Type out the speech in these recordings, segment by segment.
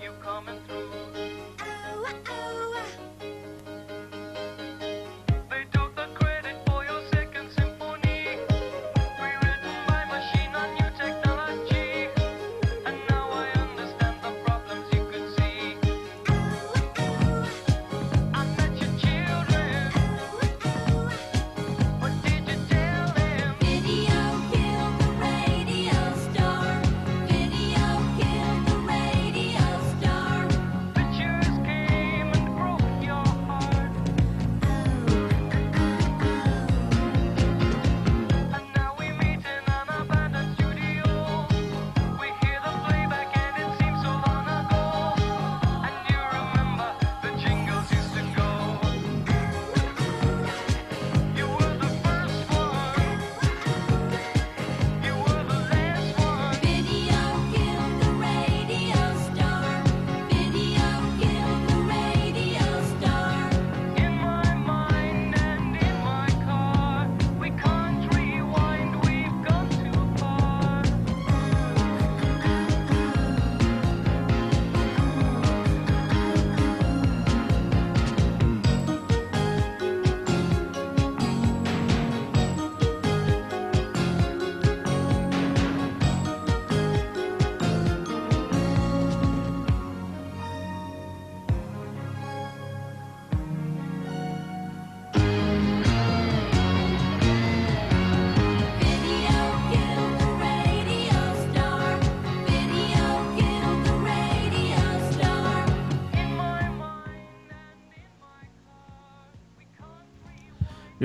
you coming through.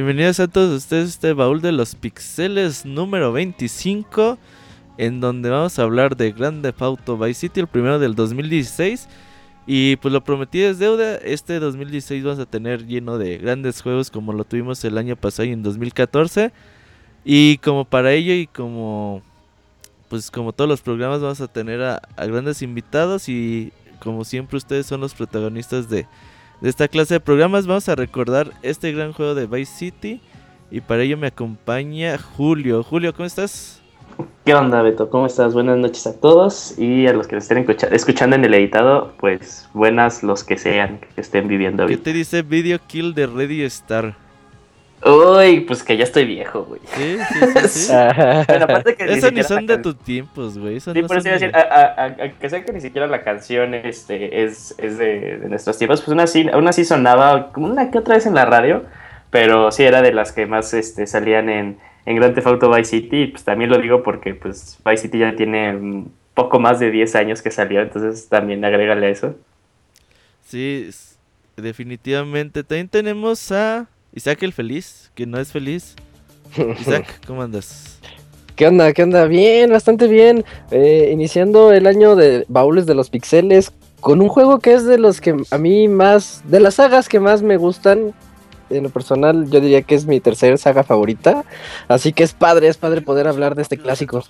Bienvenidos a todos ustedes a este baúl de los pixeles número 25, en donde vamos a hablar de Grand Theft Auto Vice City, el primero del 2016. Y pues lo prometí es deuda, este 2016 vamos a tener lleno de grandes juegos como lo tuvimos el año pasado y en 2014. Y como para ello y como pues como todos los programas vamos a tener a grandes invitados y como siempre ustedes son los protagonistas de, de esta clase de programas vamos a recordar este gran juego de Vice City y para ello me acompaña Julio. Julio, ¿cómo estás? ¿Qué onda, Beto? ¿Cómo estás? Buenas noches a todos y a los que estén escucha- escuchando en el editado, pues buenas los que sean, que estén viviendo ¿Qué bien. te dice Video Kill de Ready Star? Uy, pues que ya estoy viejo, güey. Sí, sí, sí, sí. Pero aparte que Eso ni son de can- tus tiempos, güey. Eso Sí, no por eso decir, a, a- a- a que sea que ni siquiera la canción este, es, es de, de nuestros tiempos, pues aún así, aún así sonaba como una que otra vez en la radio, pero sí era de las que más este, salían en, en Grand Theft Auto Vice City, y pues también lo digo porque pues Vice City ya tiene un poco más de 10 años que salió, entonces también agrégale a eso. Sí, definitivamente. También tenemos a Isaac el Feliz, que no es feliz. Isaac, ¿cómo andas? ¿Qué onda? ¿Qué onda? Bien, bastante bien. Eh, iniciando el año de Baúles de los Pixeles con un juego que es de los que a mí más, de las sagas que más me gustan. En lo personal, yo diría que es mi tercera saga favorita. Así que es padre, es padre poder hablar de este clásico.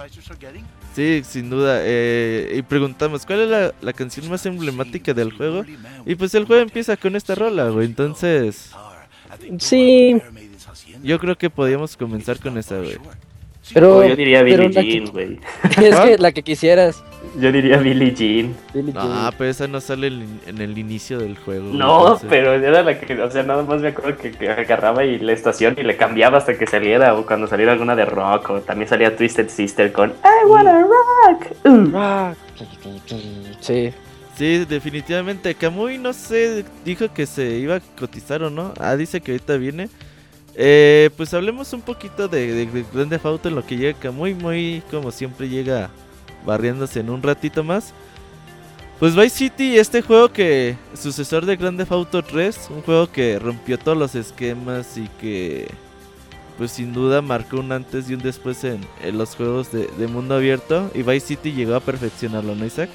Sí, sin duda. eh, y preguntamos, ¿cuál es la, la canción más emblemática del juego? Y pues el juego empieza con esta rola, güey. Entonces, Sí, yo creo que podíamos comenzar con esa, güey. pero. Oh, yo diría Billie Jean, güey. es que la que quisieras. Yo diría Billie Jean. Billie Jean. Ah, pero esa no sale en, en el inicio del juego. No, entonces- pero era la que, o sea, nada más me acuerdo que, que agarraba y la estación y le cambiaba hasta que saliera, o cuando saliera alguna de rock, o también salía Twisted Sister con I wanna rock. Uh. Ah, Sí. Sí, definitivamente. Kamui, no sé, dijo que se iba a cotizar o no. Ah, dice que ahorita viene. Eh, pues hablemos un poquito de, de, de Grand Theft Auto en lo que llega Kamui. Muy, como siempre, llega barriéndose en un ratito más. Pues Vice City, este juego que, sucesor de Grand Theft Auto 3, un juego que rompió todos los esquemas y que, pues sin duda marcó un antes y un después en, los juegos de mundo abierto. Y Vice City llegó a perfeccionarlo, ¿no, Isaac?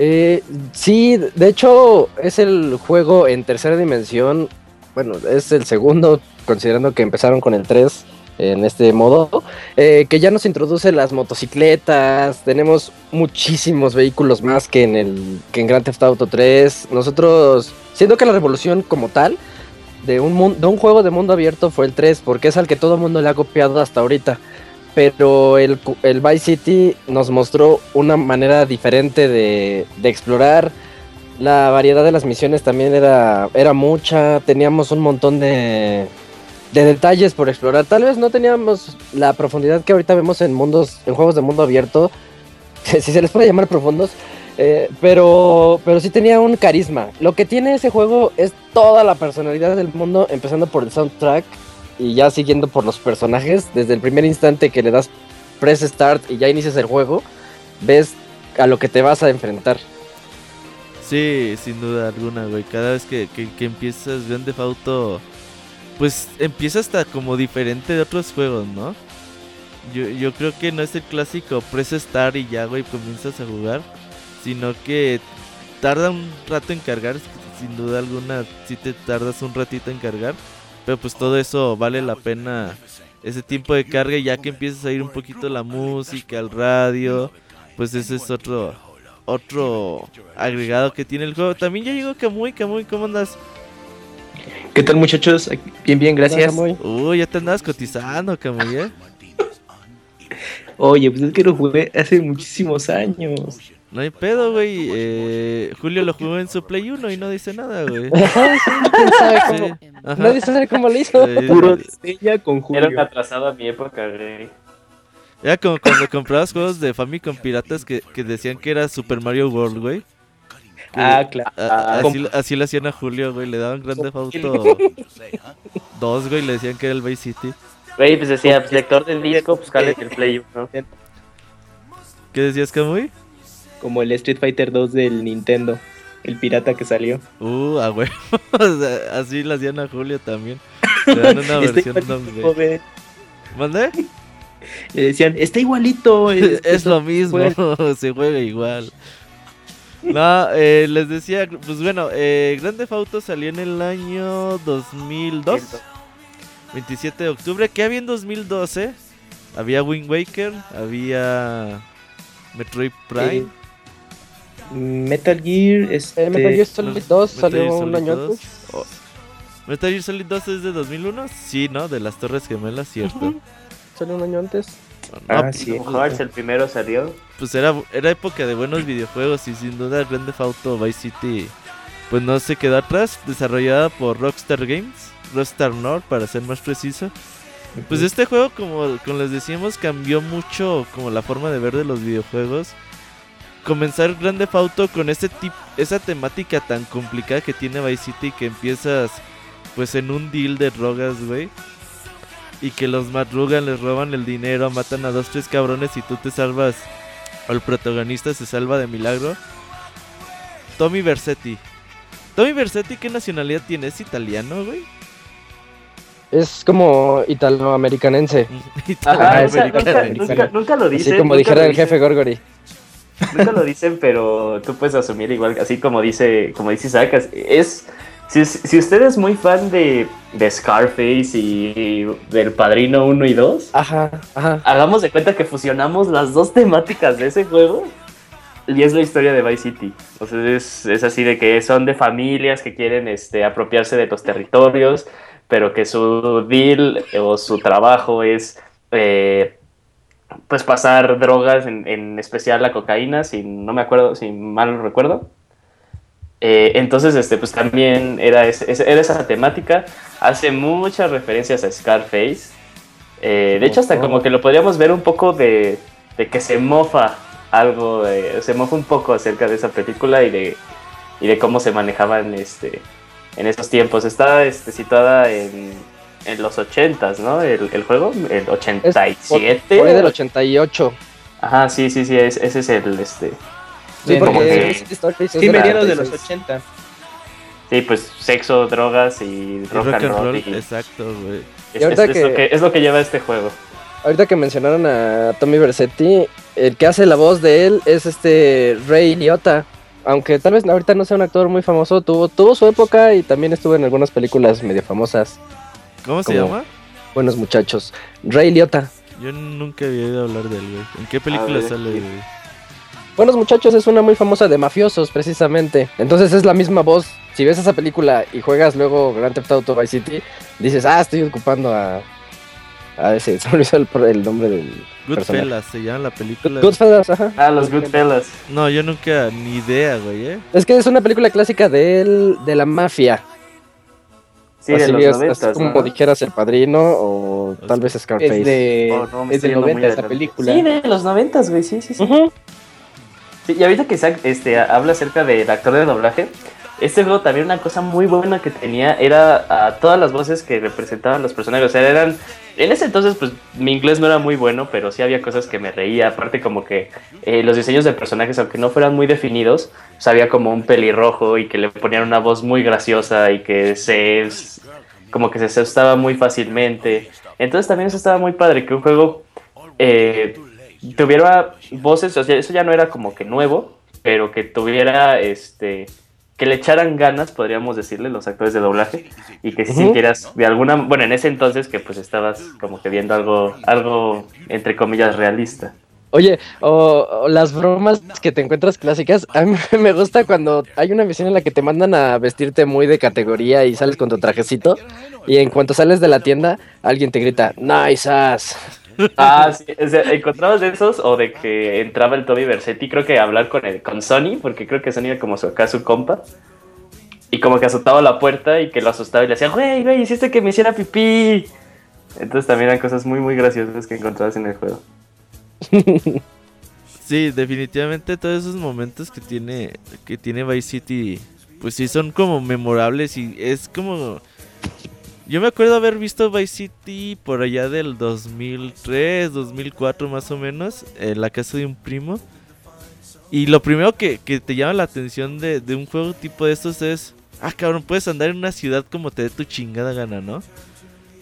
Eh, sí, de hecho es el juego en tercera dimensión. Bueno, es el segundo, considerando que empezaron con el 3 en este modo. eh, que ya nos introduce las motocicletas. Tenemos muchísimos vehículos más que en el que en Grand Theft Auto 3. Nosotros, siendo que la revolución como tal de un, de un juego de mundo abierto fue el 3, porque es al que todo el mundo le ha copiado hasta ahorita. Pero el, el Vice City nos mostró una manera diferente de, de explorar. La variedad de las misiones también era, era mucha. Teníamos un montón de, de detalles por explorar. Tal vez no teníamos la profundidad que ahorita vemos en mundos, en juegos de mundo abierto, si se les puede llamar profundos. eh, pero, pero sí tenía un carisma. Lo que tiene ese juego es toda la personalidad del mundo, empezando por el soundtrack y ya siguiendo por los personajes. Desde el primer instante que le das press start y ya inicias el juego, ves a lo que te vas a enfrentar. Sí, sin duda alguna, güey. Cada vez que, que, empiezas Grand Theft Auto, pues empieza hasta como diferente de otros juegos, ¿no? Yo, yo creo que no es el clásico press start y ya, güey, comienzas a jugar, sino que tarda un rato en cargar, sin duda alguna, sí te tardas un ratito en cargar, pero pues todo eso vale la pena ese tiempo de carga y ya que empiezas a ir un poquito la música, el radio, pues ese es otro otro agregado que tiene el juego. También ya llegó Kamui, Kamui, ¿cómo andas? ¿Qué tal muchachos? Bien, bien, gracias. Muy- Uy, ya te andabas cotizando, Kamui, ¿eh? Oye, pues es que lo jugué hace muchísimos años. No hay pedo, güey. Eh, Julio lo jugó en su Play 1 y no dice nada, güey. Quién sabe cómo-. Nadie sabe cómo lo hizo. Puro de estrella con Era un Julio. atrasado a mi época, güey. Era como cuando comprabas juegos de Famicom piratas que, que decían que era Super Mario World, güey. Ah, claro. a- Com- así, así le hacían a Julio, güey. Le daban Grand Theft Auto 2, güey. Le decían que era el Vice City. Güey, pues decía, pues lector del disco, pues cálate el Play 1. ¿Qué decías, Kamui? Como el Street Fighter 2 del Nintendo. El pirata que salió. Uh, a huevo. Así le hacían a Julio también. Le dan una Está versión joven. ¿Mande? Le decían, está igualito. Es, es- lo mismo, se juega igual. No, eh, les decía, pues bueno, eh, Grand Theft Auto salió en el año 2002, 27 de octubre. ¿Qué había en 2012? Había Wind Waker, había Metroid Prime. Metal Gear, este... Eh, Metal Gear Solid 2 Metal salió Gear un Solid año 2. antes. Oh, ¿Metal Gear Solid 2 es de 2001? Sí, ¿no? De las Torres Gemelas, cierto. Salió un año antes. No, Ah, pues, sí. Hearts, el primero salió. pues era, era época de buenos videojuegos y sin duda Grand Theft Auto Vice City pues no se quedó atrás, desarrollada por Rockstar Games, Rockstar North para ser más preciso. Pues este juego como, como les decíamos cambió mucho como la forma de ver de los videojuegos. Comenzar Grand Theft Auto con ese tip, esa temática tan complicada que tiene Vice City que empiezas pues en un deal de drogas, güey. Y que los madrugan, les roban el dinero, matan a dos, tres cabrones y tú te salvas. O el protagonista se salva de milagro. Tommy Versetti. Tommy Versetti, ¿qué nacionalidad tiene? ¿Es italiano, güey? Es como italoamericanense. Ajá, esa- Italoamericano. nunca, americano. nunca, nunca lo dicen. Así como dijera el jefe dicen, Gorgory. Nunca lo dicen, pero tú puedes asumir igual, así como dice, como dice Isaac, es... Si, si usted es muy fan de, de Scarface y del Padrino 1 y 2, Ajá, ajá. hagamos de cuenta que fusionamos las dos temáticas de ese juego y es la historia de Vice City. O sea, es, es así de que son de familias que quieren este, apropiarse de los territorios, pero que su deal o su trabajo es eh, pues pasar drogas, en, en especial la cocaína, si no me acuerdo, si mal no recuerdo. Eh, entonces, este, pues también era, ese- ese- era esa temática. Hace muchas referencias a Scarface. Eh, de hecho, hasta como que lo podríamos ver un poco de, de que se mofa algo, de- se mofa un poco acerca de esa película y de, y de cómo se manejaban este, en esos tiempos. Está este, situada en, en los 80s, ¿no? El, el juego, el Es por, 87. por ahí del 88. Ajá, sí, sí, sí, es- ese es el, este, Sí, porque Scarface es Sí, mediados de los 86. 80. sí, pues sexo, drogas y Y rock, and roll. roll, y exacto, güey. es, es- es lo que- que, es lo que lleva este juego. Ahorita que mencionaron a Tommy Versetti, el que hace la voz de él es este Ray Liotta. Aunque tal vez ahorita no sea un actor muy famoso, tuvo, tuvo su época y también estuvo en algunas películas medio famosas. ¿Cómo se llama? Buenos muchachos. Ray Liotta. Yo nunca había oído hablar de él, güey. ¿En qué película ver, sale, güey? Buenos Muchachos es una muy famosa de mafiosos, precisamente. Entonces es la misma voz. Si ves esa película y juegas luego Grand Theft Auto Vice City, dices, ah, estoy ocupando a. A ese, se me olvidó el, el nombre del. Goodfellas se llama la película. Goodfellas, ajá. Ah, los Goodfellas. No, yo nunca ni idea, güey, ¿eh? Es que es una película clásica del, de la mafia. Sí, de Así los es, es noventas, como ¿no? dijeras El Padrino o tal vez Scarface. Es de, Oh, no, es de yendo muy 90 esa adelante. película. Sí, de los noventas, güey, sí, sí, sí. Ujú. Sí, y ahorita que Isaac este, habla acerca del actor de doblaje, este juego también una cosa muy buena que tenía era a todas las voces que representaban los personajes. O sea, eran. En ese entonces, pues mi inglés no era muy bueno, pero sí había cosas que me reía. Aparte, como que eh, los diseños de personajes, aunque no fueran muy definidos, pues había como un pelirrojo y que le ponían una voz muy graciosa y que se. como que se asustaba muy fácilmente. Entonces también eso estaba muy padre, que un juego eh, tuviera voces, o sea, eso ya no era como que nuevo, pero que tuviera este que le echaran ganas, podríamos decirle, los actores de doblaje, y que si Ujú. sintieras de alguna, bueno, en ese entonces que pues estabas como que viendo algo, algo entre comillas realista. Oye, o, o las bromas que te encuentras clásicas, a mí me gusta cuando hay una misión en la que te mandan a vestirte muy de categoría y sales con tu trajecito y en cuanto sales de la tienda alguien te grita, nice ass. Ah, sí, o sea, encontrabas de esos o de que entraba el Toby Versetti, creo que hablar con el, con Sony, porque creo que Sony era como su, acá su compa. Y como que azotaba la puerta y que lo asustaba y le decía, güey, güey, hiciste que me hiciera pipí. Entonces también eran cosas muy, muy graciosas que encontrabas en el juego. Sí, definitivamente todos esos momentos que tiene que tiene Vice City, pues sí son como memorables y es como yo me acuerdo haber visto Vice City por allá del 2003, 2004 más o menos, en la casa de un primo. Y lo primero que, que te llama la atención de, de un juego tipo de estos es, ah cabrón, puedes andar en una ciudad como te dé tu chingada gana, ¿no?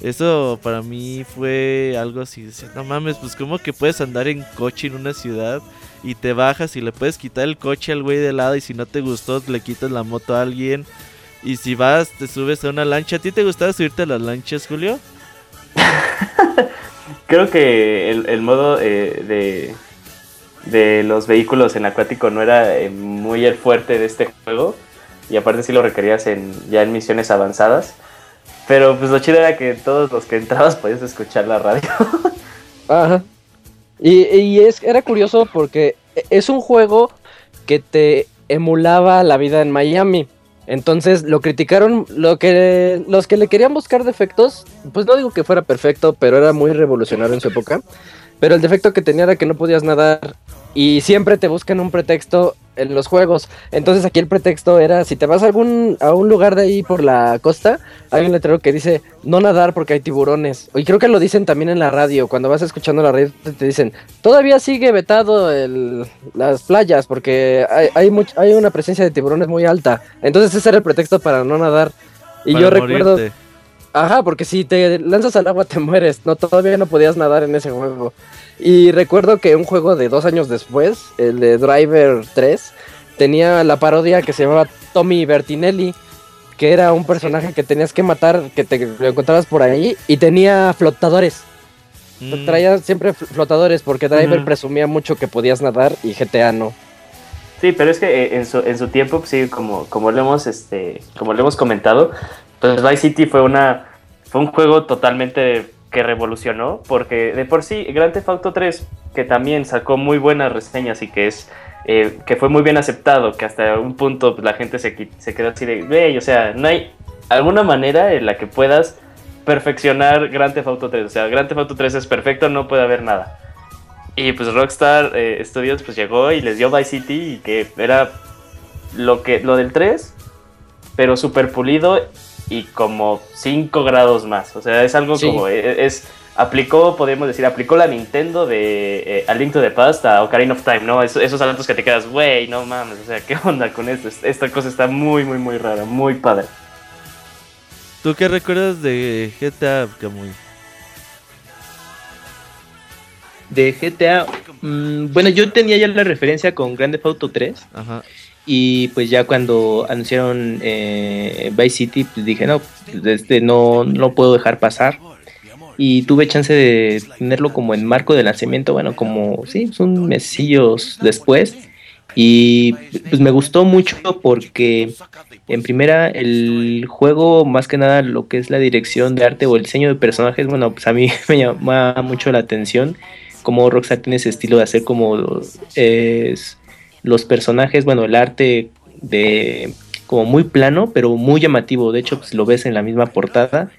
Eso para mí fue algo así, decía, no mames, pues como que puedes andar en coche en una ciudad y te bajas y le puedes quitar el coche al güey de lado y si no te gustó le quitas la moto a alguien y si vas te subes a una lancha. ¿A ti te gustaba subirte a las lanchas, Julio? Creo que el, el modo eh, de, de los vehículos en acuático no era eh, muy el fuerte de este juego. Y aparte sí lo requerías en, ya en misiones avanzadas. Pero pues lo chido era que todos los que entrabas podías escuchar la radio. Ajá. Y, y es, era curioso porque es un juego que te emulaba la vida en Miami. Entonces lo criticaron, lo que los que le querían buscar defectos, pues no digo que fuera perfecto, pero era muy revolucionario en su época. Pero el defecto que tenía era que no podías nadar y siempre te buscan un pretexto en los juegos. Entonces aquí el pretexto era si te vas a algún a un lugar de ahí por la costa, hay un letrero que dice no nadar porque hay tiburones. Y creo que lo dicen también en la radio, cuando vas escuchando la radio te- dicen, todavía sigue vetado el- las playas porque hay hay, much- hay una presencia de tiburones muy alta. Entonces ese era el pretexto para no nadar. Y Para yo recuerdo. Ajá, porque si te lanzas al agua te mueres. No, todavía no podías nadar en ese juego. Y recuerdo que un juego de dos años después, el de Driver 3, tenía la parodia que se llamaba Tommy Bertinelli, que era un personaje que tenías que matar, que te lo encontrabas por ahí, y tenía flotadores. Mm, Traía siempre fl- flotadores, porque Driver presumía mucho que podías nadar y GTA no. Sí, pero es que eh, en su, en su tiempo, pues, sí, como, como lo hemos, este, como lo hemos comentado, pues Vice City fue una, fue un juego totalmente que revolucionó, porque de por sí Grand Theft Auto 3, que también sacó muy buenas reseñas y que es, eh, que fue muy bien aceptado, que hasta un punto pues, la gente se, se quedó así de, "Güey, o sea, no hay alguna manera en la que puedas perfeccionar Grand Theft Auto 3, o sea, Grand Theft Auto 3 es perfecto, no puede haber nada. Y pues Rockstar eh, Studios pues llegó y les dio Vice City y que era lo que lo del 3, pero super pulido y como 5 grados más. O sea, es algo Sí. como eh, es aplicó, podemos decir, aplicó la Nintendo de eh, A Link to the Past a Ocarina of Time, ¿no? Es- esos saltos que te quedas, güey, no mames, o sea, ¿qué onda con esto? Es- Esta cosa está muy, muy, muy rara, muy padre. ¿Tú qué recuerdas de GTA, Camuy? De GTA, mm, bueno, yo tenía ya la referencia con Grand Theft Auto 3 Ajá. Y pues ya cuando anunciaron eh, Vice City, pues dije, no, pues, este no, no puedo dejar pasar. Y tuve chance de tenerlo como en marco de lanzamiento, bueno, como, sí, pues, un mesillos después. Y pues me gustó mucho porque en primera el juego, más que nada lo que es la dirección de arte o el diseño de personajes, bueno, pues a mí me llama mucho la atención como Rockstar tiene ese estilo de hacer como eh, los personajes, bueno, el arte de como muy plano, pero muy llamativo. De hecho, pues lo ves en la misma portada.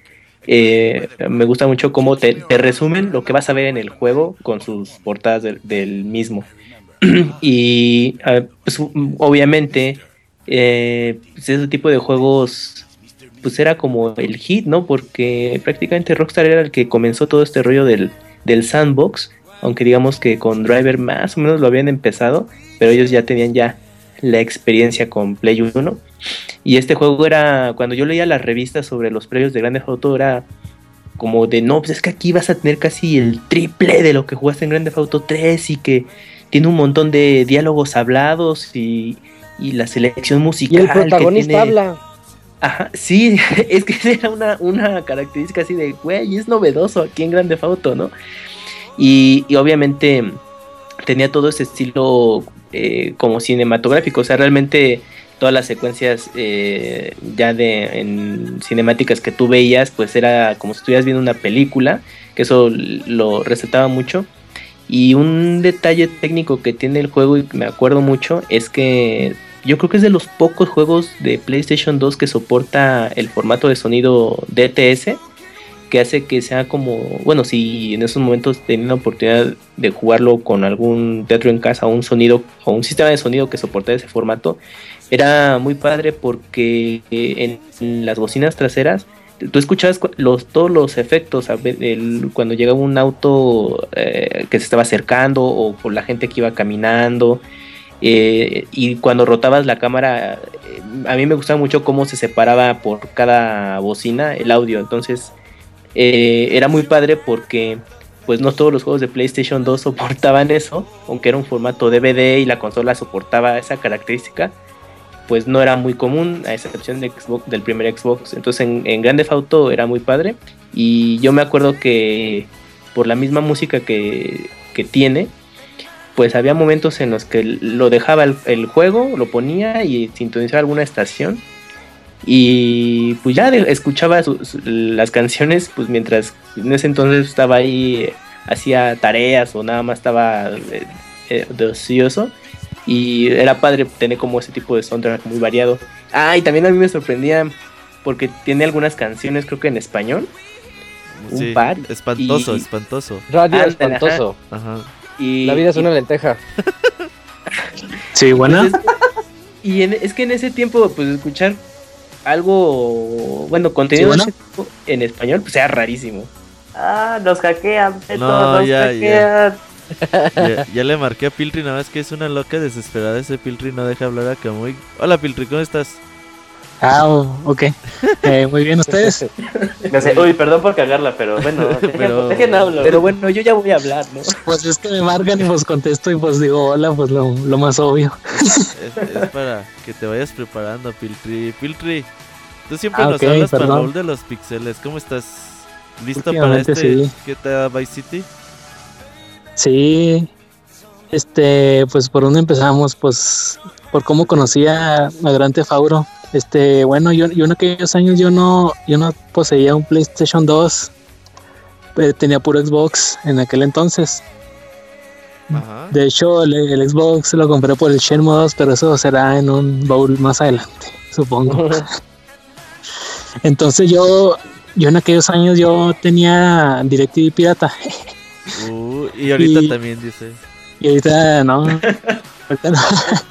Eh, me gusta mucho cómo te, resumen lo que vas a ver en el juego con sus portadas del, mismo. y pues, obviamente eh, pues, ese tipo de juegos pues era como el hit, ¿no? Porque prácticamente Rockstar era el que comenzó todo este rollo del, del sandbox, aunque digamos que con Driver más o menos lo habían empezado, pero ellos ya tenían ya la experiencia con Play 1. Y este juego era, cuando yo leía las revistas sobre los previos de Grande Auto, era como de, no, pues es que aquí vas a tener casi el triple de lo que jugaste en Grande Auto 3 y que tiene un montón de diálogos hablados y, y la selección Y musical. el que protagonista tiene- habla. Ajá, sí, es que era una, una característica así de, güey, es novedoso aquí en Grande Auto, ¿no? Y, y obviamente tenía todo ese estilo eh, como cinematográfico, o sea, realmente todas las secuencias eh, ya de cinemáticas que tú veías, pues era como si estuvieras viendo una película, que eso lo resaltaba mucho. Y un detalle técnico que tiene el juego y me acuerdo mucho es que yo creo que es de los pocos juegos de PlayStation 2 que soporta el formato de sonido DTS, que hace que sea como, bueno, si en esos momentos tenía la oportunidad de jugarlo con algún teatro en casa, un sonido o un sistema de sonido que soportara ese formato, era muy padre porque eh, en, las bocinas traseras tú escuchabas cu- los, todos los efectos, cuando llegaba un auto eh, que se estaba acercando o por la gente que iba caminando. eh, y cuando rotabas la cámara, eh, a mí me gustaba mucho cómo se separaba por cada bocina el audio. Entonces eh, era muy padre porque pues no todos los juegos de PlayStation 2 soportaban eso, aunque era un formato DVD y la consola soportaba esa característica pues no era muy común, a excepción Xbox, del primer Xbox. Entonces en, en Grand Theft Auto era muy padre. Y yo me acuerdo que por la misma música que, que tiene, pues había momentos en los que lo dejaba el, el juego, lo ponía y sintonizaba alguna estación. Y pues ya de- escuchaba su- su- las canciones, pues mientras en ese entonces estaba ahí, eh, hacía tareas o nada más estaba eh, eh, de ocioso. Y era padre tener como ese tipo de soundtrack muy variado. Ah, y también a mí me sorprendía porque tiene algunas canciones, creo que en español. Un par, Espantoso, y- espantoso. Radio Ándale, espantoso. Ajá. Y, La vida es y- una lenteja. Sí, buena. Pues es- y en- es que en ese tiempo, pues escuchar algo, bueno, contenido Sí, de ese tipo en español, pues era rarísimo. Ah, nos hackean, Beto, No, nos ya, hackean. Ya, ya le marqué a Piltri, nada más que es una loca desesperada. Ese Piltri no deja hablar a Kamui. Hola Piltri, ¿cómo estás? Ah, oh, ok. Eh, muy bien, ¿ustedes? No sé, uy, perdón por cagarla, pero bueno, Pero- dejen hablo. Pero bueno, yo ya voy a hablar, ¿no? Pues es que me marcan y pues contesto y pues digo hola, pues lo, lo más obvio. Es, es para que te vayas preparando, Piltri. Piltri, tú siempre Ah, nos hablas para el de los pixeles. ¿Cómo estás? ¿Listo para este sí. GTA Vice City? Sí, este, pues por dónde empezamos, pues por cómo conocía a Gran Tefauro. Este, bueno, yo, yo en aquellos años yo no, yo no poseía un PlayStation 2, eh, tenía puro Xbox en aquel entonces. Ajá. De hecho, el, el Xbox lo compré por el Shenmue 2, pero eso será en un baúl más adelante, supongo. Entonces yo, yo en aquellos años yo tenía DirecTV pirata Uh, y ahorita Y- también dice. Y ahorita no, ahorita no.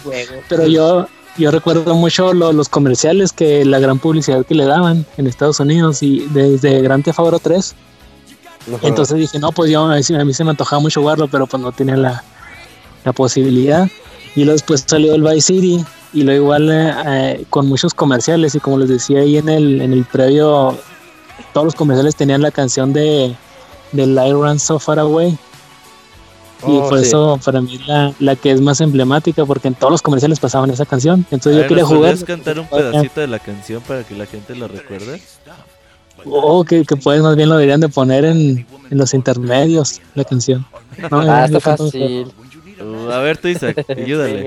Pero yo, yo recuerdo mucho lo- los comerciales que la gran publicidad que le daban en Estados Unidos y desde Grand Theft Auto 3. Entonces dije, no, pues yo a mí, se me antojaba mucho jugarlo, pero pues no tenía la, la posibilidad. Y luego después salió el Vice City y luego igual eh, eh, con muchos comerciales y como les decía ahí en el, en el previo, todos los comerciales tenían la canción de del Light Run So Far Away. Y Oh, por sí. eso para mí la, la que es más emblemática, porque en todos los comerciales pasaban esa canción. A Entonces ver, yo quería ¿nos jugar. podrías cantar un pedacito de la canción para que la gente lo recuerde? O que, que pues más bien lo deberían de poner en, en los intermedios, la canción. No, Ah, está fácil. Uh, A ver, tú, Isaac, ayúdale.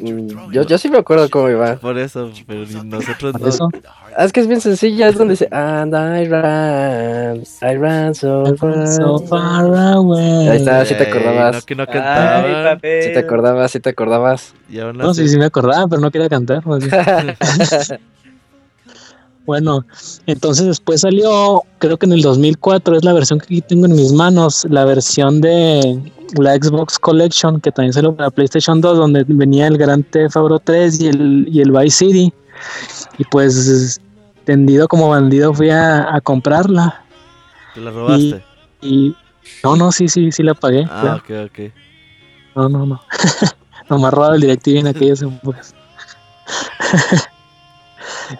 Mm, Yo, yo sí me acuerdo cómo iba. Por eso, pero ni nosotros no. eso. Ah, Es que es bien sencilla, es donde dice And I ran, I ran so far. So far away. Ahí está, sí te acordabas. No, que no Ay, cantaban. papel. Sí te acordabas, sí te acordabas. No, sí, sí me acordaba, pero no quería cantar. Bueno, entonces después salió, creo que en el 2004 es la versión que aquí tengo en mis manos, la versión de la Xbox Collection que también salió para PlayStation 2, donde venía el Grand Theft Auto 3 y el, y el Vice City. Y pues tendido como bandido fui a, a comprarla. Te la robaste. Y no, no, sí, sí, sí la pagué. Ah, claro. ok, ok. No, no, no. Nomás robaba el DirecTV en aquellas épocas.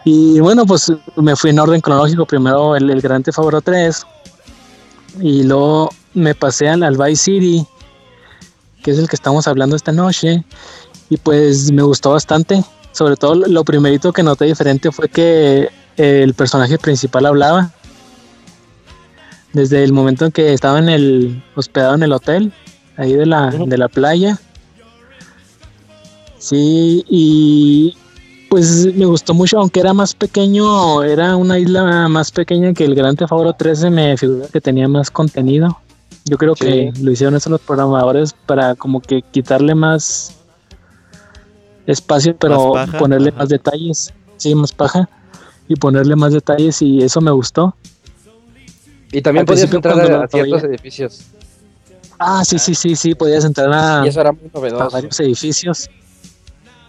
y bueno, pues me fui en orden cronológico. Primero el, el Grand Theft Auto 3. Y luego me pasé al, al Vice City, que es el que estamos hablando esta noche. Y pues me gustó bastante. Sobre todo lo primerito que noté diferente fue que el personaje principal hablaba. Desde el momento en que estaba en el hospedado en el hotel, ahí de la, de la playa. Sí, y pues me gustó mucho, aunque era más pequeño, era una isla más pequeña que el Gran Theft Auto 13, me figura que tenía más contenido. Yo creo que lo hicieron eso los programadores para como que quitarle más espacio, pero Más paja, ponerle ajá. más detalles. Sí, más paja. Y ponerle más detalles y eso me gustó. Y también Al podías entrar a, a ciertos edificios. Ah, sí, sí, sí, sí, podías entrar a, Y eso era muy a novedoso. varios edificios.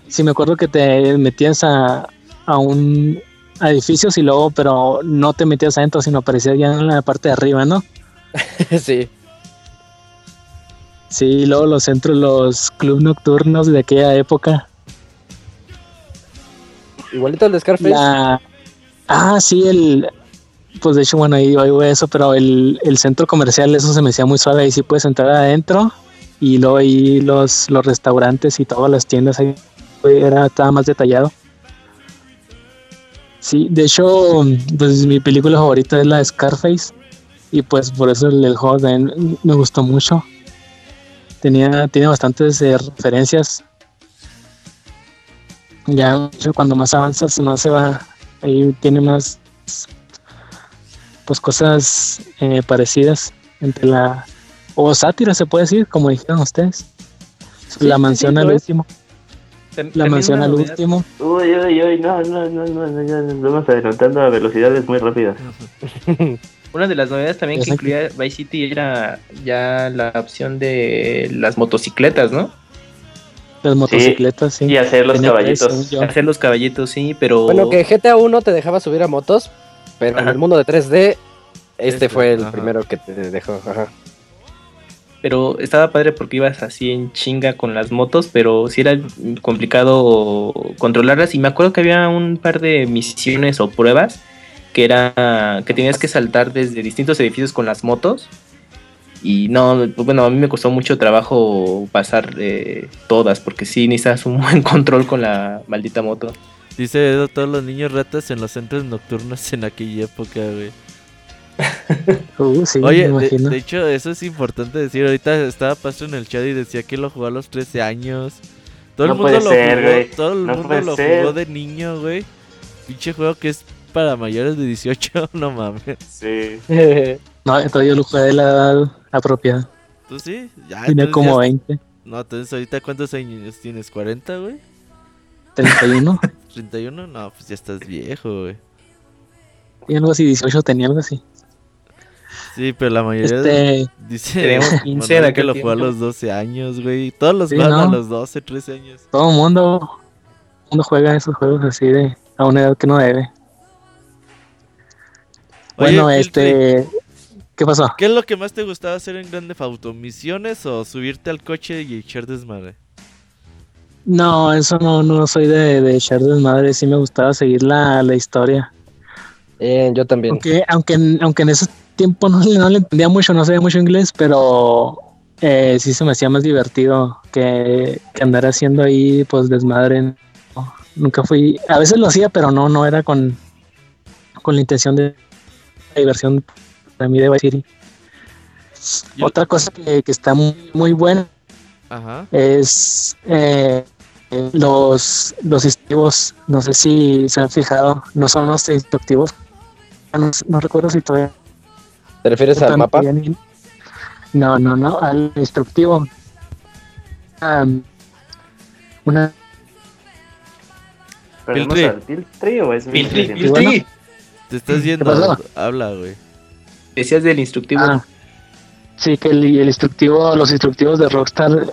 Sí, me acuerdo que te metías a, a un a edificios y luego, pero no te metías adentro, sino aparecías ya en la parte de arriba, ¿no? sí. Sí, luego los centros, los clubes nocturnos de aquella época. Igualito el de Scarface. La... Ah, sí, el... Pues de hecho, bueno, ahí oigo eso, pero el, el centro comercial, eso se me hacía muy suave. Ahí sí puedes entrar adentro y luego ahí los, los restaurantes y todas las tiendas ahí era, estaba más detallado. Sí, de hecho, pues mi película favorita es la de Scarface y pues por eso el, el juego también me gustó mucho. Tenía, tiene bastantes eh, referencias. Ya cuando más avanzas, más se va, ahí tiene más pues cosas eh, parecidas entre la o sátira se puede decir, como dijeron ustedes. la mansión sí, al último, la mansión al novedad- último. Uy, uy, uy, no, no, no, no, no, vamos adelantando a velocidades muy rápidas. Una de las novedades también que incluía Vice City era ya la opción de las motocicletas, ¿no? Las motocicletas, sí. Y hacer los Tenía caballitos. Hacer los caballitos, sí, pero... Bueno, que GTA 1 te dejaba subir a motos, pero en el mundo de 3D, este, Este, fue el ajá. primero que te dejó. Ajá. Pero estaba padre porque ibas así en chinga con las motos, pero sí era complicado controlarlas. Y me acuerdo que había un par de misiones o pruebas que era que tenías que saltar desde distintos edificios con las motos. Y no, pues bueno, a mí me costó mucho trabajo pasar eh, todas, porque sí necesitas un buen control con la maldita moto. Dice Edo, todos los niños ratas en los centros nocturnos en aquella época, güey. Uh, sí, Oye, me de, de hecho, eso es importante decir. Ahorita estaba Pastro en el chat y decía que lo jugó a los 13 años. Todo No el mundo puede lo ser, jugó, todo el No mundo lo ser. jugó de niño, güey. Pinche juego que es para mayores de 18, no mames. Sí. No, entonces yo lo jugué de la edad apropiada. ¿Tú sí? Ya, Tenía como ya- 20, No, entonces ahorita ¿cuántos años tienes? ¿40, güey? 31. ¿31? No, pues ya estás viejo, güey. y algo así, 18 tenía algo así. Sí, pero la mayoría de- Este, dice Teníamos 15 Manuel en que lo jugó a los 12 años, güey. Todos los Sí, juegan a ¿no? los 12, 13 años. todo el mundo, mundo juega esos juegos así de a una edad que no debe. Bueno, este, ¿qué pasó? ¿Qué es lo que más te gustaba hacer en Grande Auto? ¿Misiones o subirte al coche y echar desmadre? No, eso no, no soy de, de echar desmadre, sí me gustaba seguir la, la historia. Bien, yo también. Aunque, aunque, en- aunque en ese tiempo no, le- no le entendía mucho, no sabía mucho inglés, pero eh, sí se me hacía más divertido que, que andar haciendo ahí pues desmadre. No, nunca fui, a veces lo hacía, pero no, no era con, con la intención de diversión para mí de Vice City. Yo- Otra cosa que, que está muy, muy buena Ajá. es eh, los, los instructivos. No sé si se han fijado, no son los instructivos. No, no recuerdo si todavía ¿Te refieres al mapa? bien. No, no, no, al instructivo. Am, una ¿Perdemos Piltri. al Piltri o es mi Piltri? Piltri. Piltri. Te estás yendo. pasó? Habla, güey. Decías del instructivo, ah, sí que el, el instructivo, los instructivos de Rockstar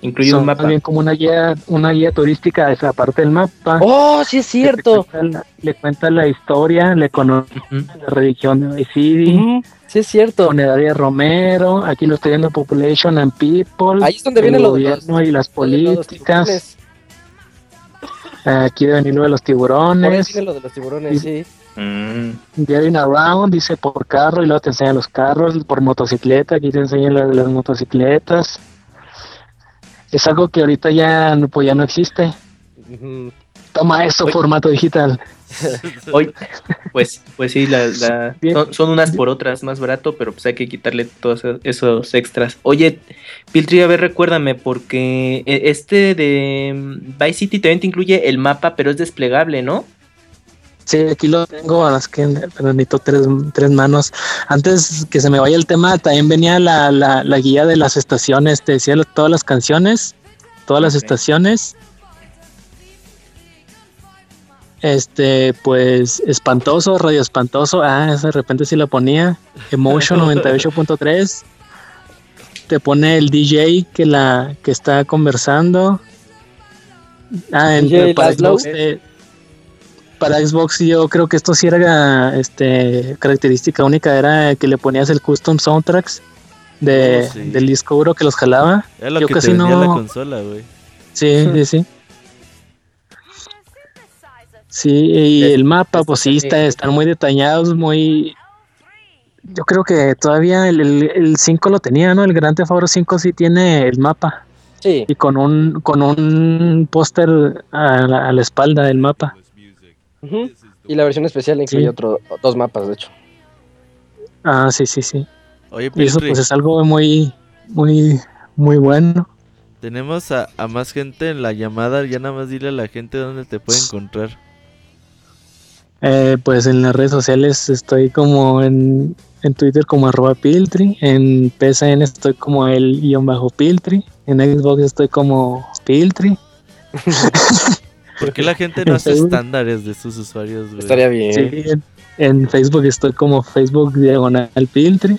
incluye son un mapa. bien como una guía, una guía turística a esa parte del mapa. ¡Oh, sí es cierto! Le cuenta, la, le cuenta la historia, conoce Ujú. la religión de City, Ujú, Sí es cierto. funeraria Romero, aquí lo estoy viendo Population and People, Ahí es donde el vienen los- gobierno y las políticas, aquí debe venir lo de los Por ahí tiburones, viene lo de los tiburones, sí. Mm. Getting Around, dice por carro y luego te enseñan los carros, por motocicleta, aquí te enseñan las, las motocicletas. Es algo que ahorita ya, no- pues ya no existe. Toma eso, Oye. formato digital. Hoy, pues, pues sí, la, son, son unas por otras más barato, pero pues hay que quitarle todos esos- esos extras. Oye, Piltri, a ver, recuérdame, porque eh, este de mm, Vice City también te incluye el mapa, pero es desplegable, ¿no? Sí, aquí lo tengo, a las que pero necesito tres, tres manos. Antes que se me vaya el tema, también venía la, la, la guía de las estaciones, te decía todas las canciones, todas las estaciones. Este, pues, espantoso, radio espantoso. Ah, de repente sí la ponía. Emotion 98.3. Te pone el DJ que la que está conversando. Ah, en, DJ Laszlo. Eh, para Xbox yo creo que esto sí era este característica única era que le ponías el custom soundtracks de, Oh, sí. del disco duro que los jalaba. Era lo Yo que casi te no- la consola, güey. Sí, sí, sí. Sí, y Es- el mapa, pues sí, es- está, están muy detallados, muy... Yo creo que todavía el, el, el 5 lo tenía, ¿no? El Gran Theft Auto 5 sí tiene el mapa Sí. y con un con un póster a, la- a la espalda del mapa. Y la versión especial incluye Sí. otro, dos mapas, de hecho. Ah, sí, sí, sí. Oye, Y eso pues es algo muy, muy, muy bueno. tenemos a, a más gente en la llamada. Ya nada más dile a la gente dónde te puede encontrar. Eh, pues en las redes sociales estoy como en, en Twitter como arroba Piltri, en PSN estoy como el guion bajo Piltri, en Xbox estoy como Piltri. ¿Por qué la gente no hace estándares de sus usuarios, güey? Estaría bien. Sí, en, en Facebook estoy como Facebook diagonal Piltri.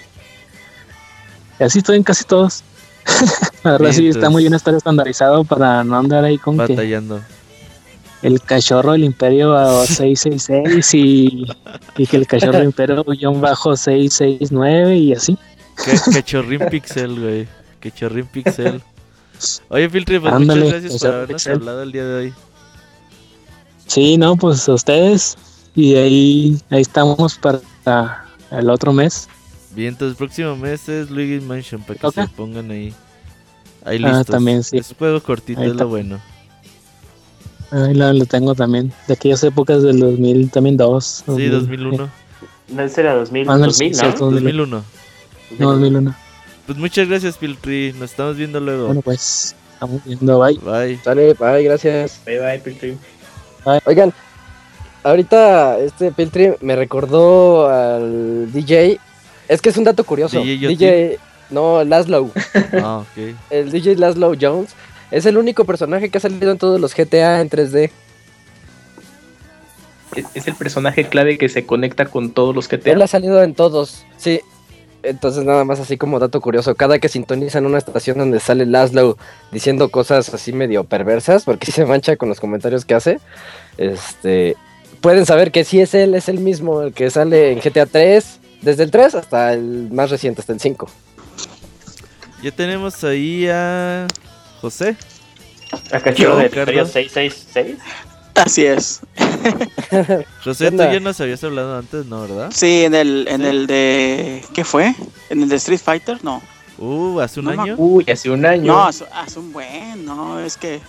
Y así estoy en casi todos. La verdad sí está muy bien estar estandarizado para no andar ahí con que Batallando. el cachorro del imperio a 666 y, y que el cachorro del imperio guion bajo 669 y así. Ca- Cachorrín Pixel, güey. Cachorrín Pixel. Oye, Filtri, pues Ándale, muchas gracias por habernos Pixel. hablado el día de hoy. Sí, no, pues a ustedes. Y ahí, ahí estamos para el otro mes. Bien, entonces el próximo mes es Luigi Mansion para que Ok. se pongan ahí. Ahí Ah, listos. también, sí. Es juego cortito, Ahí es está. lo bueno. Ahí lo, lo tengo también. De aquellas épocas del 2000, también dos. Sí, 2001. No, ese era 2000, Ándale, 2000 sí, ¿no? cierto. 2001. No, 2001. Pues muchas gracias, Filtri. Nos estamos viendo luego. Bueno, pues estamos viendo. Bye. Bye. Sale, bye, gracias. Bye bye, Piltri. Oigan, ahorita este Piltri me recordó al DJ. Es que es un dato curioso. DJ. DJ, no, Laszlo. Ah, ok. El DJ Laszlo Jones es el único personaje que ha salido en todos los GTA en 3D. Es, es el personaje clave que se conecta con todos los que te Él ha salido en todos, sí. Entonces nada más así como dato curioso, cada que sintonizan una estación donde sale Laszlo diciendo cosas así medio perversas, porque se mancha con los comentarios que hace, este, pueden saber que sí es él, es el mismo, el que sale en GTA 3, desde el 3 hasta el más reciente, hasta el 5. Ya tenemos ahí a José. A cachorro Yo, de Ricardo. Feria 666. Así es. José, ¿Qué tú ya nos habías hablado antes, ¿no, verdad? Sí, en el, en Sí. el de. ¿Qué fue? ¿En el de Street Fighter? No. Uh, hace un No año. Uy, hace un año. No, hace, hace un buen, no, es que.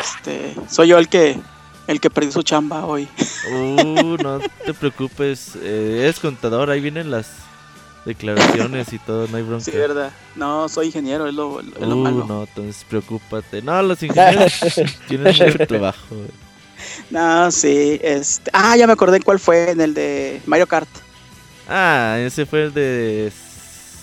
Este. Soy yo el que. El que perdió su chamba hoy. Uh, no te preocupes. eh, eres contador, ahí vienen las declaraciones y todo, no hay bronca. Sí, verdad. No, soy ingeniero, es lo, es lo Uh, malo. no, entonces preocúpate. No, los ingenieros tienen mucho trabajo. güey. No, sí. Este... Ah, ya me acordé cuál fue en el de Mario Kart. Ah, ese fue el de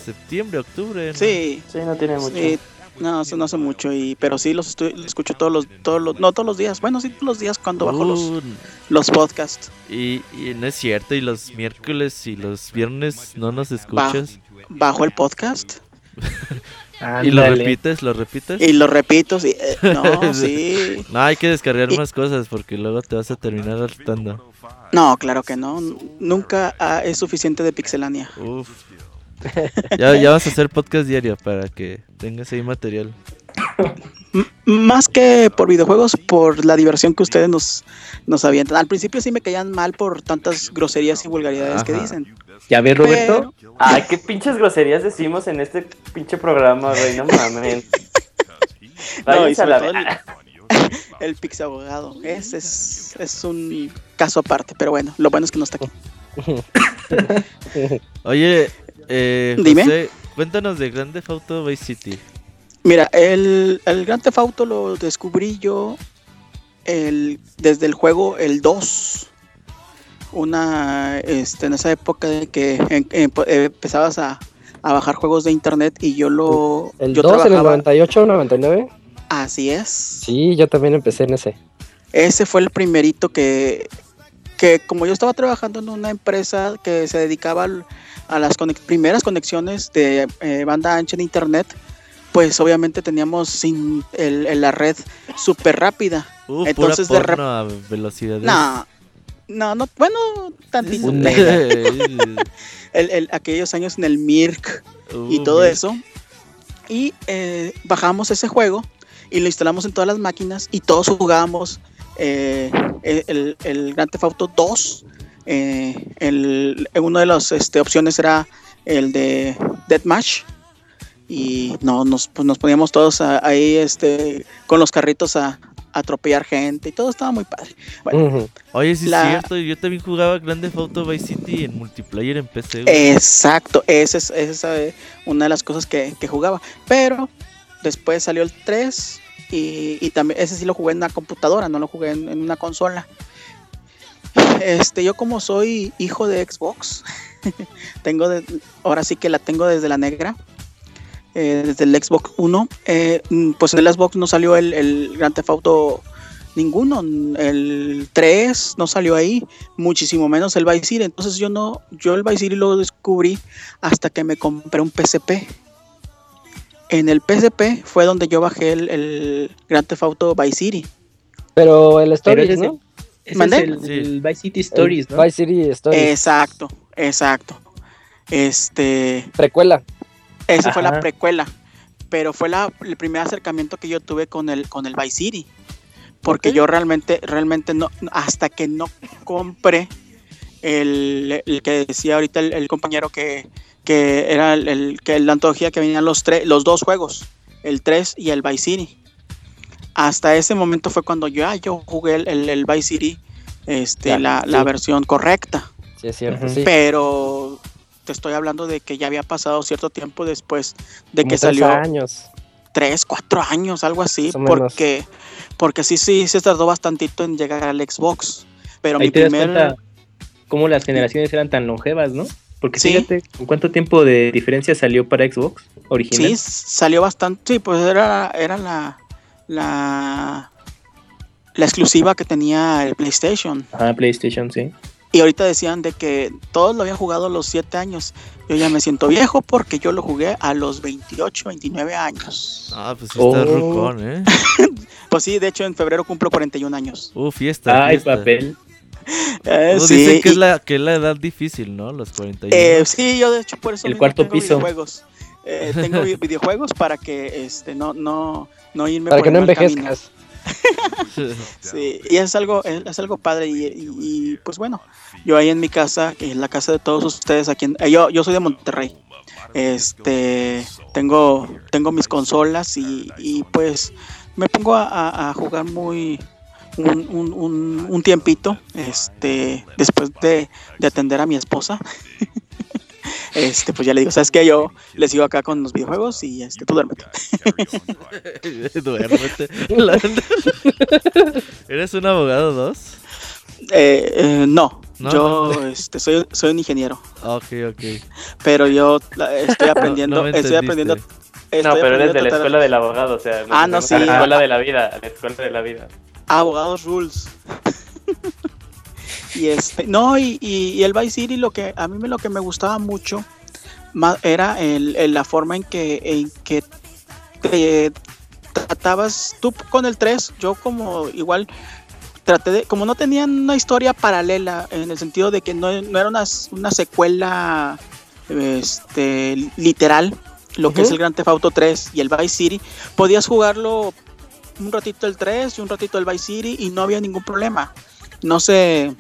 septiembre, octubre. ¿no? Sí, Sí, no tiene mucho. sí. No, eso no hace mucho, y, pero sí los estoy, los escucho todos los, todos los, no todos los días, bueno, sí todos los días cuando bajo los, Uh, los podcasts. y, y no es cierto, y los miércoles y los viernes no nos escuchas. Bajo el podcast Y lo repites, lo repites. y lo repito, sí. eh, no, sí. No, hay que descargar Y- más cosas porque luego te vas a terminar hartando. No, claro que no. Nunca ah, es suficiente de Pixelania. Uf. Ya, ya vas a hacer podcast diario para que tengas ahí material. Más que por videojuegos, por la diversión que ustedes nos, nos avientan. Al principio sí me caían mal por tantas groserías y vulgaridades que dicen. Ya ves, Roberto. Ay, qué pinches groserías decimos en este pinche programa, güey, no mames. No, y la el, el Pixabogado. Ese es, es un caso aparte, pero bueno, lo bueno es que no está aquí. Oye, eh, Dime. Cuéntanos de Grande Theft Auto Vice City. Mira, el, el Grand Theft Auto lo descubrí yo el, desde el juego el 2. Una, este, en esa época de que en- en- empezabas a, a bajar juegos de internet y yo lo... ¿El yo 2 en el trabajaba- 98 99? Así es. Sí, yo también empecé en ese. Ese fue el primerito que, que como yo estaba trabajando en una empresa que se dedicaba al- a las conex- primeras conexiones de eh, banda ancha en internet, pues obviamente teníamos sin el, el- la red súper rápida. Uf, Entonces, de pura rep- porno a velocidades. No, no, no, bueno, tantito. El, el- aquellos años en el MIRC y Uh, todo mira. eso. Y eh, bajamos ese juego y lo instalamos en todas las máquinas y todos jugábamos eh, el, el, el Grand Theft Auto 2. Eh, el, una de las este, opciones era el de Deathmatch. Y no, nos, pues nos poníamos todos a- ahí este, con los carritos a, a atropellar gente y todo estaba muy padre. Bueno. Oye, sí La- es cierto, yo también jugaba Grande Auto Vice City en multiplayer en PC. güey. Exacto, esa es, esa es una de las cosas que, que jugaba. Pero después salió el 3 y, y también ese sí lo jugué en una computadora, no lo jugué en, en una consola. Este, yo como soy hijo de Xbox, tengo de- ahora sí que la tengo desde la negra, eh, desde el Xbox 1. eh, mm, pues en el Xbox no salió el, el Grand Theft Auto ninguno, el 3 no salió ahí muchísimo menos el Vice City. Entonces yo no, yo el Vice City lo descubrí hasta que me compré un PSP. En el PSP fue donde yo bajé el, el Grand Theft Auto Vice City. Pero el Stories, ¿no? Ese ¿Mandé? es el, Sí. el Vice City Stories, El ¿no? Vice City Stories. Exacto, exacto. Este, Precuela. Esa fue la precuela, pero fue la, el primer acercamiento que yo tuve con el con el Vice City, porque yo realmente realmente no hasta que no compré el, el que decía ahorita el, el compañero que, que era el, el- que la antología que venían los tres los dos juegos, el 3 y el Vice City. Hasta ese momento fue cuando yo, ah, yo jugué el, el, el Vice City, este, la, la versión correcta. Sí, es cierto, sí. Pero te estoy hablando de que ya había pasado cierto tiempo después de Como que tres salió años. tres, cuatro años, algo así, porque, porque sí, sí, se tardó bastantito en llegar al Xbox. Pero Ahí mi te das primer, cuenta cómo las generaciones eran tan longevas, ¿no? Porque Sí. fíjate, ¿con cuánto tiempo de diferencia salió para Xbox original? sí, salió bastante, sí, pues era, era la, la, la exclusiva que tenía el PlayStation. Ajá, PlayStation, sí. Y ahorita decían de que todos lo habían jugado a los 7 años. Yo ya me siento viejo porque yo lo jugué a los 28, 29 años. Ah, pues sí Oh. está rucón, ¿eh? Pues sí, de hecho en febrero cumplo 41 años. Uh, fiesta. Ay, fiesta. papel. Eh, sí, dicen que y- es, la, que es la edad difícil, ¿no? Los 41. Eh, sí, yo de hecho por eso El cuarto tengo piso. videojuegos. Eh, tengo vi- videojuegos para que este no no no irme Para por que el no mal camino. y es algo es, es algo padre y, pues bueno, yo ahí en mi casa, en la casa de todos ustedes aquí en, eh, yo yo soy de Monterrey. Este, tengo tengo mis consolas y, pues me pongo a, jugar muy un tiempito este después de, de atender a mi esposa este, pues ya le digo, ¿sabes qué? Yo les sigo acá con los videojuegos y este, tú duérmete. Duérmete. ¿Eres un abogado 2? Eh, eh, no, No, yo este, soy, soy un ingeniero, Ok, ok. pero yo la- estoy aprendiendo, No estoy aprendiendo. estoy No, pero eres aprendiendo de la escuela del abogado, o sea. Ah, no, sí. La escuela de la vida, la escuela de la vida. Abogados Rules. y este, no, y, y- y el Vice City lo que a mí me, lo que me gustaba mucho ma- era el, el- la forma en que, en que te tratabas tú con el 3, yo como igual traté de, como no tenían una historia paralela en el sentido de que no, no era una, una secuela este, literal, lo que es el Grand Theft Auto 3 y el Vice City, podías jugarlo un ratito el 3 y un ratito el Vice City y no había ningún problema. No se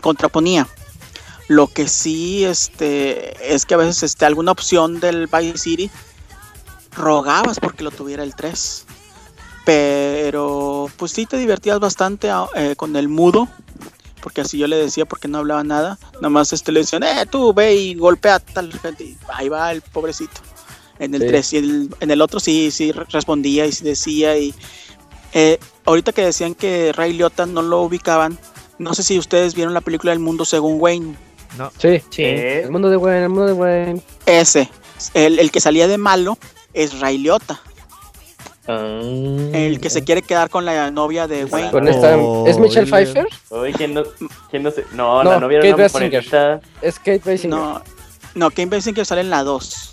contraponía. Lo que sí este, es que a veces este, alguna opción del Vice City rogabas porque lo tuviera el 3. Pero pues sí te divertías bastante ah, eh, con el mudo. Porque así yo le decía porque no hablaba nada. Nada más este, le decían, eh, tú ve y golpea a tal gente. Y ahí va el pobrecito. En el Sí. 3 y el- en el otro sí, sí re- respondía y sí decía. Y eh, ahorita que decían que Ray Liotta no lo ubicaban, no sé si ustedes vieron la película El Mundo según Wayne. No. Sí, Sí. Eh, el mundo de Wayne, el mundo de Wayne. Ese, el, el que salía de malo es Ray Liotta, Ah, el que se quiere quedar con la novia de Wayne. Con esta, Oh, ¿Es Michelle William. Pfeiffer? Uy, ¿quién no, quién no sé? No, No, la novia Kate era una. Es Kate Basinger. No, no, Kane Basinger sale en la 2.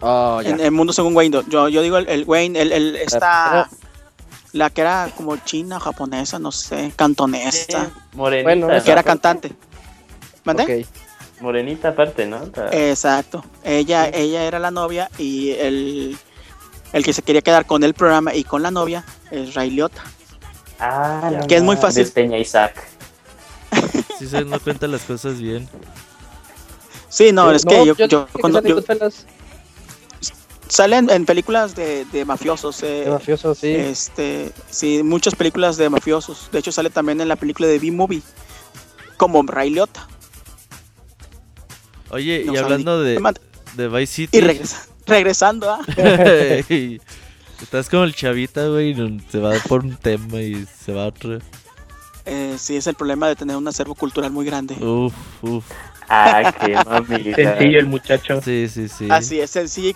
Oh, ya. en el mundo según Wayne. Yo, yo digo el, el Wayne, el, el- esta. La que era como china, japonesa, no sé, cantonesa. Morenita. Bueno, Que era cantante. ¿Mande? Ok. Morenita aparte, ¿no? Exacto. Ella, ella era la novia y el, el que se quería quedar con el programa y con la novia es Ray Liotta. ah, la que es muy fácil. Despeña Isaac. Si se no cuenta las cosas bien. Sí, no, es que yo, yo, que cuando- yo- Goodfellas, salen en películas de, de mafiosos. eh, de mafioso, sí. Este, sí, muchas películas de mafiosos. De hecho, sale también en la película de B-Movie como Ray Liotta. Oye, No y hablando de, de Vice City. Y regresa- regresando a. Ey, Estás como el chavita, güey. Se va por un tema y se va a otro. Eh, sí, es el problema de tener un acervo cultural muy grande. Uf, uf. Ah, qué mamita. Sencillo el muchacho. Sí, sí, sí. Así es, sencillo y.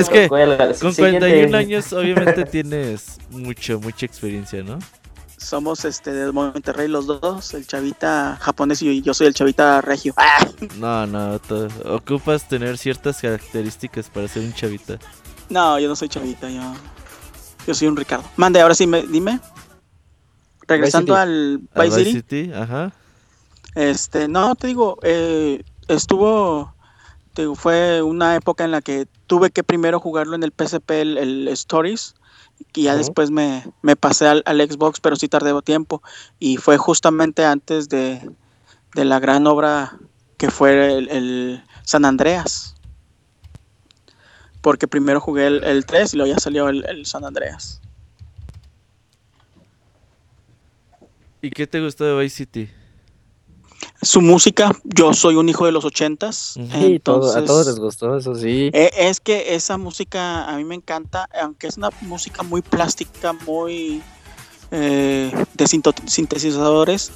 Es que. Con Siguiente. 41 años, obviamente tienes mucho, mucha experiencia, ¿no? Somos este de Monterrey los dos, el chavita japonés y yo soy el chavita regio. Ah, No, no. ocupas tener ciertas características para ser un chavita. no, yo no soy chavita, yo, yo soy un Ricardo. Mande, ahora sí, me, dime. Regresando City. al Vice City. City, ajá. Este, no, te digo, eh, estuvo, te digo, fue una época en la que tuve que primero jugarlo en el PSP, el, el Stories, y ya después me, me pasé al, al Xbox, pero sí tardé tiempo, y fue justamente antes de, de la gran obra que fue el, el San Andreas. Porque primero jugué el, el 3 y luego ya salió el, el San Andreas. ¿Y qué te gustó de Vice City? Su música, yo soy un hijo de los ochentas. Sí, todo- a todos les gustó, eso sí. Eh, es que esa música a mí me encanta, aunque es una música muy plástica, muy eh, de sintetizadores,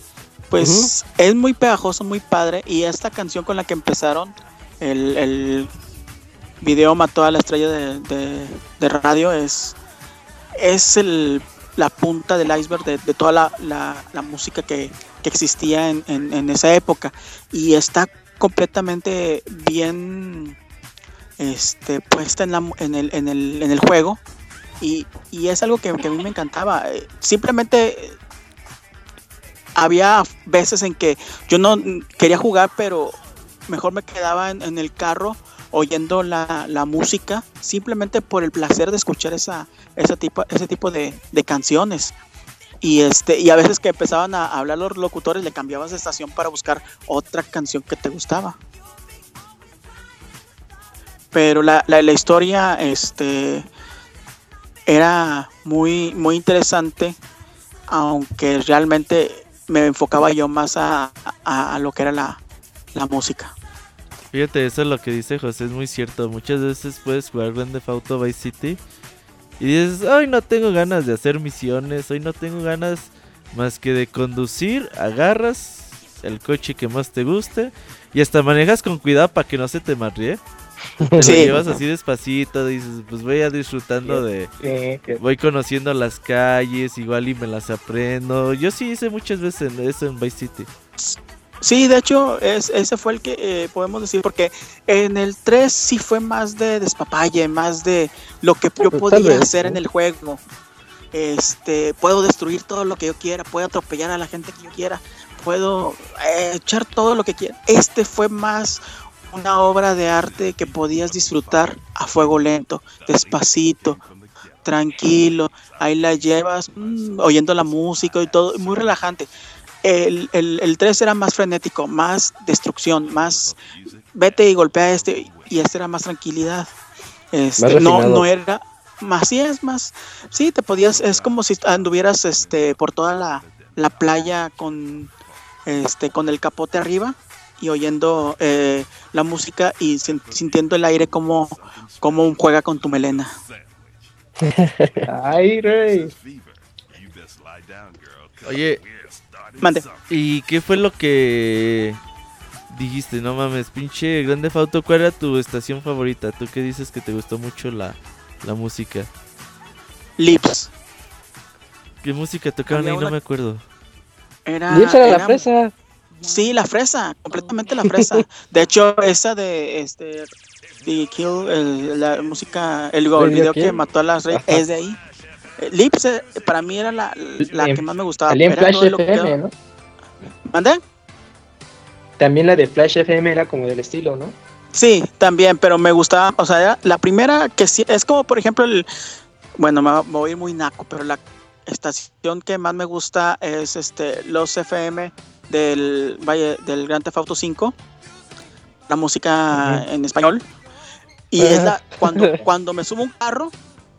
pues es muy pegajoso, muy padre. Y esta canción con la que empezaron, el, el video Mató a la estrella de, de- de radio, es, es el, la punta del iceberg de, de toda la, la- la música que, que existía en, en- esa época. Y está completamente bien este, puesta en, la, en, el, en, el, en el juego. Y, y es algo que, que a mí me encantaba. Simplemente había veces en que yo no quería jugar, pero mejor me quedaba en, en el carro oyendo la, la música, simplemente por el placer de escuchar esa, esa tipo, ese tipo de, de canciones. Y, este, y a veces que empezaban a hablar los locutores, le cambiabas de estación para buscar otra canción que te gustaba. Pero la, la, historia este, era muy, muy interesante, aunque realmente me enfocaba yo más a, a- a lo que era la, la música. Fíjate, eso es lo que dice José, es muy cierto. Muchas veces puedes jugar Grand Theft Auto Vice City y dices, hoy no tengo ganas de hacer misiones, hoy no tengo ganas más que de conducir, agarras el coche que más te guste y hasta manejas con cuidado para que no se te marrie. Te lo Sí. llevas así despacito, dices, pues voy a disfrutando de... Voy conociendo las calles, igual y me las aprendo. Yo sí hice muchas veces eso en Vice City. Sí, de hecho, es, ese fue el que eh, podemos decir, porque en el 3 sí fue más de despapalle, más de lo que yo podía vez, hacer ¿no? en el juego. Este, puedo destruir todo lo que yo quiera, puedo atropellar a la gente que yo quiera, puedo eh, echar todo lo que quiera. Este fue más una obra de arte que podías disfrutar a fuego lento, despacito, tranquilo, ahí la llevas mm, oyendo la música y todo, muy relajante. El, el, el 3 era más frenético, más destrucción, más vete y golpea a este, y este era más tranquilidad. Este, Más no, no era más, sí es más, sí te podías, es como si anduvieras este por toda la, la playa con este con el capote arriba y oyendo eh, la música y sin- sintiendo el aire como, como juega con tu melena. Ay, rey. Oye, Mande. ¿y qué fue lo que dijiste? No mames, pinche Grande Auto, ¿cuál era tu estación favorita? Tú que dices que te gustó mucho la, la música. Lips. ¿Qué música tocaban Había ahí? No me acuerdo. Era, Lips era la fresa. Sí, la fresa, completamente la fresa. De hecho, esa de este The Kill, el- la música, el, el video que mató a las reyes, es de ahí. Lips eh, para mí era la, la que más me gustaba. Salía en Flash FM, ¿no? ¿Mande? También la de Flash FM era como del estilo, ¿no? Sí, también, pero me gustaba, o sea, era la primera que sí, es como por ejemplo el, bueno, me, voy a ir muy naco, pero la estación que más me gusta es este los FM del Valle del Grand Theft Auto 5, la música en español. Y es la cuando cuando me subo un carro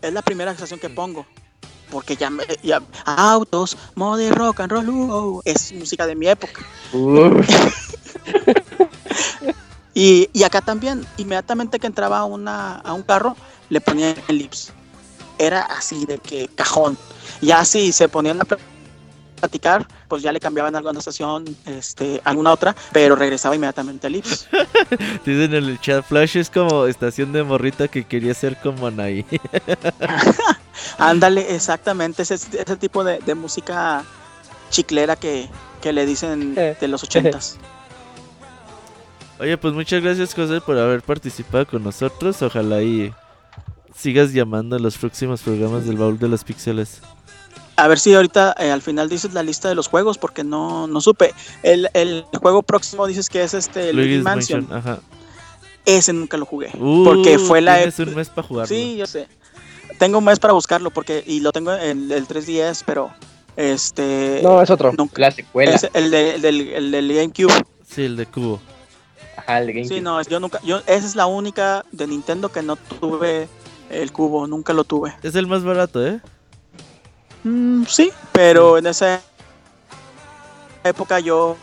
es la primera estación que pongo. Porque ya me ya autos, modo de rock and roll, uh, es música de mi época. Y, y acá también, inmediatamente que entraba a, una, a un carro, le ponían el lips. Era así de que cajón. Ya si se ponían a pl- platicar, pues ya le cambiaban a alguna estación, este, alguna otra, pero regresaba inmediatamente al lips. Dicen en el chat, Flash es como estación de morrita que quería ser como Anaí. Ándale, exactamente, ese, ese tipo de, de música chiclera que, que le dicen de los ochentas. Oye, pues muchas gracias José por haber participado con nosotros. Ojalá y sigas llamando a los próximos programas del baúl de los píxeles. A ver si ahorita eh, al final dices la lista de los juegos, porque no, no supe. El, el juego próximo dices que es este Luigi's Mansion. Mansion, Ajá. Ese nunca lo jugué. Uh, porque fue la Tienes un mes para jugarlo. Sí, yo sé. Tengo un mes para buscarlo porque y lo tengo en el 3DS, pero este No, es otro. nunca- La secuela. es el, de- el del, el del GameCube. Sí, el de Cubo. Ajá, el de GameCube. Sí, no, yo nunca yo esa es la única de Nintendo que no tuve el cubo, nunca lo tuve. Es el más barato, ¿eh? Mm, sí, pero en esa época yo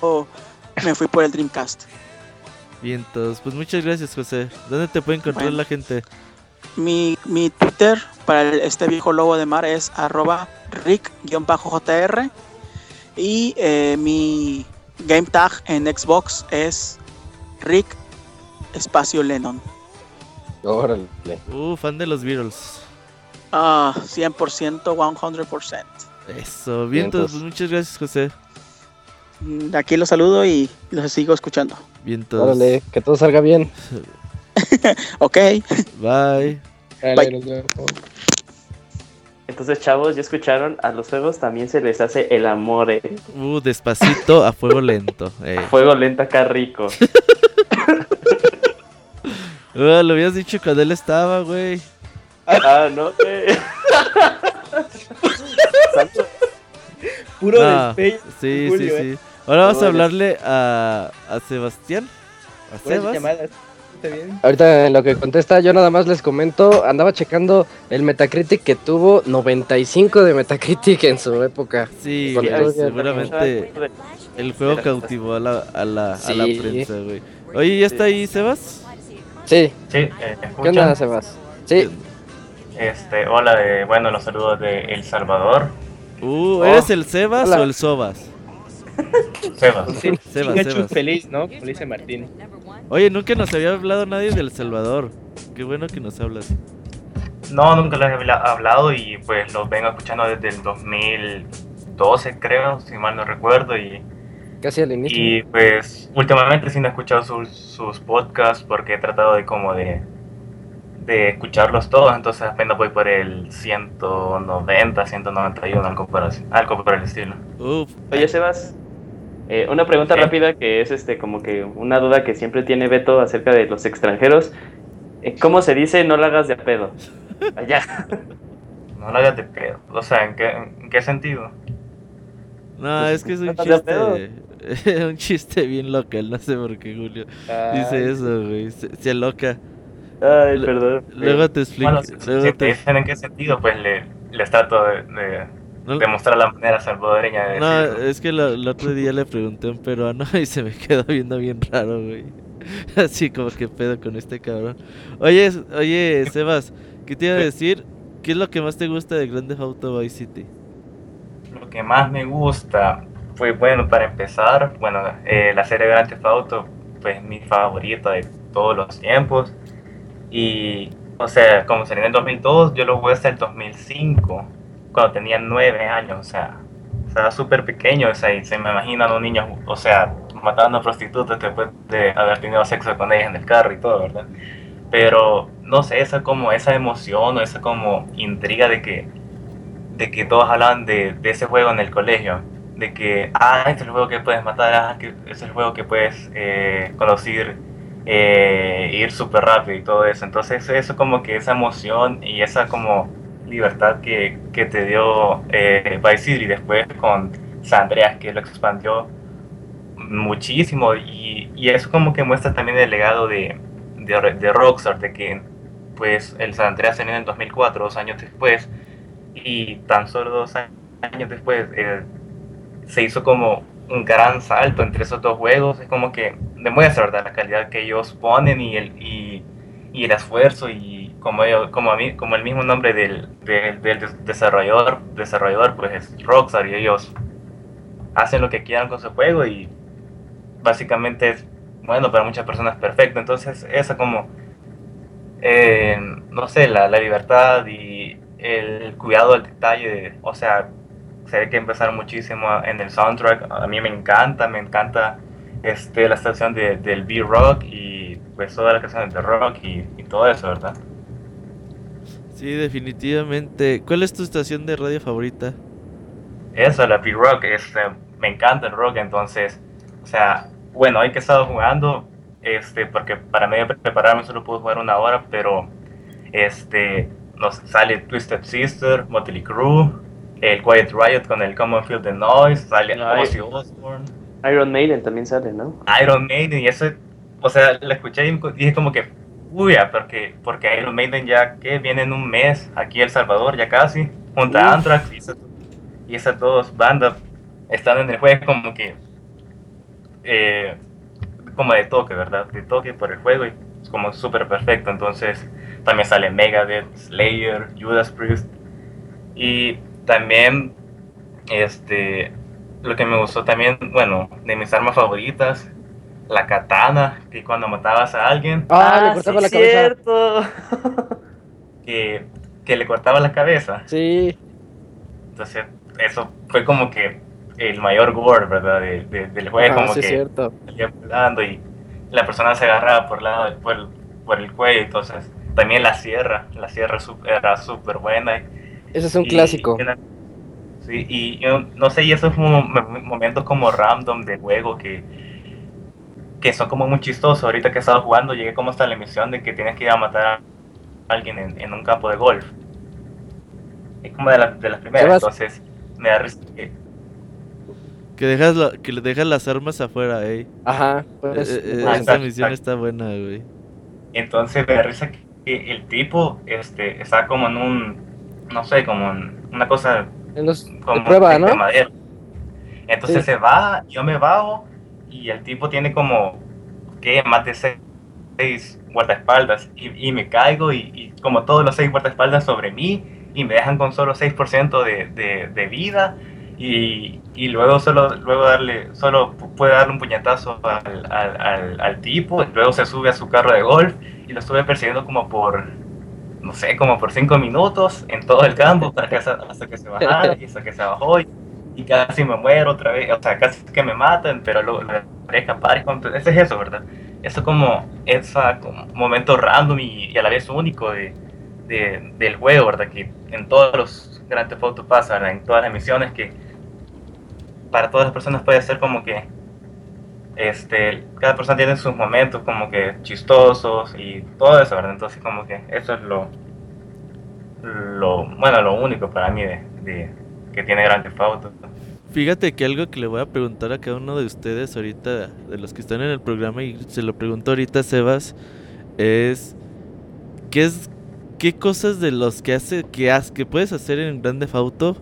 me fui por el Dreamcast. Bien, entonces, pues muchas gracias José. ¿Dónde te puede encontrar Bueno. la gente? Mi, mi Twitter para este viejo lobo de mar es arroba rick-jr y eh, mi game tag en Xbox es rick espacio Lennon. Órale. Uh, fan de los Beatles. Ah, 100%, 100%. Eso, bien, entonces, pues. muchas gracias José. Mm, Aquí los saludo y los sigo escuchando. Bien. Órale, que todo salga bien. Ok, Bye. Dale, Bye. Entonces, chavos, ya escucharon, a los juegos también se les hace el amor, eh. Uh, despacito a fuego lento. Eh. Fuego lento acá rico. Uh, lo habías dicho cuando él estaba, güey. Ah, no, eh. Puro No, despecho. Sí, Julio, sí, eh. sí. Ahora vamos a hablarle a, a Sebastián. A Sebas. llamadas. ¿Está bien? Ahorita en lo que contesta, yo nada más les comento, andaba checando el Metacritic que tuvo 95 de Metacritic en su época. Sí, Con güey, el- seguramente el juego cautivó a la, a la, a la prensa, güey. Oye, ¿ya está ahí, Sebas? Sí, Sí, eh, ¿qué onda, Sebas? Sí, Este, hola, de, bueno, los saludos de El Salvador. Uh, ¿eres el Sebas Hola. o el Sobas? Sebas. Sí, Sebas, Sebas. feliz, ¿no? Como dice Martín. Oye, nunca nos había hablado nadie del Salvador. Qué bueno que nos hablas. No, nunca les he habla- hablado y pues los vengo escuchando desde el 2012, creo, si mal no recuerdo. Y, casi al inicio. y pues últimamente sí no he escuchado sus, sus podcasts porque he tratado de como de, de escucharlos todos. Entonces apenas voy por el 190, 191, algo por, algo por el estilo. Uf, Oye, Sebas, eh, una pregunta Sí. rápida que es este como que una duda que siempre tiene Beto acerca de los extranjeros. Eh, ¿Cómo se dice no la hagas de a pedo? Allá. No lo hagas de pedo. O sea, ¿en qué, en qué sentido? no, Pues, es que es un chiste. un chiste bien local, no sé por qué Julio dice eso, güey. Se, se loca. Ay, perdón. Luego te explico. Bueno, si, luego si te te- dicen en qué sentido, pues le, les trato de, de, no- de mostrar la manera salvadoreña de No, decirlo. es que el otro día le pregunté a un peruano y se me quedó viendo bien raro, güey. Así como que pedo con este cabrón. Oye, oye, Sebas, ¿qué te iba a decir? ¿Qué es lo que más te gusta de Grand Theft Auto Vice City? Lo que más me gusta, pues bueno, para empezar, bueno, eh, la serie Grand Theft Auto, pues mi favorita de todos los tiempos. Y, o sea, como salió en el 2002, yo lo jugué hasta el 2005, cuando tenía 9 años, o sea, estaba súper pequeño, o sea, y se me imaginan un niño, o sea, matando a prostitutas después de haber tenido sexo con ellas en el carro y todo, ¿verdad? Pero, no sé, esa como, esa emoción o esa como intriga de que de que todos hablan de, de ese juego en el colegio. De que, ah, este es el juego que puedes matar, ah, este es el juego que puedes eh, conocer, eh, ir súper rápido y todo eso. Entonces, eso como que esa emoción y esa como libertad que, que te dio eh, Vice City después con San Andreas, que lo expandió muchísimo. Y, y eso como que muestra también el legado de, de, de Rockstar, de que pues el San Andreas salió en el 2004, dos años después, y tan solo dos años después eh, se hizo como un gran salto entre esos dos juegos. Es como que demuestra la calidad que ellos ponen y el, y, el esfuerzo y como, ellos, como, el mismo nombre del, del, del des- desarrollador, desarrollador pues es Rockstar y ellos hacen lo que quieran con su juego y básicamente es bueno para muchas personas perfecto. Entonces esa como eh, no sé, la, la libertad y el cuidado del detalle, o sea, ve que empezaron muchísimo en el soundtrack, a mí me encanta, me encanta este, la estación de, del B-Rock y pues todas las canciones de rock y, y todo eso, ¿verdad? Sí, definitivamente. ¿Cuál es tu estación de radio favorita? Eso, la B-Rock, es, eh, me encanta el rock, entonces, o sea, bueno, hoy que he estado jugando, este, porque para medio prepararme solo pude jugar una hora, pero este, nos sale Twisted Sister, Motley Crue, el Quiet Riot con el Common Field the Noise, sale. Ozzy Osbourne, Iron Maiden también sale, ¿no? Iron Maiden, y eso, o sea, la escuché y dije como que, uy, ah, porque, porque Iron Maiden ya que viene en un mes aquí a El Salvador, ya casi, junto a. Anthrax y esas, y esas dos bandas están en el juego como que, eh, como de toque, ¿verdad? De toque por el juego y es como súper perfecto, entonces también sale Megadeth, Slayer, Judas Priest y también, este, lo que me gustó también, bueno, de mis armas favoritas, la katana, que cuando matabas a alguien, Ah, le cortaba la cabeza. cierto. que, que le cortaba la cabeza. Sí, Entonces, eso fue como que el mayor gore, ¿verdad? De- de- del juego, ah, como sí es que cierto. salía volando y la persona se agarraba por, lado, por, el, por el cuello. Entonces, también la sierra, la sierra era súper buena. Ese es un y- clásico. y sí, y yo no sé, y esos mo- mo- momentos como random de juego que, que son como muy chistosos. Ahorita que he estado jugando, llegué como hasta la misión de que tienes que ir a matar a alguien en, en un campo de golf. Es como de, la- de las primeras, entonces me da risa que- Que dejas, la- que le dejas las armas afuera, ey. Ajá. pues, Eh, eh, Ah, esta exacto, misión exacto. está buena, güey. Entonces me da risa que el tipo este, está como en un, no sé, como una cosa en los de como prueba, de ¿no? madera. Entonces Sí. se va, yo me bajo y el tipo tiene como qué, más de seis, seis guardaespaldas y, y me caigo y, y como todos los seis guardaespaldas sobre mí y me dejan con solo 6% de, de, de vida y, y luego solo luego darle solo pu- puede darle un puñetazo al, al, al, al tipo y luego se sube a su carro de golf y lo estuve persiguiendo como por no sé como por 5 minutos en todo el campo para que hasta, hasta que se bajara y hasta que se bajó y, y casi me muero otra vez o sea casi que me matan pero luego logré escapar ese es eso verdad eso como como momento random y, a la vez único de, de- del juego verdad que en todos los Grand Theft Auto pasa ¿verdad? en todas las misiones que para todas las personas puede ser como que este cada persona tiene sus momentos como que chistosos y todo eso verdad entonces como que eso es lo lo bueno lo único para mí de, que tiene Grand Theft Auto. Fíjate que algo que le voy a preguntar a cada uno de ustedes ahorita, de los que están en el programa, y se lo pregunto ahorita a Sebas, es ¿qué es qué cosas de los que hace que has, que puedes hacer en Grand Theft Auto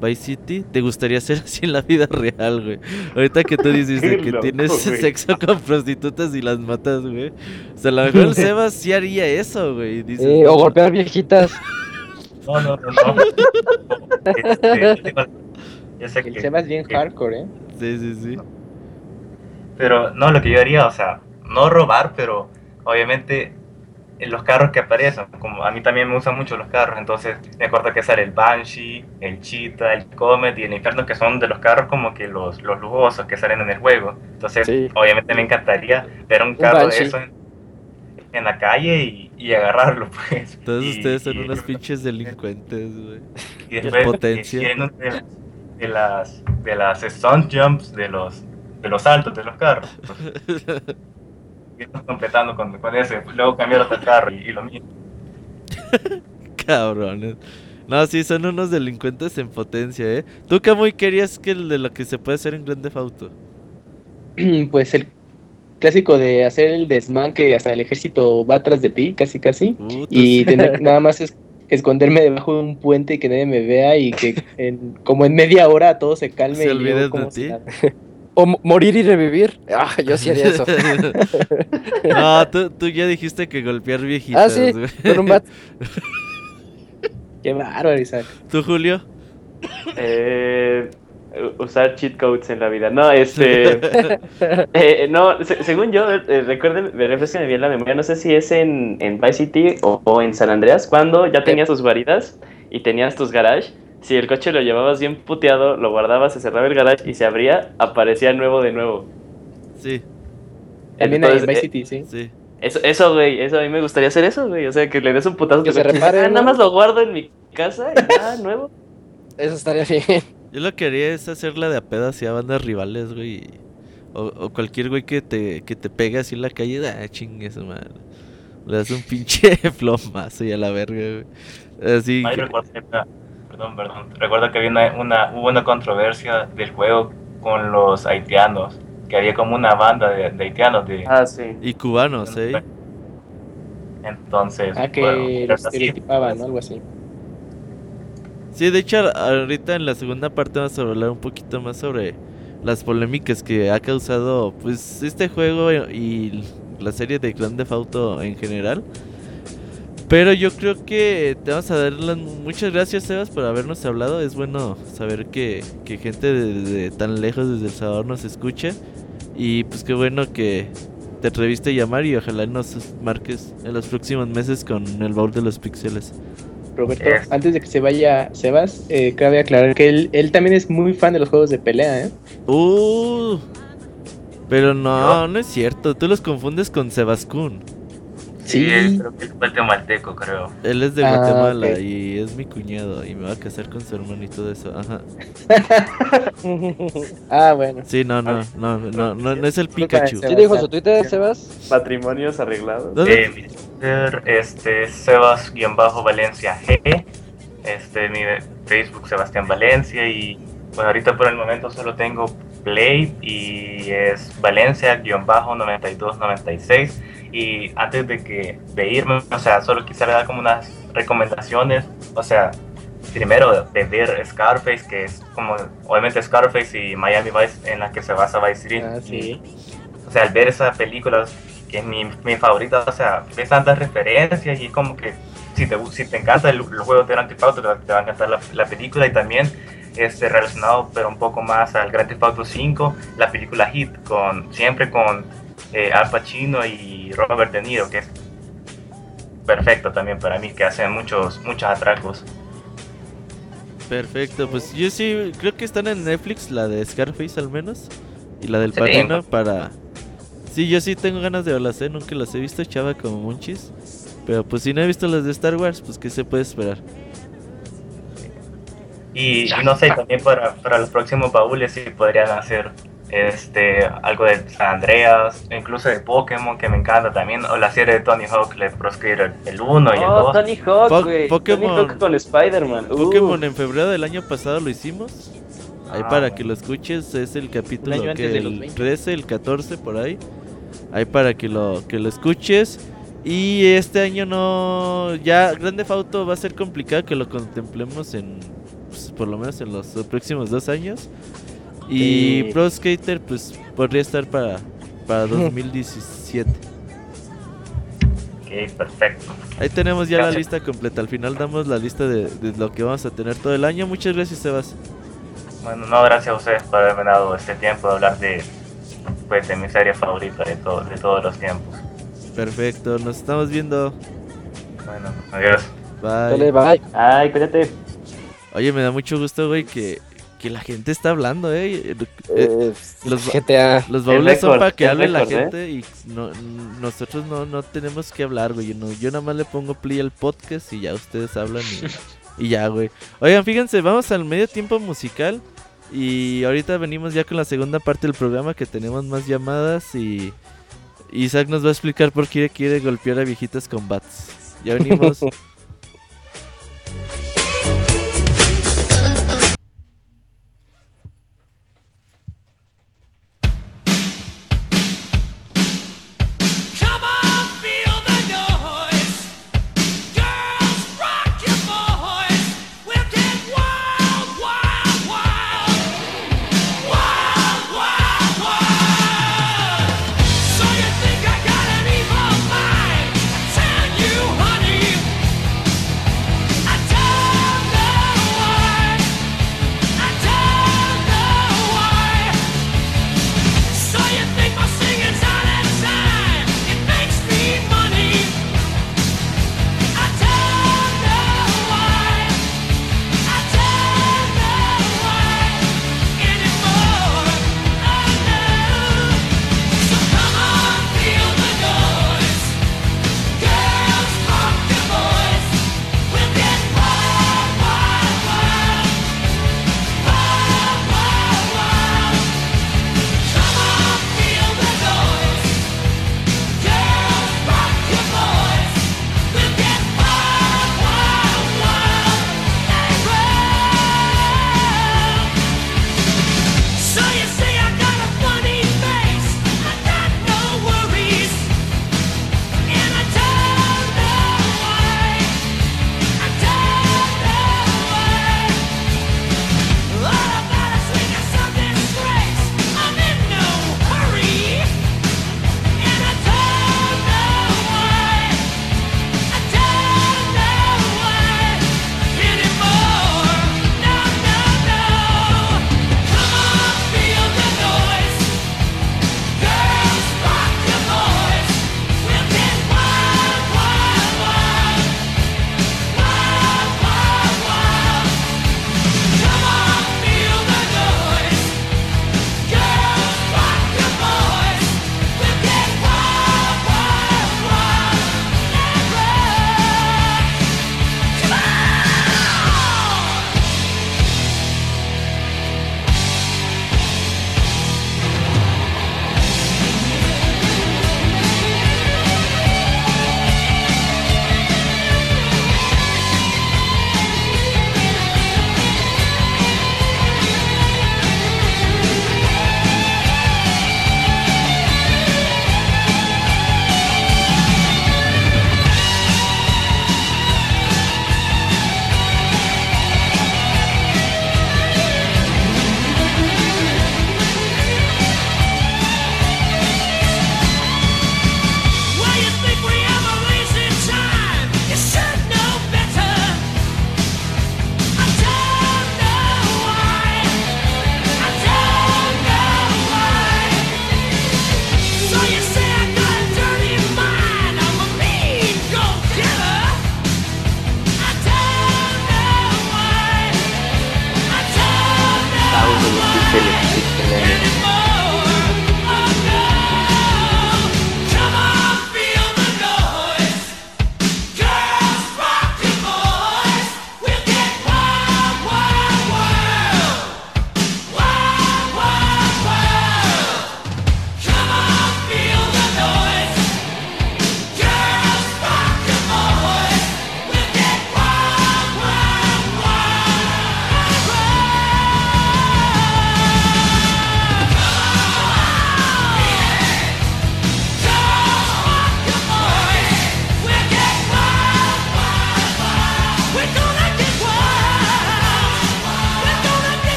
Vice City te gustaría hacer así en la vida real, güey? Ahorita que tú dices que loco, tienes güey. sexo con prostitutas y las matas, güey. O sea, a lo mejor el Sebas sí haría eso, güey. dices, Eh, "No, o golpear viejitas. no no no no Este, yo sé El que- Sebas bien que- hardcore, ¿eh? Sí, sí, sí. Pero no, lo que yo haría, o sea, no robar, pero obviamente en los carros que aparecen, como a mí también me gustan mucho los carros, entonces me acuerdo que sale el Banshee, el Cheetah, el Comet y el Inferno, que son de los carros como que los, los lujosos que salen en el juego. Entonces, Sí. obviamente me encantaría ver un carro de eso en, en la calle y, y agarrarlo, pues. Todos Y- ustedes son y- unos pinches delincuentes, güey. y después potencia. de las de las stunt jumps de los de los saltos de los carros. Pues, y estás completando con, con ese, luego cambiar otro carro y, y lo mismo. Cabrones. No, sí, son unos delincuentes en potencia, ¿eh? ¿Tú, Camuy, querías que el de lo que se puede hacer en Grand Theft Auto? Pues el clásico de hacer el desmán que hasta el ejército va atrás de ti, casi casi. Y tener que nada más es esconderme debajo de un puente y que nadie me vea y que en, como en media hora todo se calme Se y olviden yo de ti. O mo- morir y revivir. Ah, yo sí haría eso. no, tú, tú ya dijiste que golpear viejitas, Ah, sí, con un bat. Qué bárbaro, Isaac. ¿Tú, Julio? Eh, usar cheat codes en la vida. No, este. eh, no, se- según yo, eh, recuerden, me refrescan bien la memoria. No sé si es en, en Vice City o, o en San Andreas, cuando ya tenías tus guaridas y tenías tus garage. Si el coche lo llevabas bien puteado, lo guardabas, se cerraba el garage y se abría, aparecía nuevo de nuevo. Sí, También en Vice eh, City, sí. sí. Eso, eso, güey, eso a mí me gustaría hacer eso, güey. O sea, que le des un putazo. Que se repare, Ah. Nada más lo guardo en mi casa y ya, nuevo. Eso estaría bien. Yo lo que haría es hacerla de a pedo hacia bandas rivales, güey. O, o cualquier güey que te, que te pegue así en la calle, ah, chingue su madre. Le das un pinche plomazo y a la verga, güey. Así. Ay, que- recuerdo que- perdón, perdón. Recuerdo que había una, una- hubo una controversia del juego con los haitianos, que había como una banda de, de haitianos de... Ah, sí. Y cubanos, ¿eh? Entonces, Ah, que bueno, estereotipaban, ¿no? Algo así. Sí, de hecho, ahorita en la segunda parte vamos a hablar un poquito más sobre las polémicas que ha causado pues este juego y la serie de Grand Theft Auto en general. Pero yo creo que te vamos a dar las muchas gracias, Sebas, por habernos hablado. Es bueno saber que, que gente desde tan lejos, desde El Salvador, nos escucha. Y pues qué bueno que te atreviste a llamar y ojalá nos marques en los próximos meses con el baúl de los pixeles. Roberto, Es- antes de que se vaya Sebas, eh, cabe aclarar que él, él también es muy fan de los juegos de pelea, ¿eh? Uh, pero no, no es cierto. Tú los confundes con Sebascún. Sí, Sí. él- creo que fue guatemalteco, creo. Él es de Ah, Guatemala y es mi cuñado y me va a casar con su hermano y todo eso. Ajá. Ah, bueno. Sí, no, no, no, no, no, no es el Pikachu. ¿Sí dijo su Twitter, Sebas? Matrimonios arreglados. ¿Dónde? Eh, mi Twitter, este, Sebas-Valencia G. Este, mi Facebook, Sebastián Valencia. Y pues ahorita por el momento solo tengo Play y es Valencia-9296. Y antes de que de irme, o sea, solo quisiera dar como unas recomendaciones. O sea, primero de ver Scarface, que es como obviamente Scarface y Miami Vice en la que se basa Vice City. Ah, sí. Y, o sea, al ver esa película, que es mi, mi favorita, o sea, ves tantas referencias y como que si te, si te encanta el, los juegos de Grand Theft Auto, te va a encantar la, la película y también este, relacionado, pero un poco más al Grand Theft Auto 5, la película Hit, con, siempre con eh, Al Pacino y Robert De Niro, que es perfecto también para mí, que hacen muchos, muchos atracos. Perfecto, pues yo sí creo que están en Netflix, la de Scarface al menos. Y la del Sí. Padrino para... Sí, yo sí tengo ganas de verlas, ¿eh? Nunca las he visto, chava, como Munchis. Pero pues si no he visto las de Star Wars, pues ¿qué se puede esperar? Y, y no sé, también para, para los próximos baúles sí podrían hacer este algo de San Andreas, incluso de Pokémon que me encanta también, o la serie de Tony Hawk, le Pro Skater, el 1 y el Oh, 2. Tony Hawk, Po- güey. Pokémon. Tony Hawk con Spider-Man. Uh. Pokémon en febrero del año pasado lo hicimos. Ahí Ah, para que lo escuches, es el capítulo año que el 20. 13, el 14 por ahí. Ahí para que lo que lo escuches. Y este año no ya Grande Auto va a ser complicado que lo contemplemos en pues, por lo menos en los próximos dos años. Y Sí. Pro Skater pues podría estar para para 2017. Ok, perfecto. Ahí tenemos ya la lista completa. Al final damos la lista de, de lo que vamos a tener todo el año. Muchas gracias, Sebas. Bueno, no, gracias a ustedes por haberme dado este tiempo de hablar de, pues, de mi serie favorita de, todo, de todos los tiempos. Perfecto, nos estamos viendo. Bueno, adiós. Bye. Dale, bye. Ay, cuídate. Oye, me da mucho gusto, güey, que, que la gente está hablando, eh. Eh, Eh, los GTA. Los baúles son para que hable la ¿eh? gente y no, nosotros no, no tenemos que hablar, güey. No, yo nada más le pongo play al podcast y ya ustedes hablan y, y ya, güey. Oigan, fíjense, vamos al medio tiempo musical y ahorita venimos ya con la segunda parte del programa que tenemos más llamadas y Isaac nos va a explicar por qué quiere golpear a viejitas con bats. Ya venimos.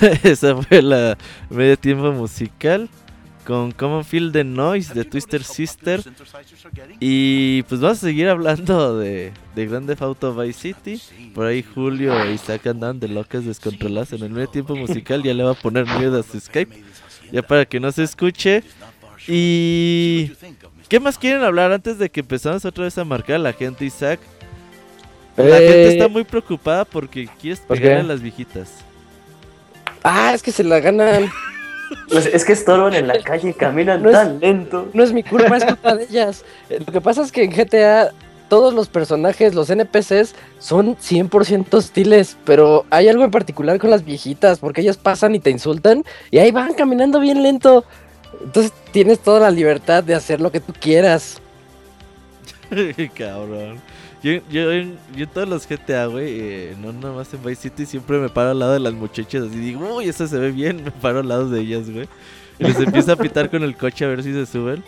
Esa fue la medio tiempo musical con Common Feel the Noise de Twister Sister. Y pues vamos a seguir hablando de, de Grand Theft Auto Vice City. Por ahí Julio y Isaac andan de locas descontroladas en el medio tiempo musical. Ya le va a poner miedo a su Skype. Ya para que no se escuche. Y... ¿Qué más quieren hablar antes de que empezamos otra vez a marcar a la gente, Isaac? La gente Eh, está muy preocupada porque quieres ¿por pegarle a las viejitas. Ah, es que se la ganan. Pues es que estorban en la calle, caminan No es- tan lento. No es mi culpa, es culpa de ellas. Eh, Lo que pasa es que en GTA todos los personajes, los NPCs, son 100% hostiles, pero hay algo en particular con las viejitas, porque ellas pasan y te insultan y ahí van caminando bien lento. Entonces tienes toda la libertad de hacer lo que tú quieras. Cabrón. Yo, yo, en, yo en todos los GTA, güey, eh, no nada más en Vice City, siempre me paro al lado de las muchachas así digo, uy, esa se ve bien, me paro al lado de ellas, güey. Y les empiezo a pitar con el coche a ver si se suben.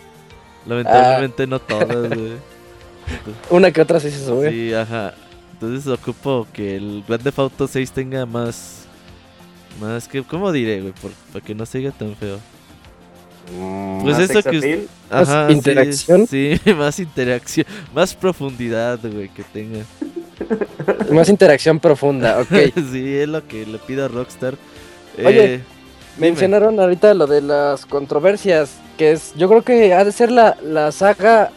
Lamentablemente no todas, güey. Una que otra sí se sube. Sí, ajá. Entonces ocupo que el Grand Theft Auto 6 tenga más... Más que... ¿Cómo diré, güey? Por- Para que no se tan feo. Pues Más eso que... Más Ajá, sí, interacción. Sí, más interacción. Más profundidad, güey, que tenga. Más interacción profunda, ok. sí, es lo que le pido a Rockstar. Oye, Eh, Mencionaron ahorita lo de las controversias, que es, yo creo que ha de ser la, la saga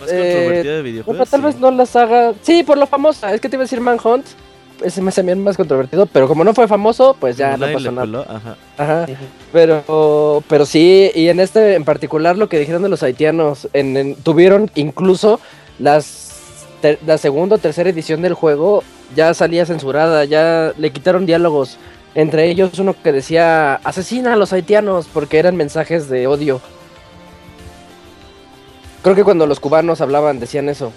más eh, controvertida de videojuegos. Bueno, tal sí. vez no la saga. Sí, por lo famosa. Es que te iba a decir Manhunt. Ese me hace bien más controvertido. Pero como no fue famoso, pues ya no pasó nada. peló, ajá. Ajá. Pero, pero sí, y en este en particular lo que dijeron de los haitianos, en, en- tuvieron incluso las ter- la segunda o tercera edición del juego ya salía censurada, ya le quitaron diálogos. Entre ellos uno que decía asesina a los haitianos porque eran mensajes de odio. Creo que cuando los cubanos hablaban decían eso.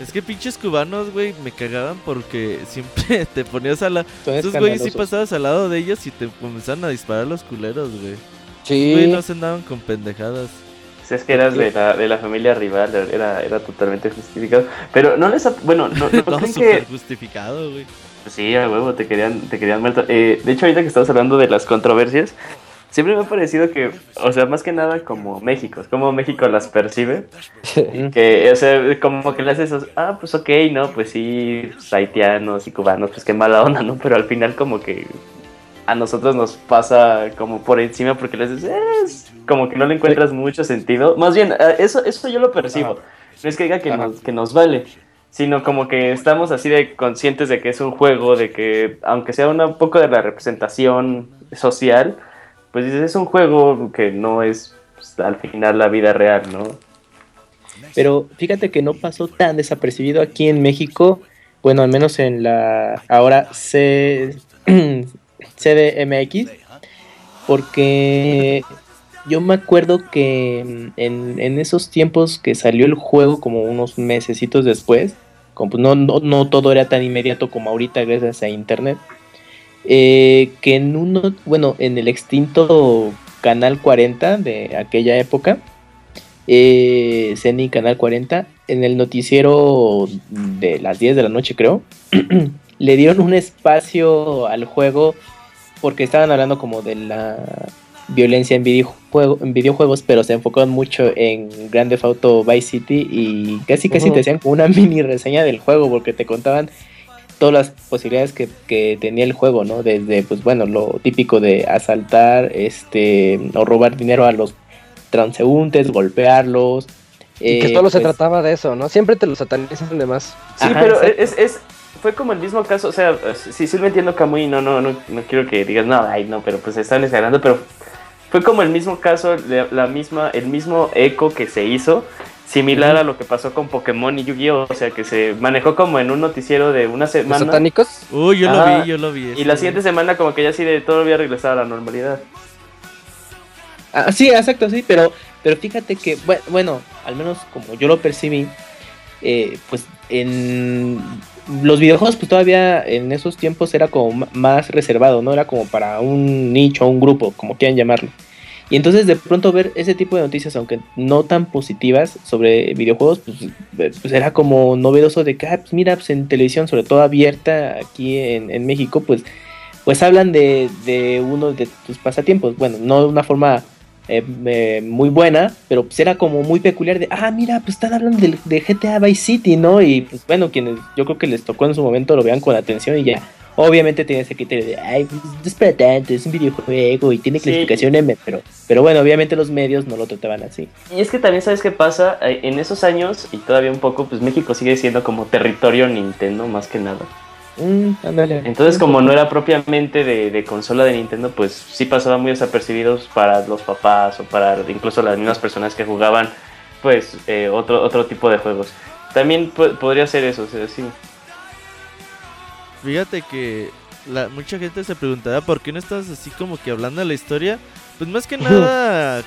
Es que pinches cubanos, güey, me cagaban porque siempre te ponías a la... Esos güeyes sí pasabas al lado de ellos y te comenzaban a disparar los culeros, güey. Sí. Güey, no se andaban con pendejadas. Si es que eras de la, de la familia rival, era, era totalmente justificado. Pero no les... Bueno, no, no No, creen súper que... justificado, güey. Sí, a huevo, te querían, te querían muerto. Eh, de hecho, ahorita que estamos hablando de las controversias, siempre me ha parecido que, o sea, más que nada como México, como México las percibe. Que, o sea, como que le haces ah, pues ok, no, pues sí, pues, haitianos y cubanos, pues qué mala onda, ¿no? Pero al final como que a nosotros nos pasa como por encima porque le haces, es como que no le encuentras mucho sentido. Más bien, eh, eso, eso yo lo percibo. No es que diga que nos, que nos vale, sino como que estamos así de conscientes de que es un juego, de que aunque sea un poco de la representación social, pues dices, es un juego que no es pues, al final la vida real, ¿no? Pero fíjate que no pasó tan desapercibido aquí en México. Bueno, al menos en la ahora C, CDMX. Porque yo me acuerdo que en, en esos tiempos que salió el juego, como unos mesecitos después, pues no, no, no todo era tan inmediato como ahorita gracias a internet. Eh, que en uno, bueno, en el extinto Canal 40 de aquella época, eh, CENI Canal 40, en el noticiero de las 10 de la noche creo, le dieron un espacio al juego porque estaban hablando como de la violencia en, videojuego, en videojuegos, pero se enfocaron mucho en Grand Theft Auto Vice City y casi casi te hacían como una mini reseña del juego porque te contaban todas las posibilidades que, que tenía el juego, ¿no? Desde, pues bueno, lo típico de asaltar, este, o robar dinero a los transeúntes, golpearlos. Y que eh, solo se pues, trataba de eso, ¿no? Siempre te lo satanizan de más. Sí, Ajá, pero es, es, fue como el mismo caso, o sea, sí, sí lo entiendo Camuy, no, no, no, no quiero que digas, no, ay, no, pero pues están exagerando, pero fue como el mismo caso, la, la misma, el mismo eco que se hizo, similar a lo que pasó con Pokémon y Yu-Gi-Oh! O sea, que se manejó como en un noticiero de una ¿Los semana. satánicos? Uy, yo lo vi, yo lo vi. Y la siguiente semana como que ya sí de todo había regresado a la normalidad. Ah, sí, exacto, sí, pero, pero fíjate que, bue- bueno, al menos como yo lo percibí, eh, pues en los videojuegos, pues todavía en esos tiempos era como más reservado, ¿no? Era como para un nicho, un grupo, como quieran llamarlo. Y entonces de pronto ver ese tipo de noticias, aunque no tan positivas sobre videojuegos, pues, eh, pues era como novedoso de que, ah, pues mira, pues en televisión, sobre todo abierta aquí en, México, pues, pues hablan de, de uno de tus pasatiempos. Bueno, no de una forma eh, muy buena, pero pues era como muy peculiar de, ah, mira, pues están hablando de, de GTA Vice City, ¿no? Y pues bueno, quienes yo creo que les tocó en su momento lo vean con atención y ya. Obviamente tiene ese criterio de, ay, pues, no es para tanto, es un videojuego y tiene Sí. clasificación M, pero, pero bueno, obviamente los medios no lo trataban así. Y es que también sabes qué pasa, en esos años y todavía un poco, pues México sigue siendo como territorio Nintendo más que nada. Mm. Entonces como no era propiamente de, de consola de Nintendo, pues sí pasaba muy desapercibidos para los papás o para incluso las mismas personas que jugaban pues eh, otro, otro tipo de juegos. También po- podría ser eso, o sea, sí. Fíjate que la, mucha gente se preguntará por qué no estás así como que hablando de la historia. Pues más que nada,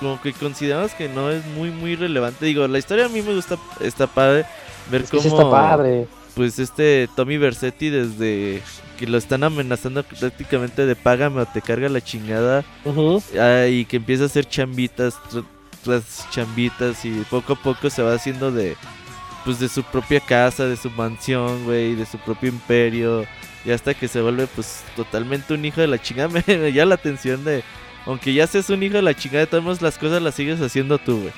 como que consideramos que no es muy, muy relevante. Digo, la historia a mí me gusta, está padre ver Es que cómo, está padre. pues este Tommy Versetti desde que lo están amenazando prácticamente de págame o te carga la chingada. Y que empieza a hacer chambitas tr- tras chambitas y poco a poco se va haciendo de pues de su propia casa, de su mansión, güey, de su propio imperio y hasta que se vuelve pues totalmente un hijo de la chingada, me me llama la atención de aunque ya seas un hijo de la chingada, de todas maneras las cosas las sigues haciendo tú, güey.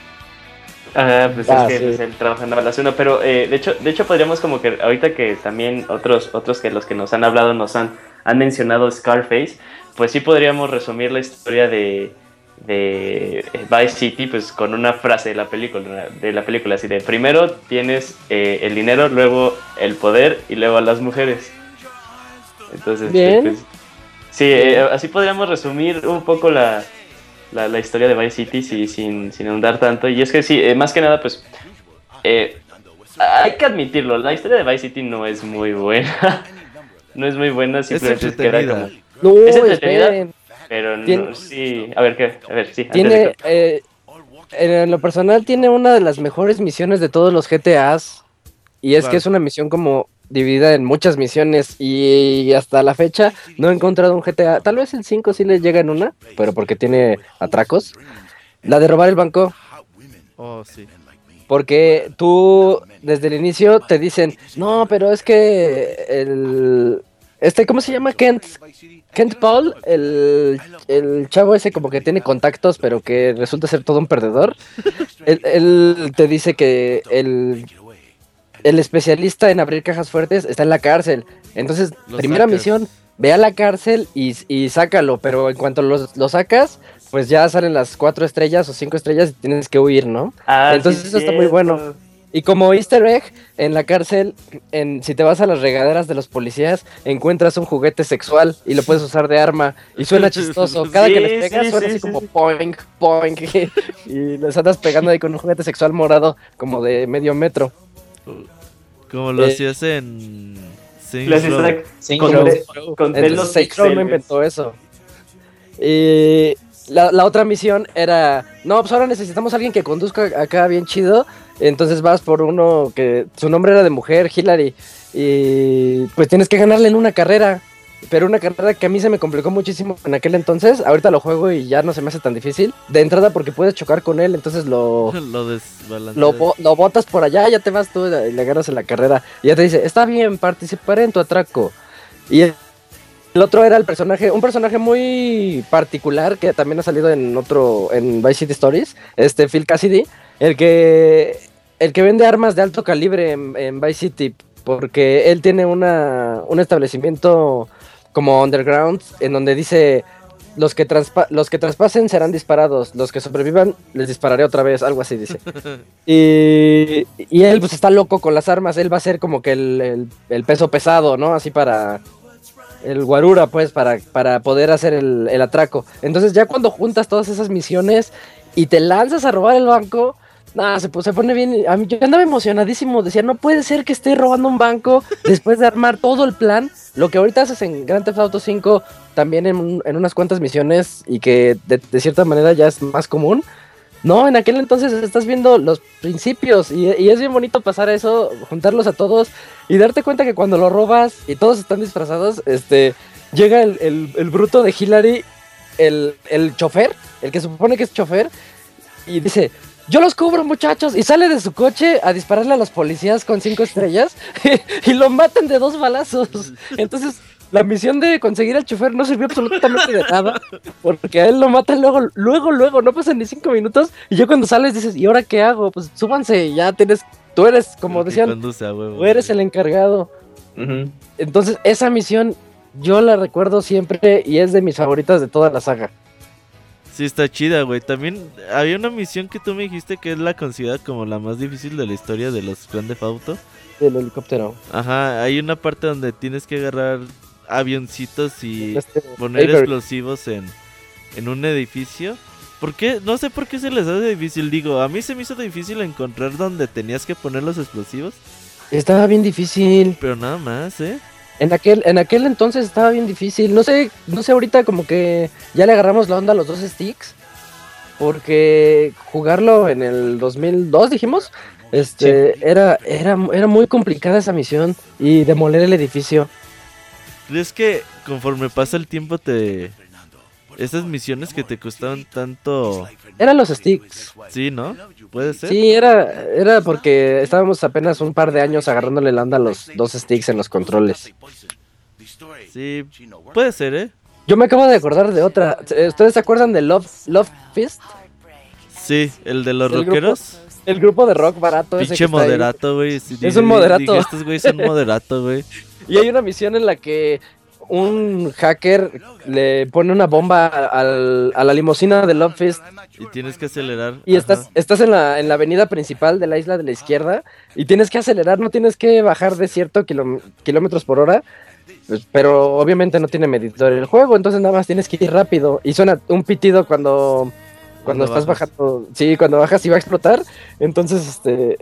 Ah, pues Ah, es que sí. pues, él trabaja en la relación, pero eh, de hecho, de hecho podríamos como que ahorita que también otros, otros que los que nos han hablado nos han, han mencionado Scarface, pues sí podríamos resumir la historia de, de eh, Vice City pues con una frase de la película, de la película así de primero tienes eh, el dinero, luego el poder y luego a las mujeres. Entonces, Bien. pues, sí, eh, así podríamos resumir un poco la, la, la historia de Vice City sí, sin, sin ahondar tanto. Y es que sí, eh, más que nada, pues. eh, hay que admitirlo, la historia de Vice City no es muy buena. no es muy buena, simplemente es que era como. No, ¿Es entretenida? esperen. Pero no, Tiene- sí. A ver, ¿qué? A ver, sí. Tiene, eh, en lo personal, tiene una de las mejores misiones de todos los GTAs. Y es que es una misión como dividida en muchas misiones. Y hasta la fecha no he encontrado un GTA. Tal vez el 5 sí le llega en una, pero porque tiene atracos. La de robar el banco. Oh, sí. Porque tú desde el inicio te dicen, no, pero es que el... Este, ¿cómo se llama? Kent. Kent Paul, el, el chavo ese como que tiene contactos, pero que resulta ser todo un perdedor. él, él te dice que el, el especialista en abrir cajas fuertes está en la cárcel. Entonces, primera misión, ve a la cárcel y, y sácalo, pero en cuanto lo, lo sacas, pues ya salen las cuatro estrellas o cinco estrellas y tienes que huir, ¿no? Ah, entonces sí, eso está muy bueno. Y como easter egg, en la cárcel, en, si te vas a las regaderas de los policías, encuentras un juguete sexual y lo puedes usar de arma. Y suena chistoso. Cada que les pegas sí, suena sí, así sí, como sí. poing, poing. y les andas pegando ahí con un juguete sexual morado como de medio metro. Como lo Eh, hacías en Sí, con, con Entonces no inventó eso. Y la, la otra misión era, no, pues ahora necesitamos a alguien que conduzca acá bien chido. Entonces vas por uno que su nombre era de mujer, Hillary. Y pues tienes que ganarle en una carrera. Pero una carrera que a mí se me complicó muchísimo en aquel entonces. Ahorita lo juego y ya no se me hace tan difícil. De entrada porque puedes chocar con él, entonces lo, lo lo, lo botas por allá, ya te vas tú y le agarras en la carrera. Y ya te dice, está bien, participaré en tu atraco. Y el, el otro era el personaje, un personaje muy particular que también ha salido en otro, en Vice City Stories, este Phil Cassidy, el que, el que vende armas de alto calibre en, en Vice City, porque él tiene una, un establecimiento como underground en donde dice los que, transpa- los que traspasen serán disparados, los que sobrevivan les dispararé otra vez, algo así dice. y, y él pues está loco con las armas, él va a ser como que el, el- el peso pesado, ¿no? Así para el guarura, pues, para, para poder hacer el, el atraco. Entonces ya cuando juntas todas esas misiones y te lanzas a robar el banco, Nah, se, pone bien. Yo andaba emocionadísimo. Decía, no puede ser que esté robando un banco después de armar todo el plan. Lo que ahorita haces en Grand Theft Auto 5, también en, en unas cuantas misiones y que de, cierta manera ya es más común. No, en aquel entonces estás viendo los principios y, y es bien bonito pasar eso, juntarlos a todos y darte cuenta que cuando lo robas y todos están disfrazados, este, llega el, el- el bruto de Hillary, el, el chofer, el que supone que es chofer, y dice, yo los cubro muchachos, y sale de su coche a dispararle a los policías con cinco estrellas y lo matan de dos balazos. Entonces, la misión de conseguir al chofer no sirvió absolutamente de nada, porque a él lo matan luego, luego, luego, no pasan ni cinco minutos, y yo cuando sales dices, ¿y ahora qué hago? Pues súbanse, ya tienes, tú eres, como decían, conduce a huevo, tú eres el encargado. Entonces, esa misión yo la recuerdo siempre y es de mis favoritas de toda la saga. Sí, está chida, güey. También había una misión que tú me dijiste que es la considerada como la más difícil de la historia de los Grand Theft Auto. Del helicóptero. Ajá, hay una parte donde tienes que agarrar avioncitos y Este, poner Avery. explosivos en, en un edificio. ¿Por qué? No sé por qué se les hace difícil. Digo, a mí se me hizo difícil encontrar donde tenías que poner los explosivos. Estaba bien difícil. Pero nada más, ¿eh? En aquel, en aquel entonces estaba bien difícil. No sé, no sé ahorita como que ya le agarramos la onda a los dos sticks. Porque jugarlo en el 2002, dijimos, este, era, era, era muy complicada esa misión. Y demoler el edificio. ¿Crees que conforme pasa el tiempo te... Esas misiones que te costaban tanto... Eran los sticks. Sí, ¿no? ¿Puede ser? Sí, era, era porque estábamos apenas un par de años agarrándole la onda a los dos sticks en los controles. Sí, puede ser, ¿eh? Yo me acabo de acordar de otra. Eh, ¿Ustedes se acuerdan de Love, Love Fist? Sí, el de los El grupo- rockeros. El grupo de rock barato. ese Pinche que está ahí. moderato, güey. Sí, Es dije- un moderato. dije, estos güeyes son moderato, güey. Y hay una misión en la que un hacker le pone una bomba al- a la limusina de Love Fist Y tienes que acelerar. y estás, ajá. estás en, la, en la avenida principal de la isla de la izquierda y tienes que acelerar, no tienes que bajar de cierto kilómetros por hora, pues, pero obviamente no tiene medidor el juego, entonces nada más tienes que ir rápido y suena un pitido cuando, cuando Cuando estás bajas. bajando, sí, cuando bajas y va a explotar, entonces este...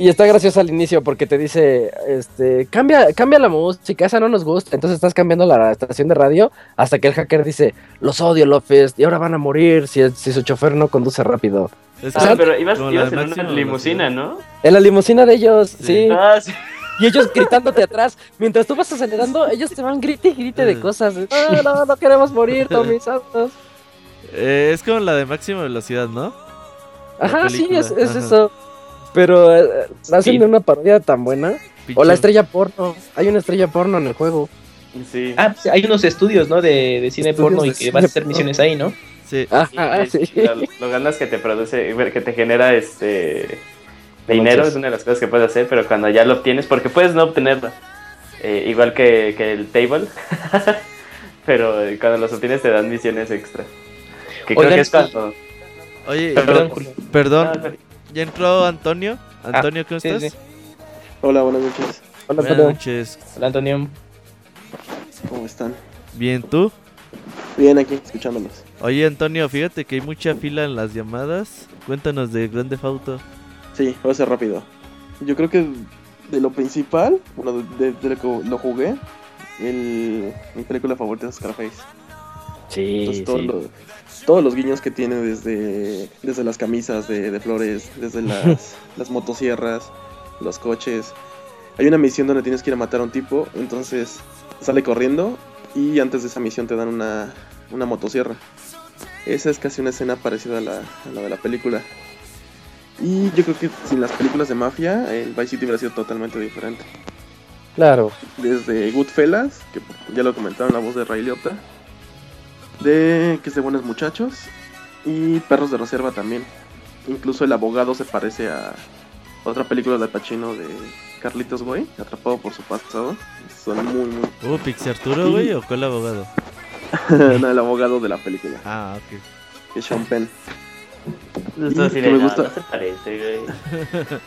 Y está gracioso al inicio porque te dice, este, cambia, cambia la música, esa no nos gusta. Entonces estás cambiando la estación de radio hasta que el hacker dice, los odio, López, y ahora van a morir si, si su chofer no conduce rápido. Es Ah, pero ibas, en una limusina, velocidad. ¿no? En la limusina de ellos, sí. Sí. Ah, sí. Y ellos gritándote atrás. Mientras tú vas acelerando, ellos te van grite y grite de cosas. No, no, no queremos morir, Tommy Santos. Eh, es como la de máxima velocidad, ¿no? La Ajá, sí, es, es ajá. eso. Pero eh, hacen Sí. de una parodia tan buena. O la estrella porno. Hay una estrella porno en el juego. Sí. Ah, pues hay unos estudios, ¿no? De, de cine Estudios porno y que vas a hacer porno. misiones ahí, ¿no? Sí. Ajá, Y- sí. y Lo, lo ganas que te produce, que te genera este dinero es una de las cosas que puedes hacer, pero cuando ya lo obtienes, porque puedes no obtenerlo, eh, igual que, que el table, pero eh, cuando los obtienes te dan misiones extra. Que creo Oigan, que es cuando... Oye, Perdón, perdón, Julio. perdón, Ah, ¿ya entró Antonio? Antonio, ¿cómo sí, estás? sí. Hola, buenas noches. Hola, Buenas Antonio. noches. Hola, Antonio. ¿Cómo están? Bien, ¿tú? Bien aquí, escuchándolos. Oye, Antonio, fíjate que hay mucha fila en las llamadas. Cuéntanos de Grande Auto. Sí, voy a ser rápido. Yo creo que de lo principal, bueno, de, de lo que lo jugué, el, mi película favorita es Scarface. Sí, Entonces, todo sí. lo- todos los guiños que tiene desde, desde las camisas de, de flores, desde las, las motosierras, los coches. Hay una misión donde tienes que ir a matar a un tipo, entonces sale corriendo y antes de esa misión te dan una, una motosierra. Esa es casi una escena parecida a la, a la de la película. Y yo creo que sin las películas de mafia, el Vice City hubiera sido totalmente diferente. Claro. Desde Goodfellas, que ya lo comentaron la voz de Ray Liotta, de que es de buenos muchachos, y Perros de Reserva también. Incluso el abogado se parece a otra película de Pacino de Carlitos Way, atrapado por su pasado. Son muy, muy. Uh, Pixie Arturo, güey, o cuál abogado? no, el abogado de la película, Ah, ok. que es Sean Penn. Y sí me no, gusta. no se parece, güey.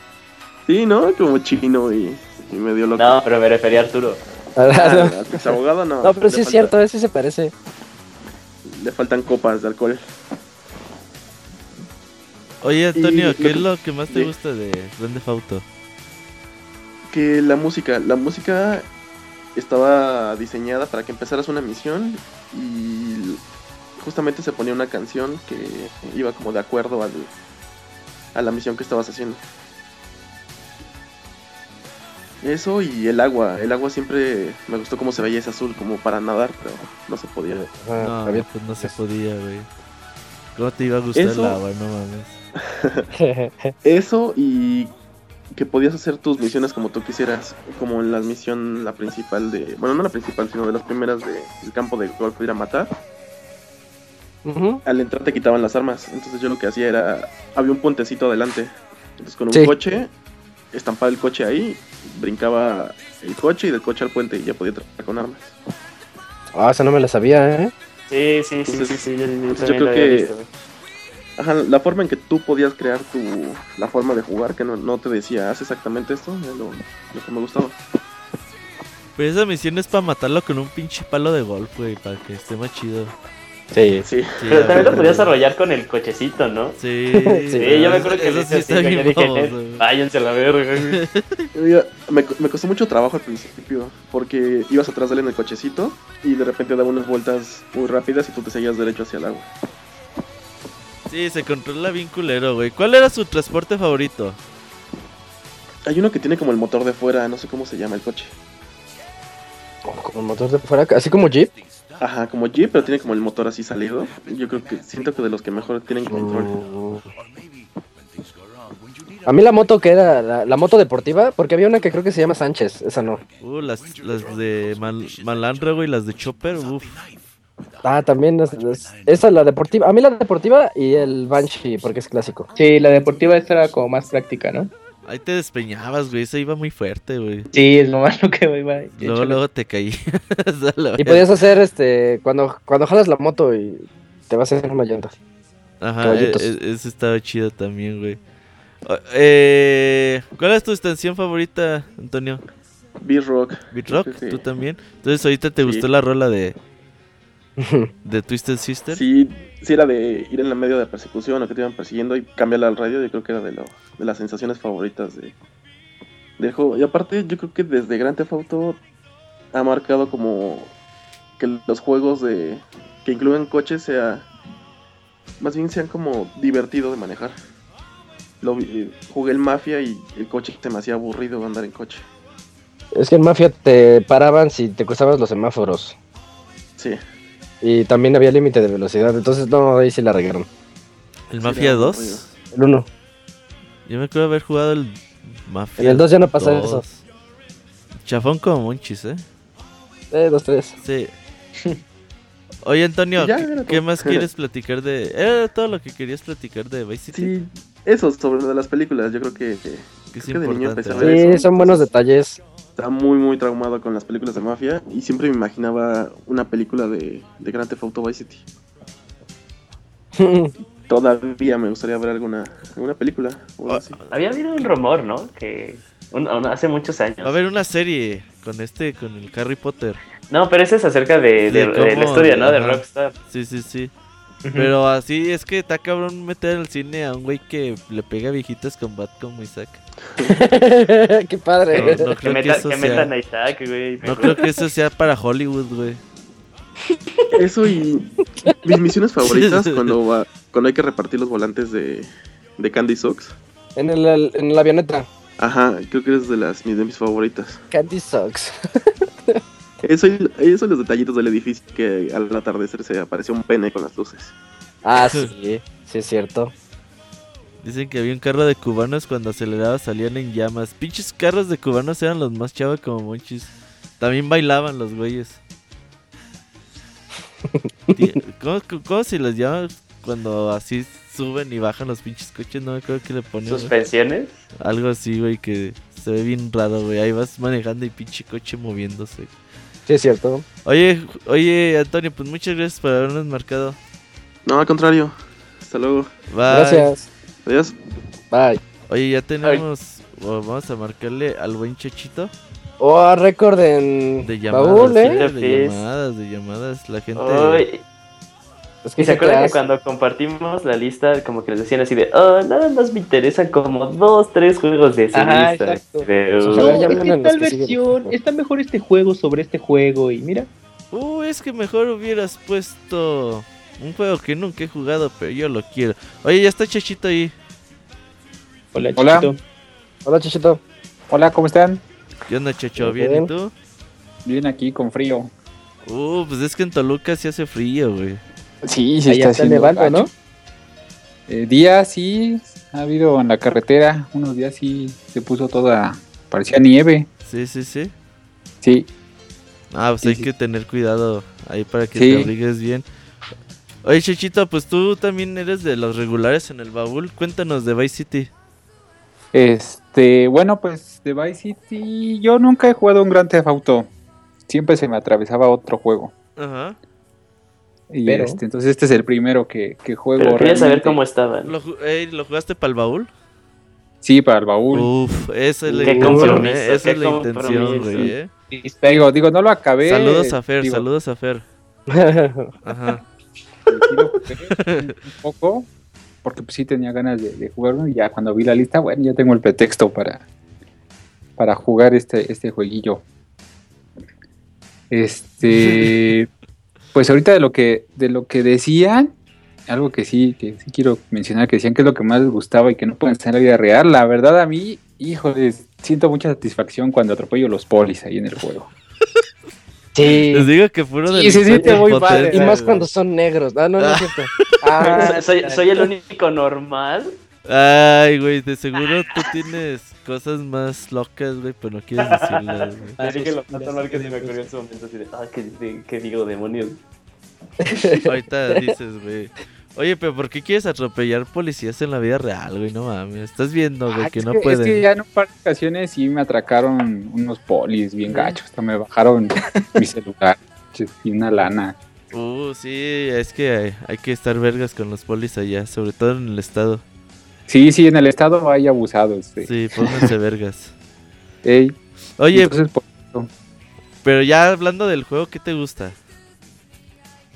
Sí, ¿no? Como chino y, y medio loco. No, pero me refería a Arturo. Ah, al ese abogado no. No, pero sí es falta- cierto, ese se parece. Le faltan copas de alcohol. Oye, Antonio, Y ¿qué es lo que más te de- gusta de Grande Fauto? Que la música, la música estaba diseñada para que empezaras una misión y justamente se ponía una canción que iba como de acuerdo al, a la misión que estabas haciendo. Eso y el agua, el agua siempre me gustó cómo se veía ese azul como para nadar, pero no se podía. Ah, No, había- pues no se podía, güey. ¿Cómo te iba a gustar Eso- el agua? No mames. Eso y que podías hacer tus misiones como tú quisieras, como en la misión, la principal de, bueno, no la principal, sino de las primeras de- del campo de golf de ir a matar. Al entrar te quitaban las armas, entonces yo lo que hacía era, había un puentecito adelante, entonces con un Sí. coche, estampaba el coche ahí, brincaba el coche y del coche al puente y ya podía entrar con armas. Ah, esa no me la sabía, ¿eh? Sí, sí, sí, sí, Entonces, sí, yo, yo entonces yo creo que- visto. Ajá, la forma en que tú podías crear tu, la forma de jugar, que no, no te decía, haz exactamente esto, era lo, lo que me gustaba. Pero esa misión es para matarlo con un pinche palo de golf, güey, para que esté más chido. Sí. Sí, Sí, Pero también lo podías arrollar con el cochecito, ¿no? Sí, Sí, yo me acuerdo que eso sí está así, bien yo dije, "Eh, váyanse a la verga, güey". Oiga, me, me costó mucho trabajo al principio, porque ibas atrás de él en el cochecito y de repente daba unas vueltas muy rápidas y tú te seguías derecho hacia el agua. Sí, se controla bien culero, güey. ¿Cuál era su transporte favorito? Hay uno que tiene como el motor de fuera, no sé cómo se llama el coche. Con el motor de fuera, así como Jeep. Ajá, como Jeep, pero tiene como el motor así salido. Yo creo que siento que de los que mejor tienen control. A mí la moto que era, la, la moto deportiva, porque había una que creo que se llama Sánchez, esa no. Uh, las, las de Mal Malandro, güey, las de Chopper, uff. Ah, también es, es- esa la deportiva. A mí la deportiva y el Banshee, porque es clásico. Sí, la deportiva esta era como más práctica, ¿no? Ahí te despeñabas, güey, esa iba muy fuerte, güey. Sí, es lo malo que iba. Luego, luego te la Y podías hacer este, cuando, cuando jalas la moto y te vas a hacer una llanta. Ajá, e- e- eso estaba chido también, güey. Eh, ¿Cuál es tu estación favorita, Antonio? B-Rock. ¿Beatrock? Creo que ¿Tú también? Entonces ahorita te Sí. gustó la rola de, de Twisted Sister. Sí, sí era de ir en la medio de persecución o que te iban persiguiendo y cambiarle al radio. Yo creo que era de, lo, de las sensaciones favoritas de, del juego. Y aparte, yo creo que desde Grand Theft Auto ha marcado como que los juegos de que incluyen coches sea más bien sean como divertidos de manejar. Lo, eh, jugué el Mafia y el coche se me hacía aburrido andar en coche. Es que en Mafia te paraban si te cruzabas los semáforos. Sí. Y también había límite de velocidad, entonces no, ahí sí la regaron. ¿El Mafia era 2? aburrido. El 1. Yo me acuerdo haber jugado el Mafia En el 2 ya no pasa 2. eso. Chafón como monchis, ¿eh? Eh, 2, 3. Sí. Oye, Antonio, Ya, ¿qué, más quieres platicar de...? Era todo lo que querías platicar de Vice City. Sí, eso sobre lo de las películas. Yo creo que, que, Que es creo que de niño Sí, eso. son buenos detalles. Estaba muy, muy traumado con las películas de mafia y siempre me imaginaba una película de, de Grand Theft Auto Vice City. Todavía me gustaría ver alguna, alguna película o algo así. Había habido un rumor, ¿no? Que un- un- hace muchos años. Va a haber una serie con este, con el Harry Potter. No, pero ese es acerca de, de, del estudio, ¿no? De ajá. Rockstar. Sí, sí, sí. Pero así es que está cabrón meter al cine a un güey que le pega viejitas con Bat como Isaac. Qué padre. No, creo que meta- eso que sea. metan a Isaac, güey. No creo que eso sea para Hollywood, güey. Eso y mis misiones favoritas cuando, va, cuando hay que repartir los volantes de, de Candy Socks. En, el, en la avioneta. Ajá, creo que es de las mis, de mis favoritas. Candy Sucks. Eso eso los detallitos del edificio que al atardecer se apareció un pene con las luces. Ah, sí, sí es cierto. Dicen que había un carro de cubanos cuando aceleraba salían en llamas. Pinches carros de cubanos eran los más chavos como monchis. También bailaban los güeyes. ¿Cómo, cómo se les llama cuando así suben y bajan los pinches coches? No me acuerdo que le ponen. güey. Suspensiones. Algo así, güey, que se ve bien raro, güey. Ahí vas manejando y pinche coche moviéndose. Sí es cierto. Oye, oye, Antonio, pues muchas gracias por habernos marcado. No, al contrario. Hasta luego. Bye. Gracias. Adiós. Bye. Oye, ya tenemos. o vamos a marcarle al buen Chachito. Oh, a récord en De llamadas, baúl, sí, ¿eh? de llamadas, de llamadas. La gente. Es que Y se acuerdan que cuando compartimos la lista, como que les decían así de, oh, nada más me interesan como dos, tres juegos de esa Ajá, lista. "Uh, ya es que tal versión, está mejor este juego sobre este juego y mira. Uh, es que mejor hubieras puesto un juego que nunca he jugado, pero yo lo quiero. Oye, ya está Chachito ahí. Hola, Hola. chiquito. Hola, Chichito. Hola, ¿cómo están? ¿Qué onda, Chacho? ¿Bien? bien. ¿Y tú? Bien aquí con frío. Uh, pues es que en Toluca sí hace frío, güey. Sí, sí Allá está está haciendo nevando, ¿no? Eh, días sí, ha habido en la carretera, unos días sí se puso toda, parecía nieve. Sí, sí, sí. Sí, Ah, pues Sí, hay sí. que tener cuidado ahí para que Sí. te abrigues bien. Oye, Chachito, pues tú también eres de los regulares en el baúl. Cuéntanos de Vice City. este, bueno, pues de Vice City yo nunca he jugado un Grand Theft Auto. Siempre se me atravesaba otro juego. Ajá. Y Pero- este, entonces este es el primero que, que juego. Pero quería saber cómo estaban. ¿Lo, ju- ey, ¿lo jugaste para el baúl? Sí, para el baúl. Uf, esa es la Qué intención, ¿eh? Esa es la intención, güey, ¿eh? Digo, digo, no lo acabé. Saludos a Fer, digo, saludos a Fer. Ajá. un poco, porque pues sí tenía ganas de, de jugarlo y ya cuando vi la lista, bueno, ya tengo el pretexto para, para jugar este, este jueguillo. Este, pues ahorita de lo que de lo que decían, algo que sí que sí quiero mencionar que decían que es lo que más les gustaba y que no pueden estar en la vida real. La verdad a mí, híjoles, siento mucha satisfacción cuando atropello los polis ahí en el juego. Sí. Les digo que puro Sí, se siente muy padre. Y más cuando son negros. Ah, no, no es cierto. Ah, soy, soy el único normal. Ay, güey, de seguro tú tienes cosas más locas, güey, pero no quieres decirlas, güey. Así que lo más que se me ocurrió en ese momento así de, ah, ¿qué, qué digo, demonios? Ahorita dices, güey. Oye, pero ¿por qué quieres atropellar policías en la vida real, güey? No mames. Estás viendo, güey, Ah, que es no que- pueden. Es que ya en un par de ocasiones sí me atracaron unos polis bien gachos. Hasta me bajaron mi celular y una lana. Uh, sí, es que hay, hay que estar vergas con los polis allá, sobre todo en el estado. Sí, sí, en el estado hay abusados. Sí. Sí, pónganse vergas. Ey, Oye, entonces, por- pero ya hablando del juego, ¿qué te gusta?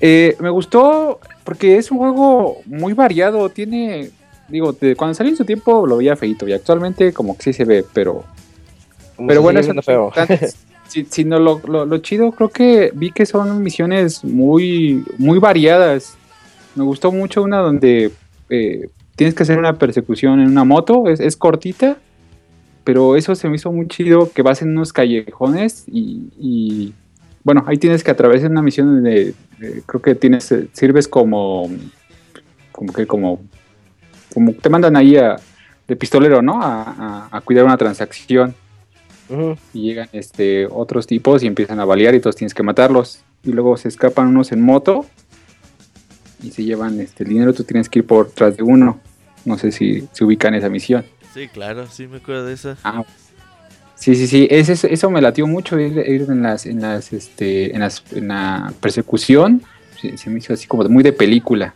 eh, me gustó porque es un juego muy variado. Tiene, digo, de- cuando salió en su tiempo lo veía feito y actualmente como que sí se ve, pero Como Pero bueno, eso no. Si, si no, lo, lo, lo chido creo que vi que son misiones muy, muy variadas. Me gustó mucho una donde eh, tienes que hacer una persecución en una moto, es, es cortita, pero eso se me hizo muy chido, que vas en unos callejones y, y, bueno, ahí tienes que atravesar una misión donde eh, creo que tienes, eh, sirves como, como que como, como te mandan ahí a, de pistolero, ¿no? A, a- a cuidar una transacción. Y llegan este otros tipos y empiezan a balear y todos tienes que matarlos. Y luego se escapan unos en moto y se llevan este el dinero tú tienes que ir por tras de uno no sé si se ubican esa misión Sí, claro, sí me acuerdo de esa. ah sí sí sí ese- ese- eso me latió mucho ir, ir en las en las este en las en la persecución se, se me hizo así como de- muy de película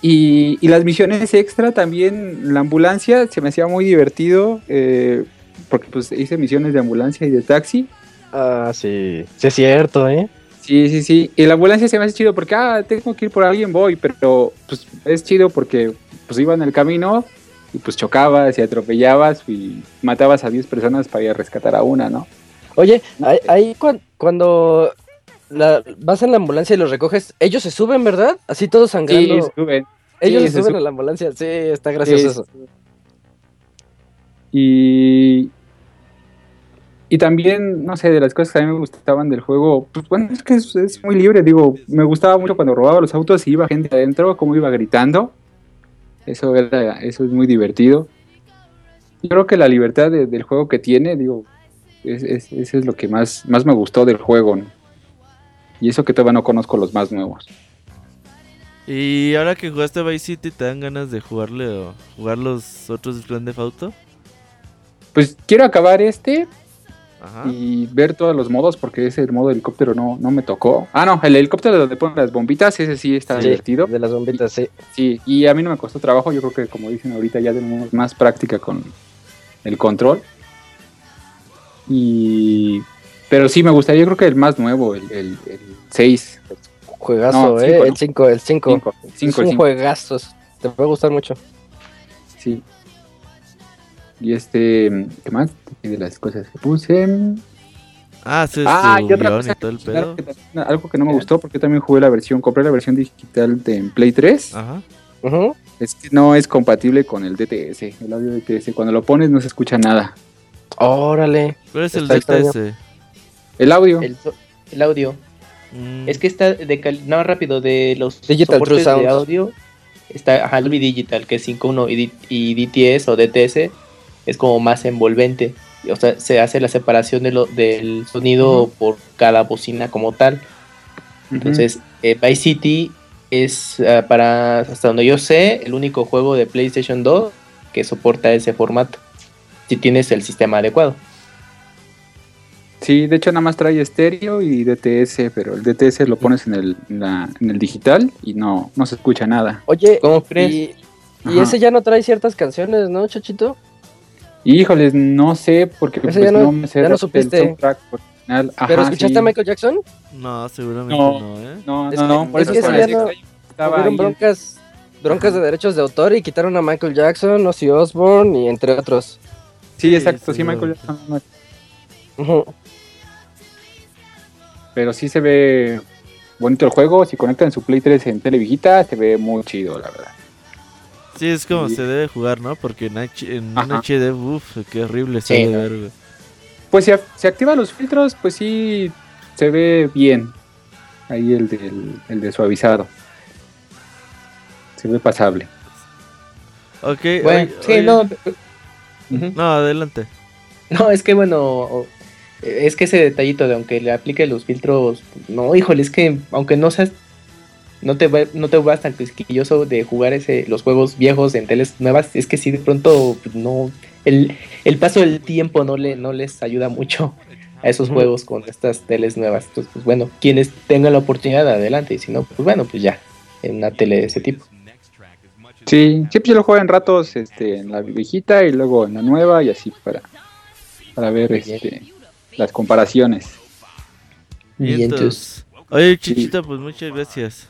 y, y las misiones extra también la ambulancia se me hacía muy divertido eh, porque pues hice misiones de ambulancia y de taxi Ah, sí. Sí, es cierto, ¿eh? Sí, sí, sí. Y la ambulancia se me hace chido porque, ah, tengo que ir por alguien, voy, pero pues es chido porque pues iba en el camino y pues chocabas y atropellabas y matabas a 10 personas para ir a rescatar a una, ¿no? Oye, ahí, ahí cuan- cuando la- vas en la ambulancia y los recoges, ellos se suben, ¿verdad? Así todos sangrando. Sí, suben. ellos sí, se se suben suben. a la ambulancia. Sí, está gracioso Sí, eso. Y, y también, no sé, de las cosas que a mí me gustaban del juego, pues bueno, es que es, es muy libre, digo, me gustaba mucho cuando robaba los autos y iba gente adentro, cómo iba gritando. Eso, era, eso es muy divertido. Yo creo que la libertad de- del juego que tiene, digo, es, es- eso es lo que más, más me gustó del juego. ¿no? Y eso que todavía no conozco los más nuevos. Y ahora que jugaste Vice City, ¿te dan ganas de jugarle o jugar los otros Grand Theft Auto? Pues quiero acabar este Ajá. y ver todos los modos porque ese modo helicóptero no, no me tocó. Ah, no, el helicóptero donde ponen las bombitas, ese sí está Sí, divertido. De las bombitas, sí. Sí, y a mí no me costó trabajo, yo creo que como dicen ahorita ya tenemos más práctica con el control. Y pero sí me gustaría, yo creo que el más nuevo, el, el, el 6, Juegazo, No, eh. cinco, el ¿no? 5, el 5. Cinco, Es un cinco. juegazo. Te va a gustar mucho. Sí. Y este, ¿qué más? De las cosas que puse. Ah, sí, Ah, y otra cosa y todo el pedo. que también- algo que no me gustó porque yo también jugué la versión, compré la versión digital de en Play 3. Ajá. Ujú. Es que no es compatible con el DTS, el audio DTS. Cuando lo pones no se escucha nada. Órale. ¿Cuál es el extraño. DTS? El audio. El, el audio. Mm, Es que está de cal- no rápido de los Digital soportes de audio. Está Dolby Digital, que es 5.1 y, D- y DTS o DTS es como más envolvente. O sea, se hace la separación de lo, del sonido por cada bocina como tal. Entonces, eh, Vice City es ah, para, hasta donde yo sé, el único juego de PlayStation 2 que soporta ese formato. Si tienes el sistema adecuado. Sí, de hecho nada más trae estéreo y DTS, pero el DTS lo pones en el, en la- en el digital y no, no se escucha nada. Oye, ¿Cómo crees? y, y ese ya no trae ciertas canciones, ¿no, Chachito? Híjoles, no sé porque pues, ya no- me sé ya no el supiste. soundtrack original. ¿Pero escuchaste sí. a Michael Jackson? No, seguramente No. no, ¿eh? No, Es no, que- no, por es eso que se ese no- broncas, broncas de derechos de autor y quitaron a Michael Jackson, Ozzy Osbourne y entre otros. Sí, exacto, sí, Sí, Michael. Jackson. no, Ujú. Pero sí se ve bonito el juego. Si conectan su Play 3 en tele viejita, se ve muy chido, la verdad. Sí, es como Sí. se debe jugar, ¿no? Porque en, H en un. HD, uff, qué horrible se Sí, debe ¿no? ver, güey. Pues si se activan los filtros, pues sí se ve bien. Ahí el, del, el de suavizado. Se ve pasable. Ok, Bueno, oye- sí, oye- no. Ujú. No, adelante. No, es que bueno, es que ese detallito de aunque le aplique los filtros, no, híjole, es que aunque no seas, no te va- no te vas tan quisquilloso de jugar ese, los juegos viejos en teles nuevas, es que sí de pronto pues, no, el, el paso del tiempo no le, no les ayuda mucho a esos juegos con estas teles nuevas. Entonces, pues bueno, quienes tengan la oportunidad adelante, y si no, pues bueno, pues ya, en una tele de ese tipo. Sí, siempre yo lo juego en ratos este, en la viejita y luego en la nueva y así para, para ver este, las comparaciones. Y entonces, Oye, Chichita, pues muchas gracias.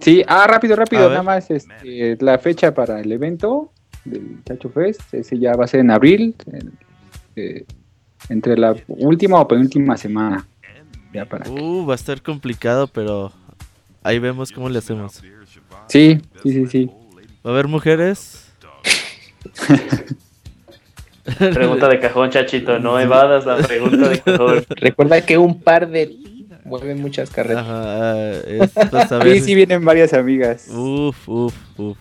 Sí, ah, rápido, A rápido, ver. nada más este, la fecha para el evento del Chacho Fest, ese ya va a ser en abril, en- eh, entre la última o penúltima semana. Ya para que- Uh, va a estar complicado, pero ahí vemos cómo le hacemos. Sí, sí, sí, sí. ¿Va a haber mujeres? Pregunta de cajón, chachito. No evadas la pregunta de cajón. recuerda que un par de mueven muchas carreras. Ajá, es para saber. Sí, sí vienen varias amigas. Uf, uf, uf.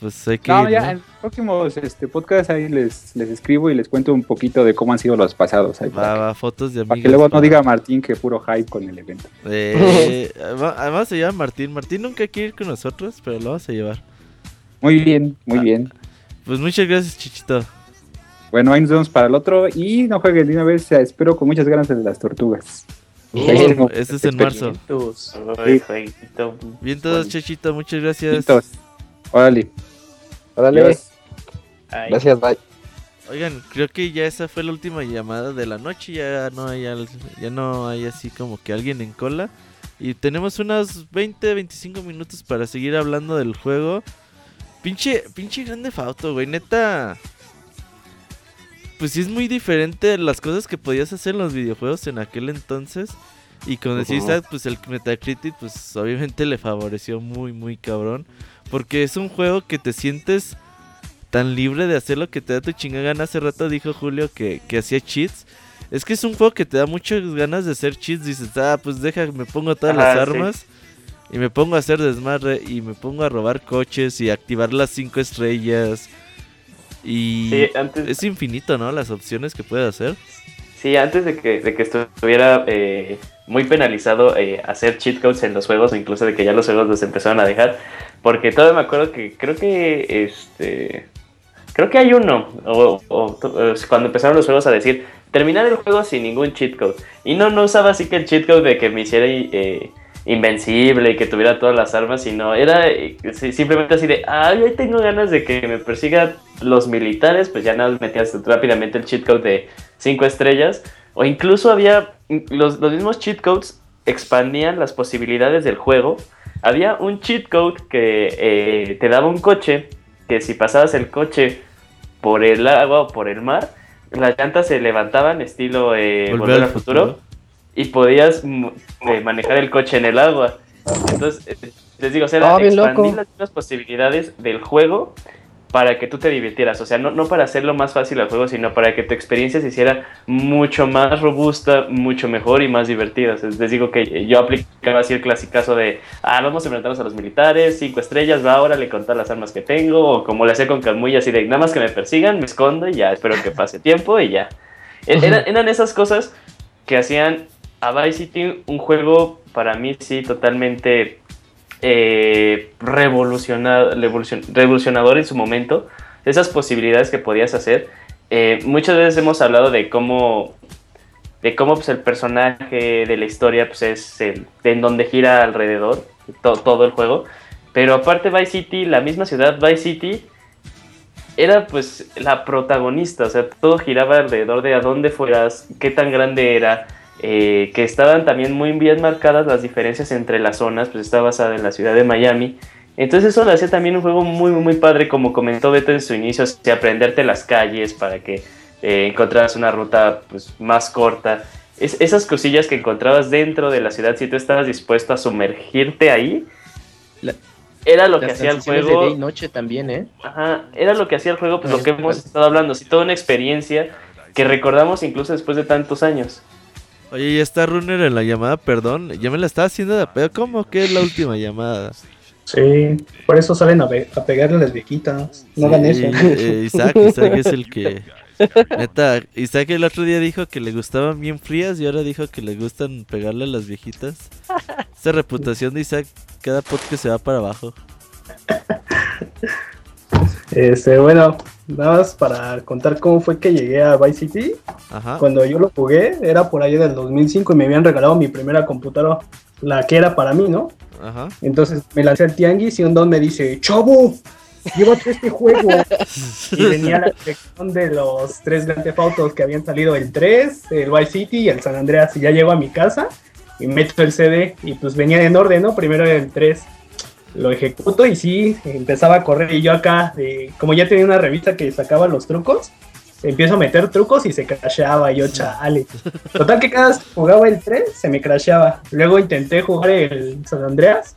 Pues hay que No, ir, ya ¿no? en próximos este, podcast ahí les, les escribo y les cuento un poquito de cómo han sido los pasados. Ahí, Va, para, va, fotos de que, para que luego no diga Martín que puro hype con el evento. Eh, además- se llama Martín. Martín nunca quiere ir con nosotros, pero lo vamos a llevar. Muy bien, muy bien. Pues muchas gracias, Chichito. Bueno, ahí nos vemos para el otro y no jueguen de una vez, espero con muchas ganas de las tortugas. Uh, ese es en marzo. Ay, jueguito. Bien todos, Chichito, muchas gracias. Órale. Órale, gracias, bye. Oigan, creo que ya esa fue la última llamada de la noche. Ya no hay, al- ya no hay así como que alguien en cola. Y tenemos unos 20, 25 minutos para seguir hablando del juego. Pinche, pinche grande Fauto, güey. Neta. Pues sí es muy diferente las cosas que podías hacer en los videojuegos en aquel entonces. Y como decís, Ujú. ah, pues el Metacritic, pues obviamente le favoreció muy, muy cabrón. Porque es un juego que te sientes tan libre de hacer lo que te da tu chingada gana. Hace rato dijo Julio que, que hacía cheats. Es que es un juego que te da muchas ganas de hacer cheats. Dices, ah, pues deja, me pongo todas las sí. armas. Y me pongo a hacer desmadre. Y me pongo a robar coches y activar las cinco estrellas. Y Sí, antes, es infinito, ¿no? Las opciones que puedes hacer. sí, antes de que, de que estuviera eh, muy penalizado eh, hacer cheat codes en los juegos, o incluso de que ya los juegos los empezaron a dejar, porque todavía me acuerdo que creo que este creo que hay uno, o, o- o- cuando empezaron los juegos a decir terminar el juego sin ningún cheat code, y no, no usaba así que el cheat code de que me hiciera eh, invencible y que tuviera todas las armas, sino era eh, simplemente así de, ay, hoy tengo ganas de que me persigan los militares, pues ya nada, metías rápidamente el cheat code de 5 estrellas, o incluso había los, los mismos cheat codes expandían las posibilidades del juego, había un cheat code que eh, te daba un coche, que si pasabas el coche por el agua o por el mar, las llantas se levantaban estilo eh, Volver, al futuro, y podías eh, manejar el coche en el agua. Entonces, eh, les digo, o sea, era Ah, bien expandir las mismas posibilidades del juego para que tú te divirtieras. O sea, no, no para hacerlo más fácil al juego, sino para que tu experiencia se hiciera mucho más robusta, mucho mejor y más divertida. O sea, les digo que yo aplicaba así el clasicazo de, ah, vamos a enfrentarnos a los militares, cinco estrellas, va ahora le contar las armas que tengo, o como le hacía con Camuy, así de, nada más que me persigan, me escondo y ya, espero que pase tiempo y ya. E- eran esas cosas que hacían a Vice City un juego para mí sí totalmente eh, revolucionado, revolucion- revolucionador en su momento. Esas posibilidades que podías hacer. Eh, muchas veces hemos hablado de cómo de cómo pues, el personaje de la historia pues, es el, en donde gira alrededor to- todo el juego. Pero aparte Vice City, la misma ciudad Vice City, era pues la protagonista, o sea, todo giraba alrededor de a dónde fueras, qué tan grande era, eh, que estaban también muy bien marcadas las diferencias entre las zonas, pues está basada en la ciudad de Miami. Entonces eso le hacía también un juego muy, muy, muy padre, como comentó Beto en su inicio, de aprenderte las calles para que eh, encontraras una ruta pues, más corta. Es- esas cosillas que encontrabas dentro de la ciudad, si tú estabas dispuesto a sumergirte ahí, La- era lo que hacía el juego. de día y noche también, ¿eh? Ajá, era lo que hacía el juego, pues lo que hemos estado hablando, sí, toda una experiencia que recordamos incluso después de tantos años. Oye, ya está Runner en la llamada, perdón. Ya me la estaba haciendo de pedo. ¿Cómo que es la última llamada? Sí, por eso salen a, pe- a pegarle a las viejitas. No hagan Sí, eso. eh, Isaac, Isaac es el que. Neta, Isaac el otro día dijo que le gustaban bien frías y ahora dijo que le gustan pegarle a las viejitas. Esa reputación de Isaac, cada podcast se va para abajo. Este, bueno, nada más para contar cómo fue que llegué a Vice City. Ajá. Cuando yo lo jugué, era por ahí del 2005 y me habían regalado mi primera computadora, la que era para mí, ¿no? Ajá. Entonces me lancé al tianguis y un don me dice, chavo, llévate este juego. y venía la sección de los tres Grand Theft Autos que habían salido, el 3, el Vice City y el San Andreas. Y ya llego a mi casa y meto el CD y pues venía en orden, ¿no? Primero el 3. Lo ejecuto y sí, empezaba a correr y yo acá, eh, como ya tenía una revista que sacaba los trucos, empiezo a meter trucos y se crasheaba y yo, chale. Total que cada vez que jugaba el 3 se me crasheaba. Luego intenté jugar el San Andreas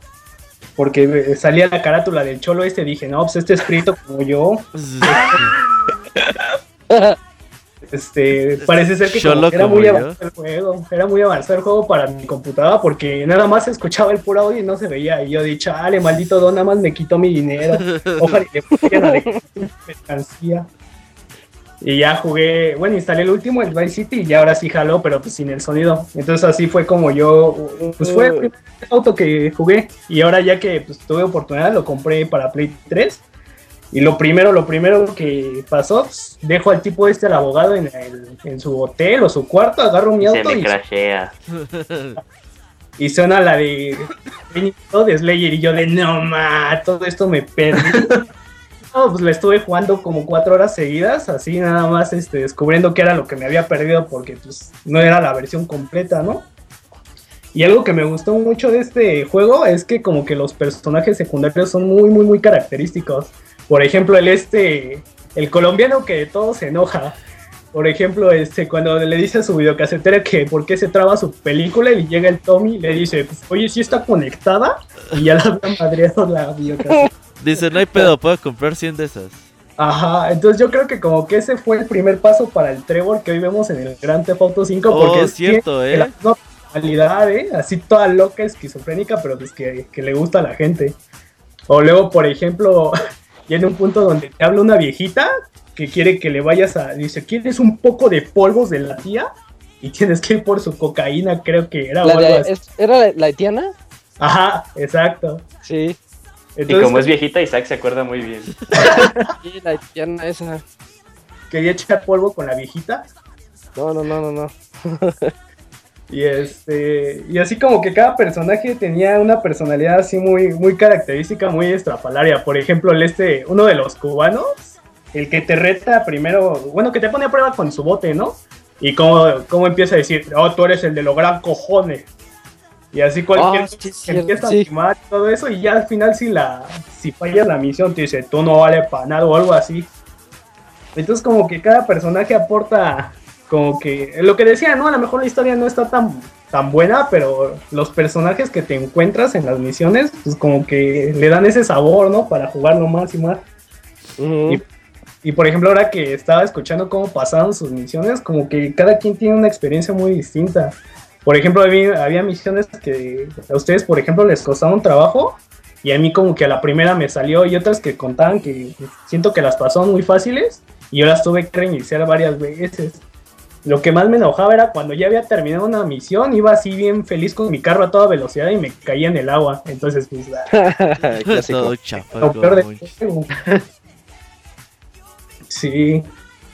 porque eh, salía la carátula del cholo este. Dije, no, pues este es frito como yo. Este, parece ser que como era muy avanzado el juego. Era muy avanzado el juego para mi computadora porque nada más escuchaba el puro audio y no se veía. Y yo dije, chale, maldito don, nada más me quitó mi dinero. Ojalá y le pusieran mercancía. Y ya jugué, bueno, instalé el último, el Vice City, y ahora sí jaló, pero pues sin el sonido. Entonces así fue como yo, pues fue el primer auto que jugué. Y ahora ya que pues, tuve oportunidad, lo compré para Play 3. Y lo primero, lo primero que pasó, dejo al tipo este, al abogado, en, el- en su hotel o su cuarto, agarro mi Se auto me y, crashea. y suena la de, de Slayer y yo de, no, ma, todo esto me perdí. No, pues la estuve jugando como cuatro horas seguidas, así nada más este, descubriendo qué era lo que me había perdido porque pues no era la versión completa, ¿no? Y algo que me gustó mucho de este juego es que como que los personajes secundarios son muy, muy, muy característicos. Por ejemplo, el este, el colombiano que de todo se enoja. Por ejemplo, este, cuando le dice a su videocasetera que por qué se traba su película y llega el Tommy y le dice, pues, oye, si está conectada y ya la habían madreado la videocasetera. Dice, no hay pedo, puedo comprar 100 de esas. Ajá, entonces yo creo que como que ese fue el primer paso para el Trevor que hoy vemos en el Grand Theft Auto 5 Oh, porque es cierto, ¿eh? la personalidad, ¿eh? Así toda loca, esquizofrénica, pero pues que, que le gusta a la gente. O luego, por ejemplo, viene un punto donde te habla una viejita que quiere que le vayas a... Dice, ¿quieres un poco de polvos de la tía? Y tienes que ir por su cocaína, creo que era. o La algo de- así. es- ¿Era la, la haitiana? Ajá, exacto. Sí. Y como es viejita, Isaac se acuerda muy bien. Sí, la haitiana esa. Quería echar polvo con la viejita. No, no, no, no, no. Y este, y así como que cada personaje tenía una personalidad así muy, muy característica, muy estrafalaria. Por ejemplo, el este, uno de los cubanos, el que te reta primero, bueno, que te pone a prueba con su bote, ¿no? Y cómo, cómo empieza a decir, oh, tú eres el de los gran cojones. Y así cualquier Ah, sí, que empieza a sí. quemar y todo eso, y ya al final si la si fallas la misión te dice tú no vale para nada o algo así. Entonces como que cada personaje aporta como que lo que decía, ¿no? A lo mejor la historia no está tan tan buena, pero los personajes que te encuentras en las misiones, pues como que le dan ese sabor, ¿no? Para jugarlo más y más. Ujú. Y, y, por ejemplo, ahora que estaba escuchando cómo pasaron sus misiones, como que cada quien tiene una experiencia muy distinta. Por ejemplo, había, había misiones que a ustedes, por ejemplo, les costaron trabajo y a mí como que a la primera me salió y otras que contaban que siento que las pasaron muy fáciles y yo las tuve que reiniciar varias veces. Lo que más me enojaba era cuando ya había terminado una misión, iba así bien feliz con mi carro a toda velocidad y me caía en el agua. Entonces, pues, ah. Todo chafa. lo peor juego. Sí,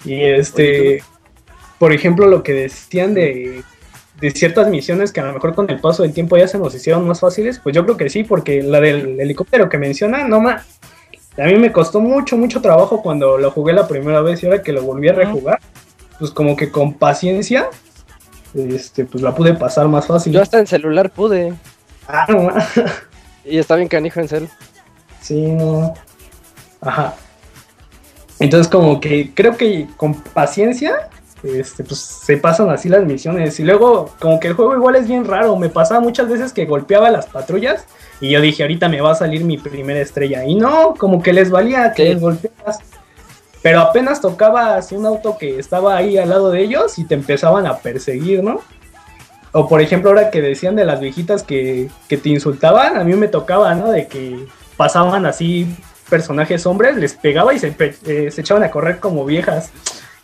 y este, por ejemplo, lo que decían de, de ciertas misiones que a lo mejor con el paso del tiempo ya se nos hicieron más fáciles, pues yo creo que sí, porque la del helicóptero que menciona, no más, a mí me costó mucho, mucho trabajo cuando lo jugué la primera vez y ahora que lo volví a rejugar, pues como que con paciencia, este, pues la pude pasar más fácil. Yo hasta en celular pude. Ah, no. Y está bien canijo en cel. Sí, no. Ajá. Entonces como que creo que con paciencia este, pues se pasan así las misiones. Y luego como que el juego igual es bien raro. Me pasaba muchas veces que golpeaba a las patrullas y yo dije, ahorita me va a salir mi primera estrella. Y no, como que les valía que les golpeas. Pero apenas tocaba así un auto que estaba ahí al lado de ellos y te empezaban a perseguir, ¿no? O por ejemplo, ahora que decían de las viejitas que, que te insultaban, a mí me tocaba, ¿no? De que pasaban así personajes hombres, les pegaba y se, eh, se echaban a correr como viejas.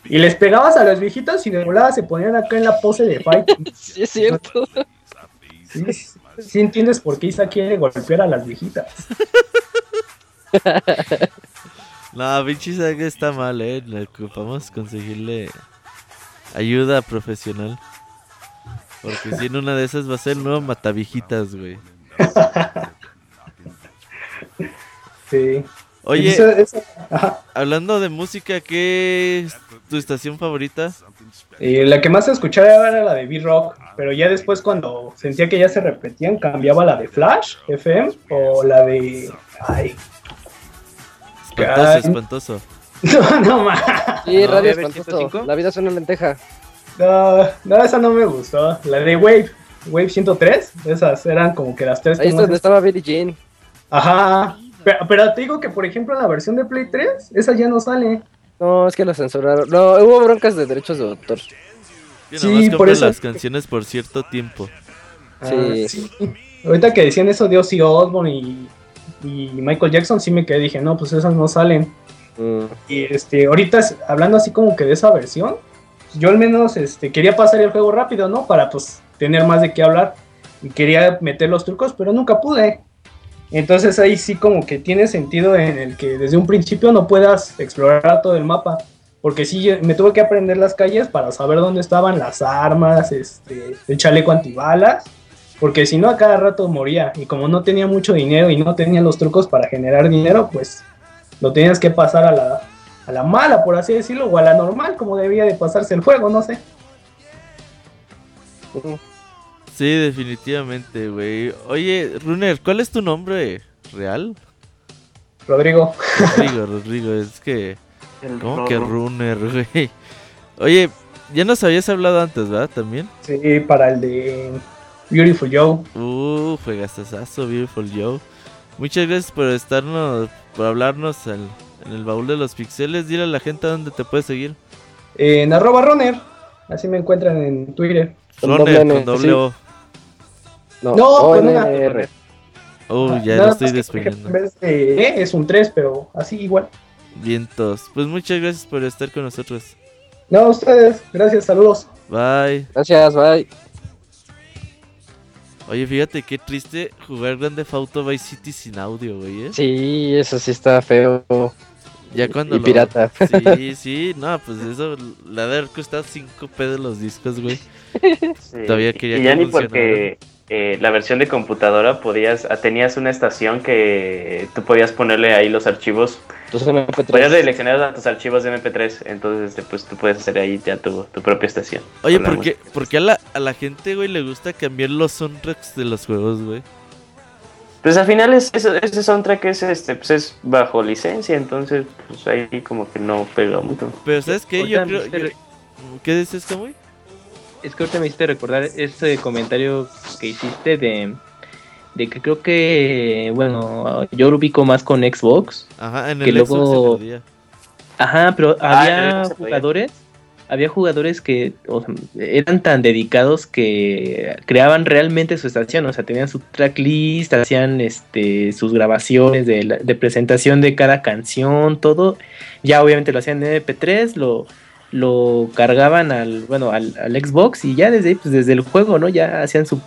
Y les pegabas a las viejitas y de volada se ponían acá en la pose de fight. Sí, es cierto. Sí, sí entiendes por qué Isa quiere golpear a las viejitas. No, pinche Saga está mal, eh. Le ocupamos conseguirle ayuda profesional. Porque si en una de esas va a ser el nuevo Matavijitas, güey. Sí. Oye, Esa- esa- ajá. hablando de música, ¿qué es tu estación favorita? Eh, la que más escuchaba era la de B-Rock, pero ya después cuando sentía que ya se repetían, cambiaba la de Flash, FM, o la de... Ay, Espantoso, Ay. espantoso. no, no, ma. Sí, No, radio ¿BB105? espantoso. La vida es una lenteja. No, no, esa no me gustó. La de Wave, Wave 103, esas eran como que las tres Ahí es más donde estaba Billie Jean. Ajá. Pero, pero te digo que, por ejemplo, en la versión de Play 3, esa ya no sale. No, es que lo censuraron. No, hubo broncas de derechos de autor. Yo Sí, por eso- las canciones por cierto tiempo. Sí. Ah, sí. Ahorita que decían eso de Ozzy Osbourne y, y Michael Jackson, sí me quedé, dije, no, pues esas no salen. Mm. Y este, ahorita hablando así como que de esa versión, yo al menos este, quería pasar el juego rápido, ¿no? Para pues tener más de qué hablar. Y quería meter los trucos, pero nunca pude. Entonces ahí sí como que tiene sentido en el que desde un principio no puedas explorar todo el mapa. Porque sí, yo- me tuve que aprender las calles para saber dónde estaban las armas, este, el chaleco antibalas. Porque si no, a cada rato moría. Y como no tenía mucho dinero y no tenía los trucos para generar dinero, pues lo tenías que pasar a la, a la mala, por así decirlo, o a la normal, como debía de pasarse el juego, no sé. Sí, definitivamente, güey. Oye, Runner, ¿cuál es tu nombre real? Rodrigo. Rodrigo, Rodrigo, es que... El ¿Cómo que. Runner, güey? Oye, ya nos habías hablado antes, ¿verdad? También. Sí, para el de Beautiful Joe. Uh, juegazazazo, Beautiful Joe. Muchas gracias por estarnos, por hablarnos al- en el baúl de los pixeles. Dile a la gente a dónde te puedes seguir. En arroba runner. Así me encuentran en Twitter. Runner, con doble. O. No, con una- ONR. Oh, ya lo estoy más que, por ejemplo, despeinando. En vez de E es un 3, pero así igual. Vientos. Pues muchas gracias por estar con nosotros. No, ustedes. Gracias, saludos. Bye. Gracias, bye. Oye, fíjate qué triste jugar Grande Auto Vice City sin audio, güey. ¿eh? Sí, eso sí está feo. Ya cuando y lo- pirata. Sí, sí, no, pues eso le ha de haber costado 5 pesos los discos, güey. Sí, Todavía quería y que ya ni porque eh, la versión de computadora podías ah, tenías una estación que tú podías ponerle ahí los archivos Tus MP3. Puedes seleccionar a tus archivos de MP3, entonces este, pues tú puedes hacer ahí ya tu, tu propia estación. Oye, ¿por qué, música. por qué a, la, a la gente, güey, le gusta cambiar los soundtracks de los juegos, güey? Pues al final es, es- ese soundtrack es, este, pues es bajo licencia, entonces pues ahí como que no pega mucho. Pero ¿sabes qué? Yo creo... yo- ¿Qué dices, Camuy? Es que ahorita me hiciste recordar ese comentario que hiciste de, de que creo que, bueno, yo lo ubico más con Xbox. Ajá, en que el Xbox se luego-. Ajá, pero Ah, había Xbox jugadores, había jugadores que o sea, eran tan dedicados que creaban realmente su estación, o sea, tenían su tracklist, hacían este sus grabaciones de, la- de presentación de cada canción, todo. Ya obviamente lo hacían en MP3, lo lo cargaban al bueno al, al Xbox y ya desde pues desde el juego, ¿no? Ya hacían su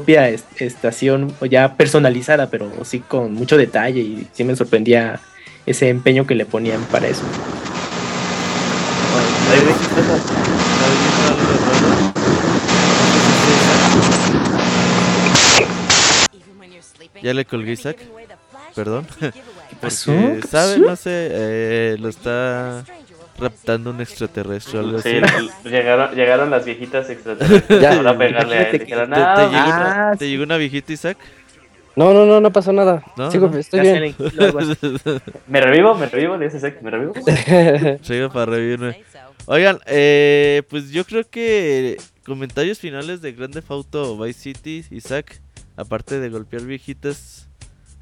propia es- estación ya personalizada, pero sí con mucho detalle y sí me sorprendía ese empeño que le ponían para eso. Ya le colgué Isaac. Perdón. pasó? Porque, ¿Qué ¿sabe? pasó? No sé, eh, lo está raptando un extraterrestre o algo Sí, así. llegaron, llegaron las viejitas extraterrestres Ya. para pegarle a él. ¿Te, te "No, llegó, Ah, una, ¿Te llegó una viejita, Isaac? No, no, no, no pasó nada. No, Sigo, estoy bien. ¿Me revivo? ¿Me revivo? Le ¿me revivo? Sigo para revivirme. Oigan, eh, pues yo creo que comentarios finales de Grande Auto Vice City, Isaac, aparte de golpear viejitas,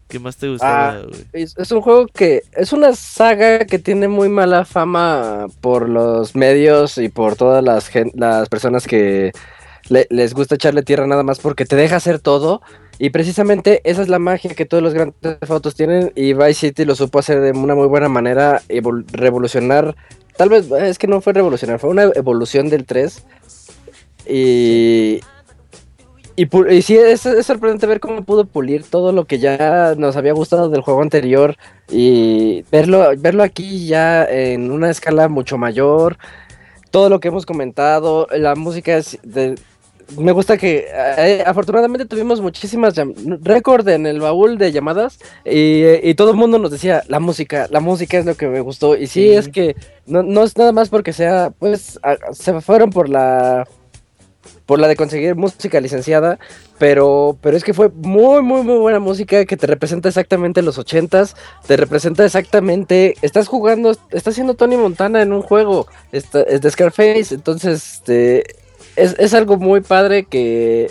¿qué más te gustaba, Ah, güey? Es, es un juego que es una saga que tiene muy mala fama por los medios y por todas las, las personas que le- les gusta echarle tierra nada más porque te deja hacer todo. Y precisamente esa es la magia que todos los grandes fotos tienen y Vice City lo supo hacer de una muy buena manera, evol- revolucionar, tal vez es que no fue revolucionar, fue una evolución del 3 y, y, y sí, es, es sorprendente ver cómo pudo pulir todo lo que ya nos había gustado del juego anterior y verlo, verlo aquí ya en una escala mucho mayor. Todo lo que hemos comentado, la música es de- me gusta que eh, afortunadamente tuvimos muchísimas récord en el baúl de llamadas y, y todo el mundo nos decía la música, la música es lo que me gustó y sí, Sí. es que no, no es nada más porque sea pues a- se fueron por la por la de conseguir música licenciada, pero, pero es que fue muy, muy, muy buena música que te representa exactamente los ochentas, te representa exactamente, estás jugando, estás haciendo Tony Montana en un juego, está- es de Scarface, entonces este, es, es algo muy padre que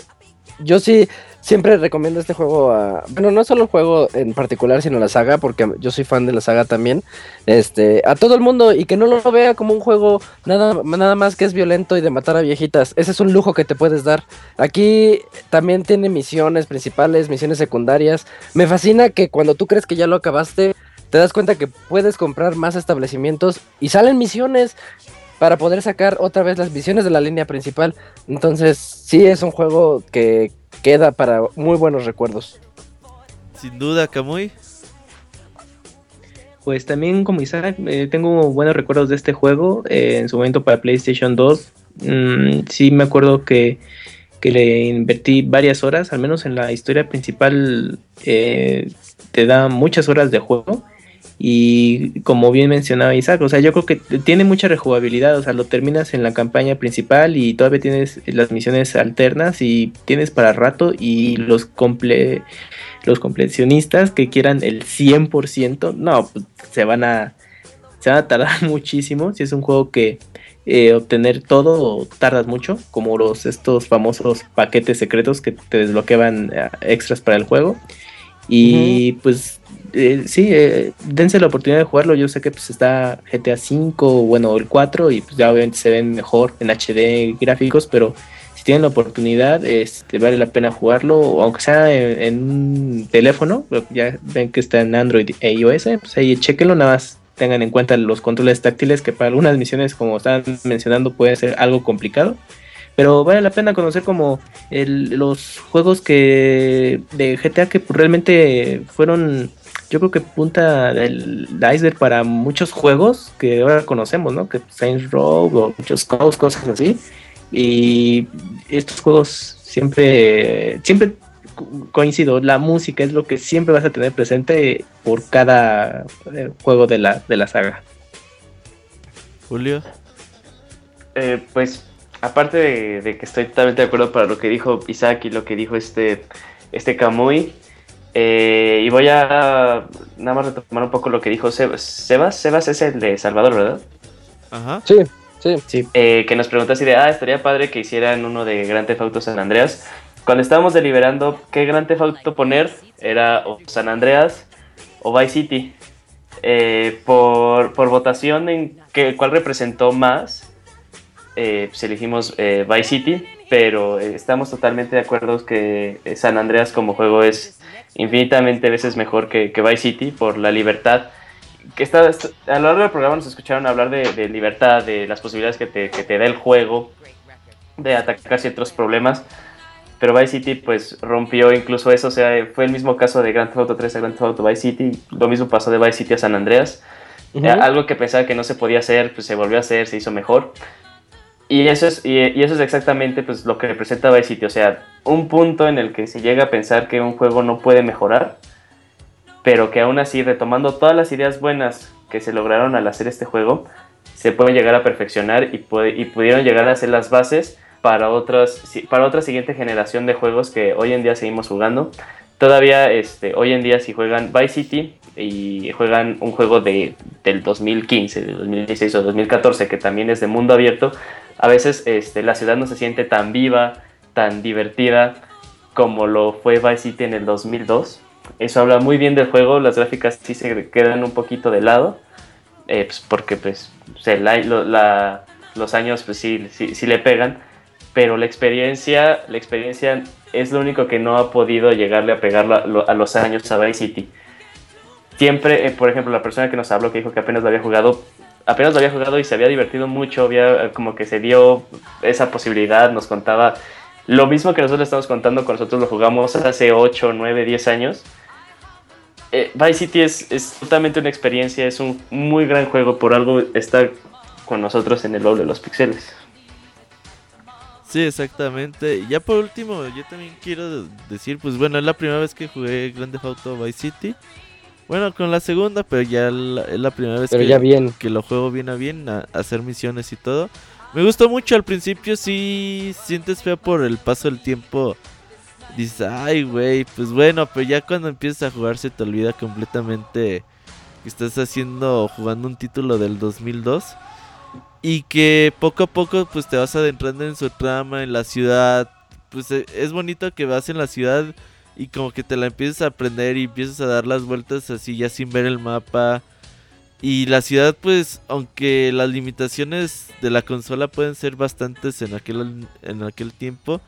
yo sí siempre recomiendo este juego a, bueno, no solo el juego en particular, sino la saga, porque yo soy fan de la saga también, este, a todo el mundo y que no lo vea como un juego nada, nada más que es violento y de matar a viejitas. Ese es un lujo que te puedes dar. Aquí también tiene misiones principales, misiones secundarias. Me fascina que cuando tú crees que ya lo acabaste, te das cuenta que puedes comprar más establecimientos y salen misiones para poder sacar otra vez las misiones de la línea principal. Entonces, sí es un juego que queda para muy buenos recuerdos. Sin duda, Camuy. Pues también como Isaac, eh, tengo buenos recuerdos de este juego. eh, en su momento para PlayStation 2. mm, sí me acuerdo que, que le invertí varias horas, al menos en la historia principal eh, te da muchas horas de juego. Y como bien mencionaba Isaac, o sea, yo creo que tiene mucha rejugabilidad, o sea, lo terminas en la campaña principal y todavía tienes las misiones alternas y tienes para rato y los comple los completionistas que quieran el 100%, no, pues, se van a se van a tardar muchísimo, si es un juego que eh, obtener todo tardas mucho, como los estos famosos paquetes secretos que te desbloqueaban eh, extras para el juego. Y pues eh, sí, eh, dense la oportunidad de jugarlo. Yo sé que pues está GTA V, bueno, el 4, y pues ya obviamente se ven mejor en HD gráficos, pero si tienen la oportunidad, este, vale la pena jugarlo, aunque sea en, un teléfono, ya ven que está en Android e iOS, pues ahí chequenlo, nada más tengan en cuenta los controles táctiles, que para algunas misiones, como estaban mencionando, puede ser algo complicado. Pero vale la pena conocer como el- los juegos que de GTA que realmente fueron, yo creo que punta del iceberg para muchos juegos que ahora conocemos, ¿no? Que Saints Row o muchos Codes, cosas así. Y estos juegos siempre, siempre co- coincido, la música es lo que siempre vas a tener presente por cada eh, juego de la, de la saga. Julio. Eh, pues, aparte de, de que estoy totalmente de acuerdo para lo que dijo Isaac y lo que dijo este, este Kamui, eh, y voy a nada más retomar un poco lo que dijo Sebas. Sebas, Sebas es el de Salvador, ¿verdad? Ajá. Sí, sí. Sí. Eh, que nos preguntó así de, ah, estaría padre que hicieran uno de Grand Theft Auto San Andreas. Cuando estábamos deliberando qué Grand Theft Auto poner, era o San Andreas o Vice City. Eh, por, por votación en que, cuál representó más, eh, pues elegimos eh, Vice City, pero eh, estamos totalmente de acuerdo que eh, San Andreas como juego es infinitamente veces mejor que, que Vice City por la libertad que está, est- a lo largo del programa nos escucharon hablar de, de libertad, de las posibilidades que te, que te da el juego, de atacar ciertos problemas. Pero Vice City pues rompió incluso eso, o sea, fue el mismo caso de Grand Theft Auto 3 a Grand Theft Auto Vice City, lo mismo pasó de Vice City a San Andreas. Ujú. Eh, algo que pensaba que no se podía hacer, pues se volvió a hacer, se hizo mejor. Y eso es, y, eso es exactamente pues, lo que representa Vice City, o sea, un punto en el que se llega a pensar que un juego no puede mejorar, pero que aún así, retomando todas las ideas buenas que se lograron al hacer este juego, se pueden llegar a perfeccionar y, puede- y pudieron llegar a ser las bases para, otras, para otra siguiente generación de juegos que hoy en día seguimos jugando. Todavía este, hoy en día si juegan Vice City y juegan un juego de, del 2015, del 2016 o 2014 que también es de mundo abierto, a veces este, la ciudad no se siente tan viva, tan divertida como lo fue Vice City en el 2002. Eso habla muy bien del juego, las gráficas sí se quedan un poquito de lado, eh, pues, porque pues, la- la- los años pues, sí, sí, sí le pegan, pero la experiencia, la experiencia es lo único que no ha podido llegarle a pegar a los años a Vice City. Siempre, eh, por ejemplo, la persona que nos habló que dijo que apenas lo había jugado, apenas lo había jugado y se había divertido mucho, había eh, como que se dio esa posibilidad, nos contaba lo mismo que nosotros le estamos contando con nosotros lo jugamos hace 8, 9, 10 años. Eh, Vice City es, es totalmente una experiencia, es un muy gran juego, por algo está con nosotros en el doble de los pixeles. Sí, exactamente. Ya por último, yo también quiero decir, pues bueno, es la primera vez que jugué Grand Theft Auto Vice City. Bueno, con la segunda, pero ya la- es la primera vez Pero que, ya bien. que lo juego bien a bien, a, a hacer misiones y todo. Me gustó mucho al principio, sí sientes feo por el paso del tiempo. Dices, ay, güey, pues bueno, pero ya cuando empiezas a jugar se te olvida completamente que estás haciendo, jugando un título del 2002 y que poco a poco pues te vas adentrando en su trama, en la ciudad. Pues e- es bonito que vas en la ciudad y como que te la empiezas a aprender y empiezas a dar las vueltas así ya sin ver el mapa. Y la ciudad pues aunque las limitaciones de la consola pueden ser bastantes en aquel, en aquel tiempo,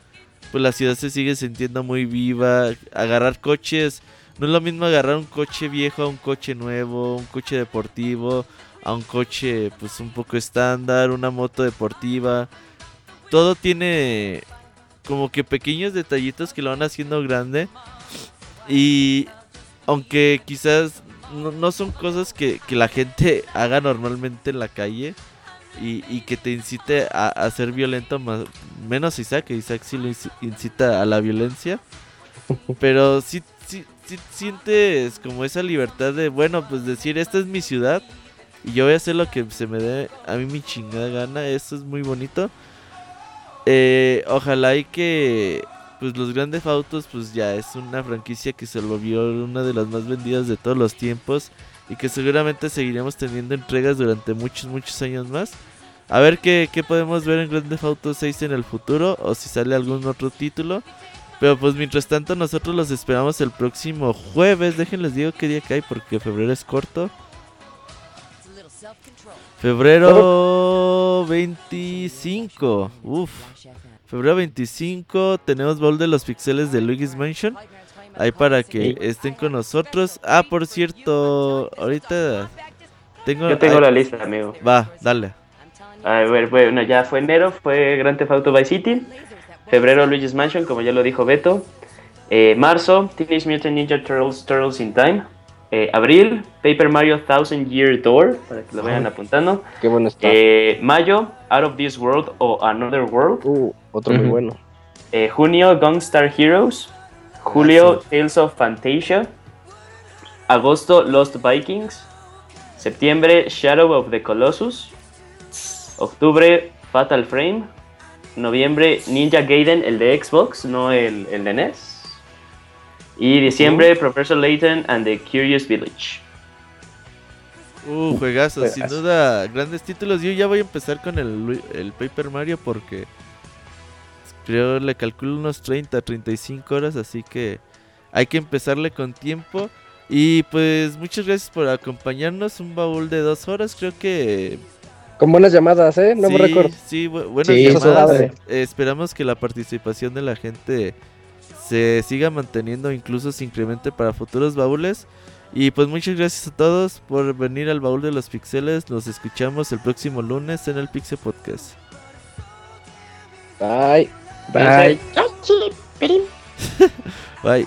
pues la ciudad se sigue sintiendo muy viva. Agarrar coches, no es lo mismo agarrar un coche viejo a un coche nuevo, un coche deportivo, a un coche pues un poco estándar, una moto deportiva. Todo tiene como que pequeños detallitos que lo van haciendo grande. Y aunque quizás no, no son cosas que, que la gente haga normalmente en la calle y, y que te incite a, a ser violento, más, menos Isaac, que Isaac sí lo inci- incita a la violencia. Pero sí, sí, sí sientes como esa libertad de, bueno, pues decir, esta es mi ciudad y yo voy a hacer lo que se me dé a mí mi chingada gana. Eso es muy bonito. Eh, ojalá y que pues los grandes autos pues ya es una franquicia que se volvió una de las más vendidas de todos los tiempos y que seguramente seguiremos teniendo entregas durante muchos muchos años más. A ver qué, qué podemos ver en Grand Theft Auto 6 en el futuro o si sale algún otro título. Pero pues mientras tanto nosotros los esperamos el próximo jueves. Déjenles digo qué día cae porque febrero es corto. Febrero 25. Uf. Febrero 25 tenemos Ball de los Pixeles de Luigi's Mansion. Ahí para que estén con nosotros. Ah, por cierto, ahorita tengo... Yo tengo ahí- la lista, amigo. Va, dale. A ver, bueno, ya fue enero, fue Grand Theft Auto Vice City. Febrero, Luigi's Mansion, como ya lo dijo Beto. Eh, marzo, Teenage Mutant Ninja Turtles, Turtles in Time. Eh, abril, Paper Mario Thousand Year Door, para que lo vayan apuntando. Qué bueno está. Eh, mayo, Out of This World o Another World. Uh, otro muy bueno. Eh, junio, Gunstar Heroes. Julio, Tales of Fantasia. Agosto, Lost Vikings. Septiembre, Shadow of the Colossus. Octubre, Fatal Frame. Noviembre, Ninja Gaiden, el de Xbox, no el, el de NES. Y diciembre, Professor Layton and the Curious Village. Uh, juegazo, sin duda, grandes títulos. Yo ya voy a empezar con el, el Paper Mario porque creo le calculo unos 30, 35 horas, así que hay que empezarle con tiempo. Y pues muchas gracias por acompañarnos. Un baúl de dos horas, creo que Con buenas llamadas, ¿eh? No me recuerdo. Sí, bu- buenas Sí, eso es llamadas. Eh, esperamos que la participación de la gente se siga manteniendo, incluso se incremente para futuros baúles. Y pues muchas gracias a todos por venir al baúl de los pixeles. Nos escuchamos el próximo lunes en el Pixel Podcast. Bye. Bye. Bye. Baby,